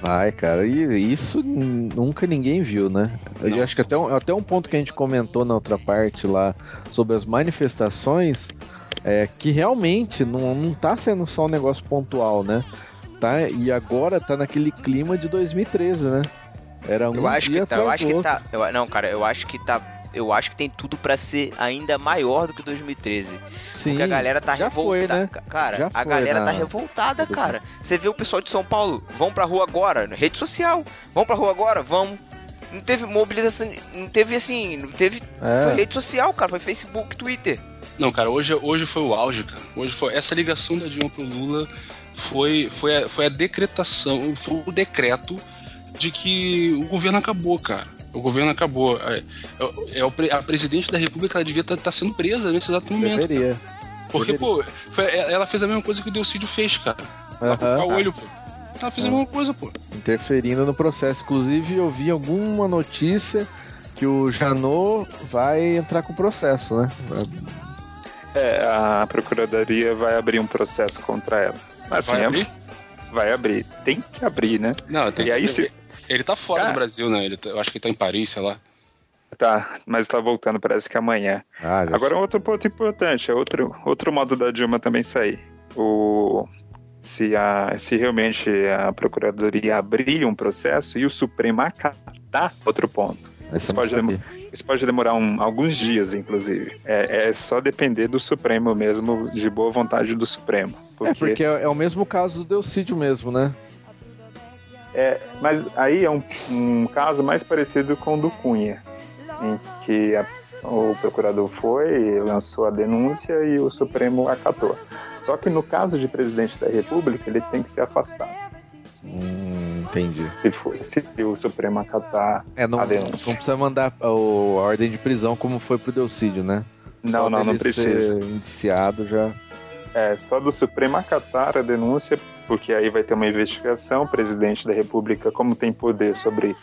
Vai, cara, e isso nunca ninguém viu, né? Eu acho que até um, até um ponto que a gente comentou na outra parte lá sobre as manifestações é que realmente não, não tá sendo só um negócio pontual, né? Tá, e agora tá naquele clima de 2013, né? Era um eu acho que tá, eu acho que tá, eu, não, cara, eu acho que tá eu acho que tem tudo para ser ainda maior do que 2013. Sim, porque a galera tá revoltada. Né? Cara, já a galera na... tá revoltada, cara. Você vê o pessoal de São Paulo, vão pra rua agora, rede social. Vão pra rua agora? Vamos. Não teve mobilização, não teve assim, não teve. É. Foi rede social, cara, foi Facebook, Twitter. Não, cara, hoje, hoje foi o auge, cara. Hoje foi. Essa ligação da Dilma pro Lula foi, foi, a, foi a decretação, foi o decreto de que o governo acabou, cara. O governo acabou. É, é, é a presidente da República ela devia estar tá, tá sendo presa nesse exato momento. Deveria. Porque, Deveria. pô, foi, é, ela fez a mesma coisa que o Delcídio fez, cara. Ela uhum. o olho, pô. Ela fez a mesma coisa, pô. Interferindo no processo. Inclusive, eu vi alguma notícia que o Janot vai entrar com o processo, né? É, a Procuradoria vai abrir um processo contra ela. Assim, vai abrir? Vai abrir. Tem que abrir, né? Não, tem e que aí, se, ele tá fora Cara, do Brasil, né? Ele tá, eu acho que ele tá em Paris, sei lá. Tá, mas tá voltando, parece que amanhã. Ah, Agora, outro ponto importante, é outro, outro modo da Dilma também sair. O, se, a, se realmente a Procuradoria abrir um processo e o Supremo acatar, outro ponto. Isso pode, demorar, isso pode demorar um, alguns dias, inclusive. É, é, só depender do Supremo mesmo, de boa vontade do Supremo. Porque... É, porque é, é o mesmo caso do Delcídio mesmo, né? É, mas aí é um, um, caso mais parecido com o do Cunha, em que a, o procurador foi, lançou a denúncia e o Supremo acatou. Só que no caso de presidente da República, ele tem que ser afastado. Hum, entendi. Se, for, se o Supremo acatar é, não, a denúncia. Não precisa mandar a, a ordem de prisão como foi pro Delcídio, né? Não, Só não, não precisa. indiciado já. É, só do Supremo acatar a denúncia, porque aí vai ter uma investigação. O presidente da República, como tem poder sobre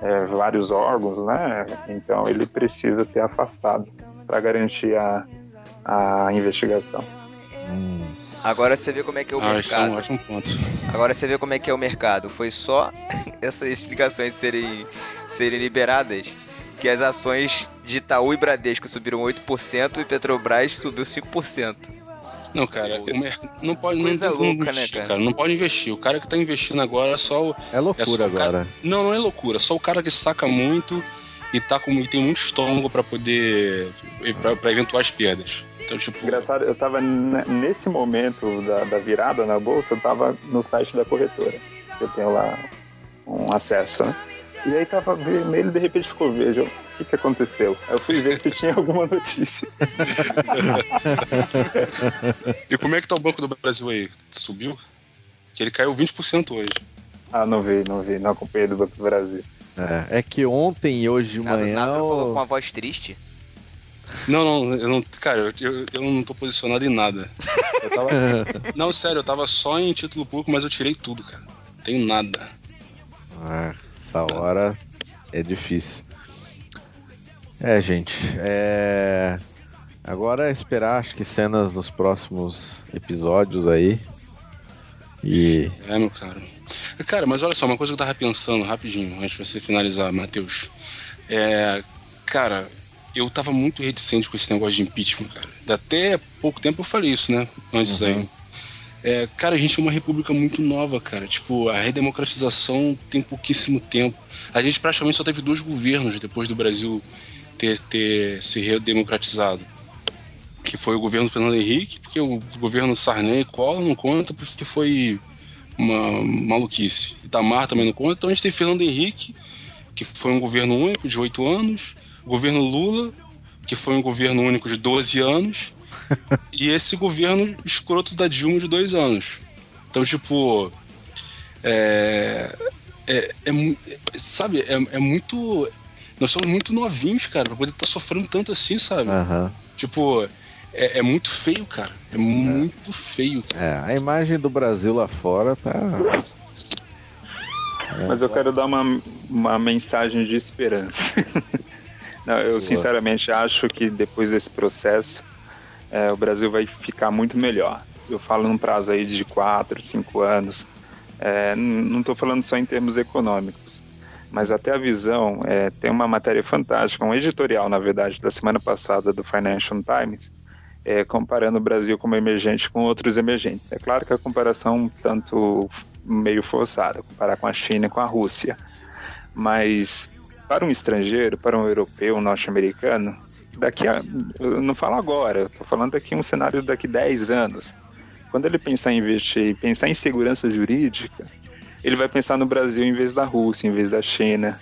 é, vários órgãos, né? Então ele precisa ser afastado para garantir a, a investigação. Hum. Agora você vê como é que é o ah, mercado. Isso é um ótimo ponto. Agora você vê como é que é o mercado. Foi só essas explicações serem, serem liberadas que as ações de Itaú e Bradesco subiram 8% e Petrobras subiu 5%. Não, cara, não pode Coisa não, louca, né, investir, né, cara? cara? Não pode investir. O cara que tá investindo agora é só o. É loucura é agora. Cara... Não, não é loucura. Só o cara que saca muito e tá com e tem muito estômago para poder. para eventuais perdas. Então, tipo. Engraçado, eu tava nesse momento da, da virada na bolsa, eu tava no site da corretora. Eu tenho lá um acesso, né? E aí tava vermelho de repente ficou verde. O que, que aconteceu? Aí eu fui ver se tinha alguma notícia. e como é que tá o Banco do Brasil aí? Subiu? Que ele caiu 20% hoje. Ah, não vi, não vi, não acompanhei do Banco do Brasil. É, é que ontem e hoje de manhã. O falou com uma voz triste. Não, não, eu não. Cara, eu, eu não tô posicionado em nada. Eu tava, não, sério, eu tava só em título público, mas eu tirei tudo, cara. Não tenho nada. Ah. Essa hora é difícil. É, gente, é... Agora é esperar, acho que cenas nos próximos episódios aí. E. É, meu cara. Cara, mas olha só, uma coisa que eu tava pensando rapidinho, antes de você finalizar, Matheus. É. Cara, eu tava muito reticente com esse negócio de impeachment, cara. Até pouco tempo eu falei isso, né? Antes uhum. aí. É, cara, a gente é uma república muito nova, cara. Tipo, a redemocratização tem pouquíssimo tempo. A gente praticamente só teve dois governos depois do Brasil ter, ter se redemocratizado. Que foi o governo Fernando Henrique, porque o governo Sarney e Collor não conta, porque foi uma maluquice. Itamar também não conta. Então a gente tem Fernando Henrique, que foi um governo único de oito anos. O governo Lula, que foi um governo único de 12 anos e esse governo escroto da Dilma de dois anos. Então, tipo. É. É, é sabe, é, é, muito. Nós somos muito novinhos, cara, pra poder estar tá sofrendo tanto assim, sabe? Uhum. Tipo, é, é, muito feio, cara. É muito feio, cara. É, a imagem do Brasil lá fora tá. Mas eu quero dar uma, uma mensagem de esperança. Não, eu sinceramente acho que depois desse processo é, o Brasil vai ficar muito melhor. Eu falo num prazo aí de 4, 5 anos. É, não estou falando só em termos econômicos, mas até a visão. É, tem uma matéria fantástica, um editorial, na verdade, da semana passada do Financial Times, é, comparando o Brasil como emergente com outros emergentes. É claro que a comparação tanto meio forçada, comparar com a China e com a Rússia, mas para um estrangeiro, para um europeu, um norte-americano, daqui a. Eu não falo agora, estou falando daqui um cenário daqui 10 anos. Quando ele pensar em investir, pensar em segurança jurídica, ele vai pensar no Brasil em vez da Rússia, em vez da China.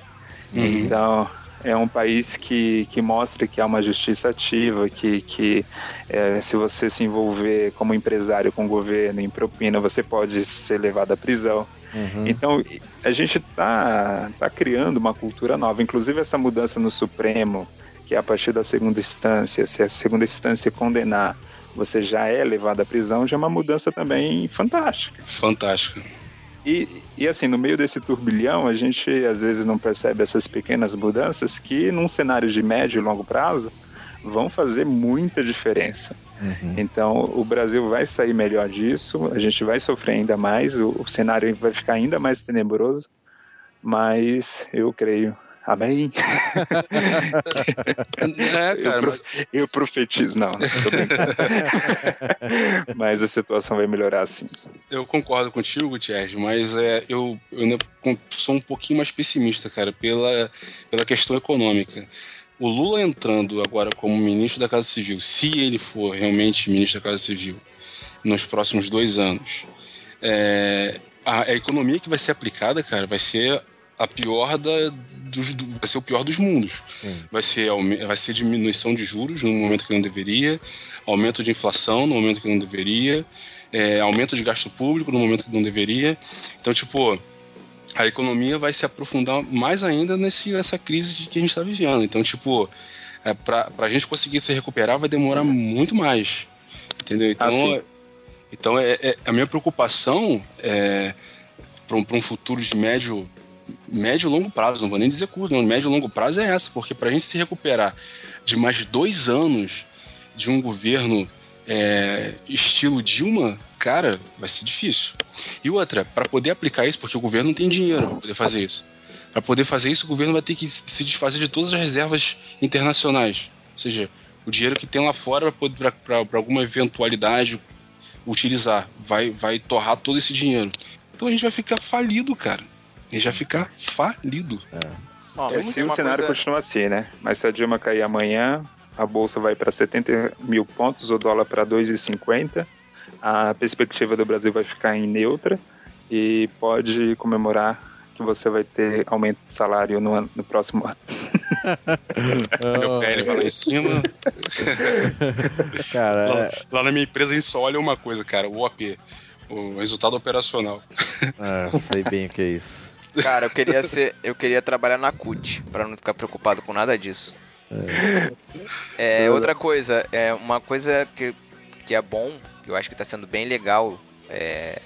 Uhum. Então, é um país que, que mostra que há uma justiça ativa, que, que é, se você se envolver como empresário com o governo em propina, você pode ser levado à prisão. Uhum. Então, a gente está tá criando uma cultura nova. Inclusive, essa mudança no Supremo, que a partir da segunda instância, se a segunda instância condenar, você já é levado à prisão, já é uma mudança também fantástica. Fantástica. E, e assim, no meio desse turbilhão, a gente às vezes não percebe essas pequenas mudanças que, num cenário de médio e longo prazo, vão fazer muita diferença. Uhum. Então, o Brasil vai sair melhor disso, a gente vai sofrer ainda mais, o, o cenário vai ficar ainda mais tenebroso, mas eu creio Amém. é, cara, eu, mas... eu profetizo, não. mas a situação vai melhorar sim. Eu concordo contigo, Gutierrez, mas é, eu, eu ainda sou um pouquinho mais pessimista, cara, pela, pela questão econômica. O Lula entrando agora como ministro da Casa Civil, se ele for realmente ministro da Casa Civil nos próximos dois anos, é, a, a economia que vai ser aplicada, cara, vai ser a pior da, dos, do, vai ser o pior dos mundos. Vai ser, vai ser diminuição de juros no momento que não deveria, aumento de inflação no momento que não deveria, é, aumento de gasto público no momento que não deveria. Então, tipo, a economia vai se aprofundar mais ainda nesse, nessa crise que a gente está vivendo. Então, tipo, é, para a gente conseguir se recuperar vai demorar muito mais. Entendeu? Então, ah, então é, é, a minha preocupação é para um, um futuro de médio médio e longo prazo, não vou nem dizer curto, não, médio e longo prazo é essa, porque para a gente se recuperar de mais dois anos de um governo é, estilo Dilma, cara, vai ser difícil. E outra, para poder aplicar isso, porque o governo não tem dinheiro para poder fazer isso. Para poder fazer isso, o governo vai ter que se desfazer de todas as reservas internacionais. Ou seja, o dinheiro que tem lá fora para alguma eventualidade utilizar. Vai, vai torrar todo esse dinheiro. Então a gente vai ficar falido, cara e já ficar falido. É. Bom, é, se o cenário coisa... continua assim, né? Mas se a Dilma cair amanhã, a bolsa vai para 70 mil pontos, o dólar para 2,50, a perspectiva do Brasil vai ficar em neutra e pode comemorar que você vai ter aumento de salário no, no próximo ano. Meu pé vai lá em cima. cara, lá, é- lá, na minha empresa a gente só olha uma coisa, cara, o OP, o resultado operacional. É, sei bem o que é isso. Cara, eu queria ser, eu queria trabalhar na CUT para não ficar preocupado com nada disso. É. é. outra coisa, é uma coisa que, que é bom, que eu acho que está sendo bem legal, é,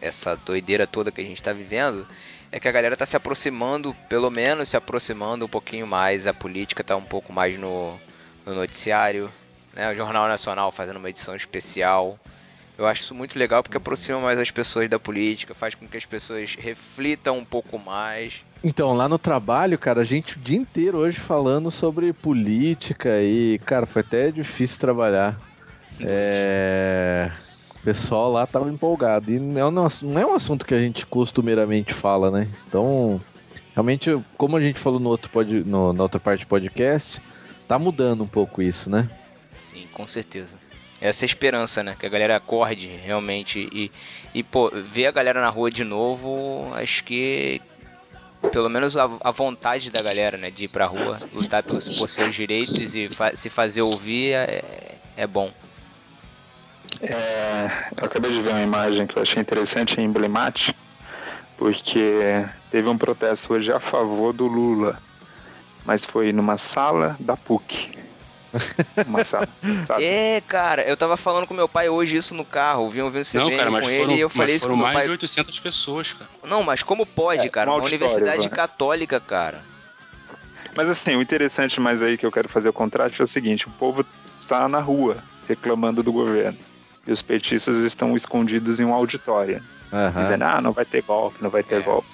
essa doideira toda que a gente está vivendo, é que a galera tá se aproximando, pelo menos se aproximando um pouquinho mais, a política tá um pouco mais no, no noticiário, né? O Jornal Nacional fazendo uma edição especial. Eu acho isso muito legal porque aproxima mais as pessoas da política, faz com que as pessoas reflitam um pouco mais. Então, lá no trabalho, cara, a gente o dia inteiro hoje falando sobre política e, cara, foi até difícil trabalhar. É... O pessoal lá tava empolgado. E não é um assunto que a gente costumeiramente fala, né? Então, realmente, como a gente falou no outro pod... no, na outra parte do podcast, tá mudando um pouco isso, né? Sim, com certeza. Essa é esperança, né? Que a galera acorde realmente e, e pô, ver a galera na rua de novo, acho que pelo menos a, a, vontade da galera, né, de ir pra rua, lutar por, por seus direitos e fa se fazer ouvir é, é bom. É, eu acabei de ver uma imagem que eu achei interessante e emblemática, porque teve um protesto hoje a favor do Lula, mas foi numa sala da PUC. Uma sabe? É, cara, eu tava falando com meu pai hoje isso no carro, vi um CBN Não, cara, mas com foram, ele e eu falei isso foram com meu mais pai. de 800 pessoas, cara. Não, mas como pode, É, cara? um Uma auditório, universidade católica, cara. Mas assim, o interessante mais aí que eu quero fazer o contraste é o seguinte: o povo tá na rua reclamando do governo. E os petistas estão escondidos em um auditório, Aham. dizendo, ah, não vai ter golpe, não vai ter É. golpe.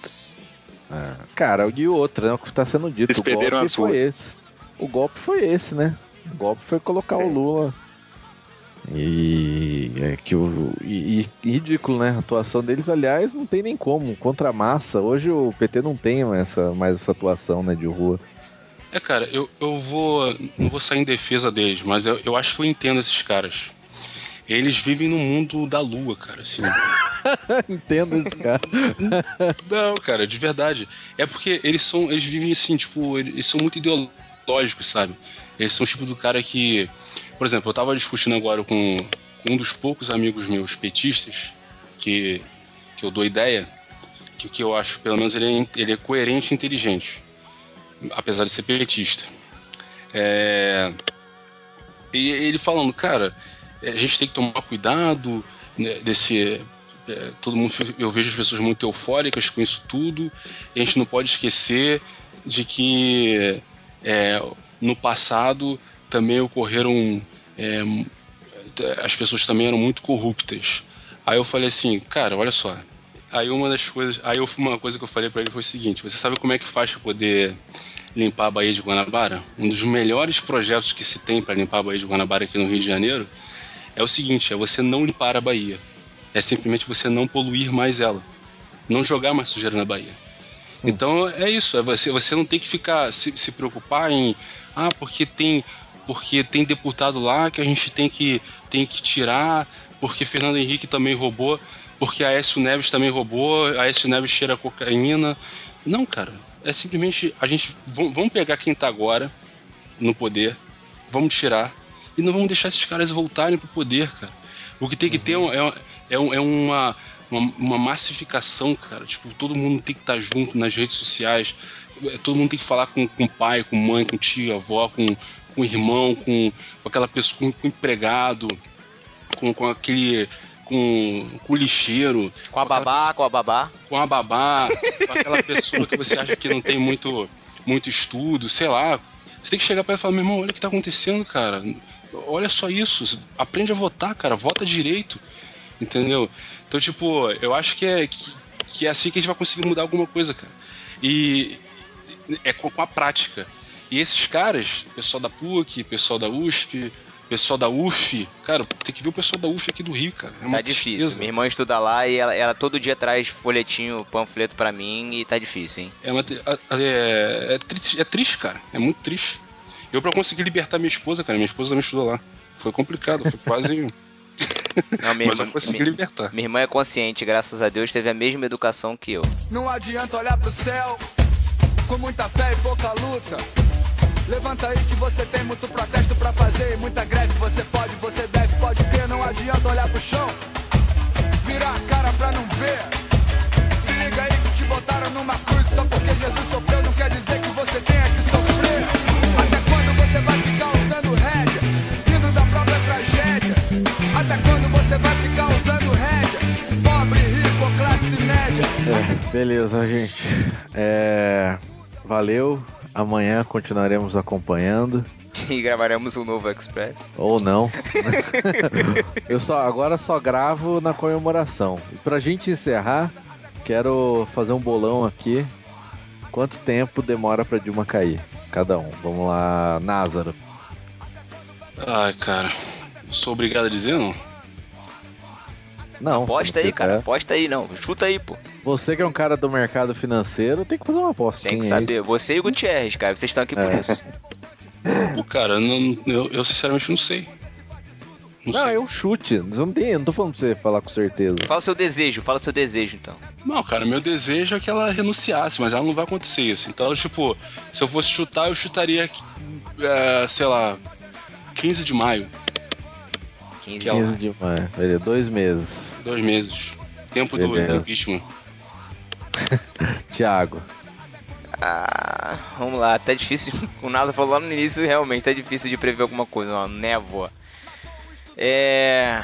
É. Cara, e outra, né? O que tá sendo dito, Eles o golpe perderam as foi ruas. esse. O golpe foi esse, né? O golpe foi colocar Sim. o Lula. E é que o e, e ridículo, né? A atuação deles, aliás, não tem nem como contra a massa. Hoje o PT não tem mais essa, mais essa atuação, né, de rua. É, cara, eu, eu vou. Não vou sair em defesa deles, mas eu, eu acho que eu entendo esses caras. Eles vivem no mundo da lua, cara, assim. Entendo esse cara. Não, cara, de verdade. É porque eles são. Eles vivem assim, tipo, eles são muito ideológicos, sabe? Eles são o tipo do cara que. Por exemplo, eu tava discutindo agora com, com um dos poucos amigos meus petistas que, que eu dou ideia, que o que eu acho, pelo menos, ele é, ele é coerente e inteligente. Apesar de ser petista. É, e ele falando, cara, a gente tem que tomar cuidado né, desse. é, todo mundo, eu vejo as pessoas muito eufóricas com isso tudo. E a gente não pode esquecer de que é, no passado também ocorreram. é, as pessoas também eram muito corruptas. Aí eu falei assim, cara, olha só. Aí uma das coisas, aí eu- uma coisa que eu falei pra ele foi o seguinte: você sabe como é que faz pra poder limpar a Baía de Guanabara? Um dos melhores projetos que se tem para limpar a Baía de Guanabara aqui no Rio de Janeiro é o seguinte: é você não limpar a Baía. É simplesmente você não poluir mais ela. Não jogar mais sujeira na Baía. Então é isso, é você, você não tem que ficar se, se preocupar em ah, porque tem porque tem deputado lá que a gente tem que tem que tirar, porque Fernando Henrique também roubou, porque a Aécio Neves também roubou, a Aécio Neves cheira cocaína. Não, cara, é simplesmente a gente vamos pegar quem tá agora no poder, vamos tirar e não vamos deixar esses caras voltarem pro poder, cara. O que tem que ter é, um- é, é, um- é uma, uma, uma massificação, cara. Tipo, todo mundo tem que estar junto nas redes sociais. É, Todo mundo tem que falar com, com pai, com mãe, com tio, avó, com, com irmão, com, com aquela pessoa, com, com empregado, com, com aquele. Com, com o lixeiro, Com a babá, com a babá. com a babá, com aquela pessoa que você acha que não tem muito, muito estudo, sei lá. Você tem que chegar para ela e falar, meu irmão, olha o que tá acontecendo, cara. Olha só isso. Aprende a votar, cara. Vota direito. Entendeu? Então, tipo, eu acho que é, que, que é assim que a gente vai conseguir mudar alguma coisa, cara. E é com, com a prática. E esses caras, pessoal da PUC, pessoal da USP, pessoal da UF, cara, tem que ver o pessoal da UF aqui do Rio, cara. É uma Tá difícil. tristeza. Minha irmã estuda lá e ela, ela todo dia traz folhetinho, panfleto pra mim e tá difícil, hein? É, uma, é, é, triste, é triste, cara. É muito triste. Eu, pra conseguir libertar minha esposa, cara, minha esposa também estudou lá. Foi complicado, foi quase. Não, minha, Mas eu irmã- consegui minha- libertar. minha irmã é consciente, graças a Deus, teve a mesma educação que eu. Não adianta olhar pro céu com muita fé e pouca luta. Levanta aí que você tem muito protesto pra fazer e muita greve. Você pode, você deve, pode ter. Não adianta olhar pro chão, virar a cara pra não ver. Se liga aí que te botaram numa cruz só porque Jesus sofreu. É, beleza, gente. É, valeu. Amanhã continuaremos acompanhando. E gravaremos um novo Express. Ou não. Eu só agora só gravo na comemoração. E pra gente encerrar, quero fazer um bolão aqui. Quanto tempo demora pra Dilma cair? Cada um. Vamos lá, Názaro. Ai, cara. Sou obrigado a dizer, não? Não. Aposta aí, cara. Aposta aí, não. Chuta aí, pô. Você que é um cara do mercado financeiro, tem que fazer uma aposta. Tem que saber. Você e o Gutierrez, cara. Vocês estão aqui por É. isso. Pô, cara, não- eu, eu sinceramente não sei. Não, Não, sei. é um chute. Não, tem, eu não tô falando pra você falar com certeza. Fala o seu desejo, fala o seu desejo, então. Não, cara, meu desejo é que ela renunciasse, mas ela não vai acontecer isso. Então, tipo, se eu fosse chutar, eu chutaria, é, sei lá, 15 de maio. 15 Que ela- 15 de maio. Beleza, dois meses. Dois meses. Tempo do, Beleza. do impeachment. Thiago. Ah, vamos lá, tá difícil. O Nasa falou lá no início, realmente, tá difícil de prever alguma coisa, uma névoa. É.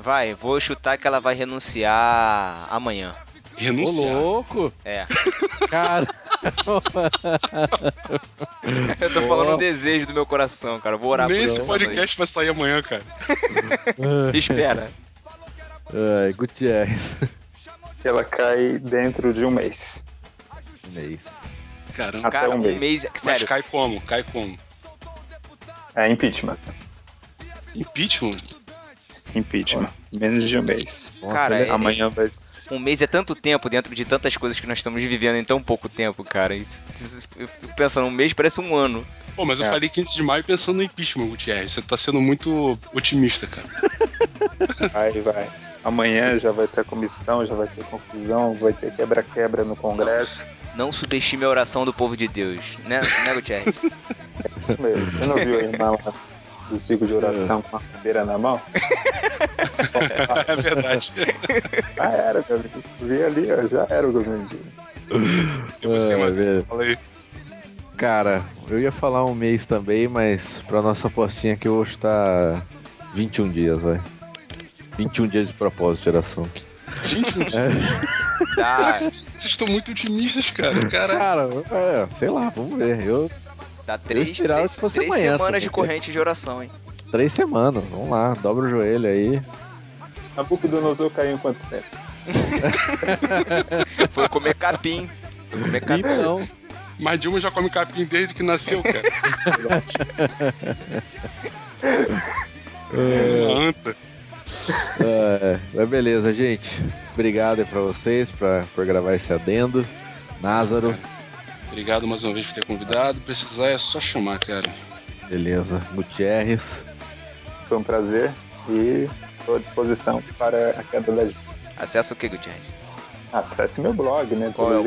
Vai, vou chutar que ela vai renunciar amanhã. Ô, Renunciar. louco! É. Cara. Eu tô falando o desejo do meu coração, cara. Eu Vou orar Nem por esse podcast vai sair amanhã, cara. Espera. Ai, Gutierrez. Ela cai dentro de um mês. Mês. Caramba. Até Cara, um um mês. mês. Mas Sério, cai como? Cai como? É impeachment. Impeachment? Impeachment. Menos de um mês. Nossa, Cara, ele- é- Amanhã vai. um mês é tanto tempo dentro de tantas coisas que nós estamos vivendo em tão pouco tempo, cara. Isso- isso- eu fico pensando, um mês parece um ano. Pô, mas eu É. falei 15 de maio pensando no impeachment, Gutierrez. Você tá sendo muito otimista, cara. Vai, vai. Amanhã já vai ter comissão, já vai ter confusão, vai ter quebra-quebra no Congresso. Não subestime a oração do povo de Deus, né, né Gutierrez? É isso mesmo. Você não viu a irmã lá do ciclo de oração com a cadeira na mão? É verdade. Já era, cara. Vi ali, ó, já era o governo. E você, Ah, Matheus? Fala aí. Cara, eu ia falar um mês também, mas pra nossa apostinha aqui eu vou chutar 21 dias, vai. 21 dias de propósito de geração. Gente, É. Dá, cara, vocês vocês estão muito otimistas, cara. Cara, Cara, é, sei lá, vamos ver. Eu, dá três, três, três amanhã semanas de corrente de oração, hein? três semanas, vamos lá, dobra o joelho aí. Nabucodonosor caiu em quanto tempo? Foi comer capim. Foi comer capim. Então, mas Dilma já come capim desde que nasceu, cara. Uma anta. é, mas beleza, gente. Obrigado aí pra vocês pra, por gravar esse adendo. Názaro, Obrigado mais uma vez por ter convidado. Precisar é só chamar, cara. beleza. Gutierrez, Foi um prazer e estou à disposição para a queda da gente. Acessa o que, Gutierrez? Acesse meu blog, né? Qual é.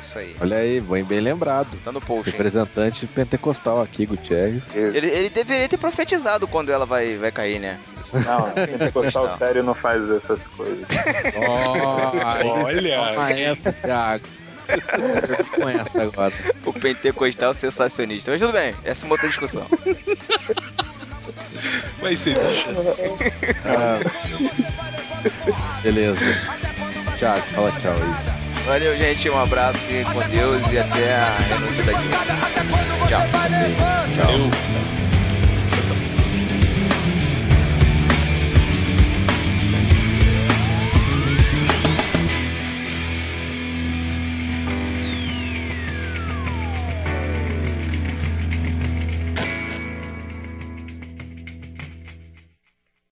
Isso aí. olha aí, bem, bem lembrado. Tá no post, hein? Representante pentecostal aqui, Gutierrez. Ele, ele deveria ter profetizado quando ela vai, vai cair, né? Não, pentecostal sério não faz essas coisas. Olha! Toma essa, Thiago. Com essa agora. O pentecostal sensacionista. Mas tudo bem, essa é uma outra discussão. Mas isso existe. Ah, beleza. Thiago, fala tchau aí. Valeu, gente. Um abraço, fiquem com Deus e até a renúncia daqui. Tchau. Eu.